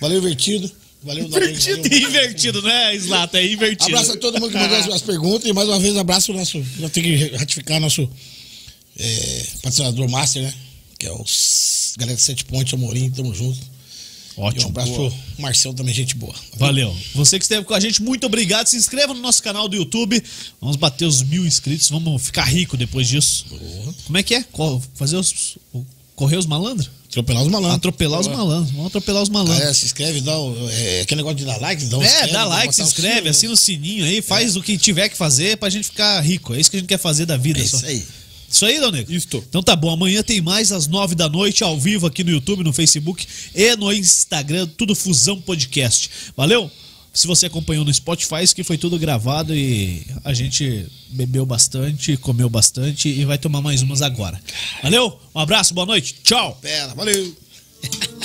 Valeu, Invertido. Valeu, Invertido, valeu. invertido, não é, Slata? É invertido. Abraço a todo mundo que mandou as, as perguntas e mais uma vez abraço o nosso. Já tem que ratificar nosso é, patrocinador master, né? Que é o galera Sete Pontes, Amorim, tamo junto. E um Ótimo. abraço boa. pro Marcel também, gente boa. Valeu. Você que esteve com a gente, muito obrigado. Se inscreva no nosso canal do YouTube. Vamos bater os mil inscritos. Vamos ficar rico depois disso. Como é que é? Fazer os. Correr os malandros? Atropelar os malandros. Atropelar os malandros. Vamos atropelar os malandros. É, se inscreve, dá o, é, aquele negócio de dar like, dá um É, inscreve, dá like, se inscreve, assina o sininho aí, faz o que tiver que fazer pra gente ficar rico. É isso que a gente quer fazer da vida. É só. isso aí. Isso aí, Negro? Isto. Então tá bom, amanhã tem mais às nove da noite, ao vivo aqui no YouTube, no Facebook e no Instagram, tudo Fusão Podcast. Valeu? Se você acompanhou no Spotify, isso que foi tudo gravado e a gente bebeu bastante, comeu bastante e vai tomar mais umas agora. Valeu? Um abraço, boa noite, tchau! Pera, valeu. [laughs]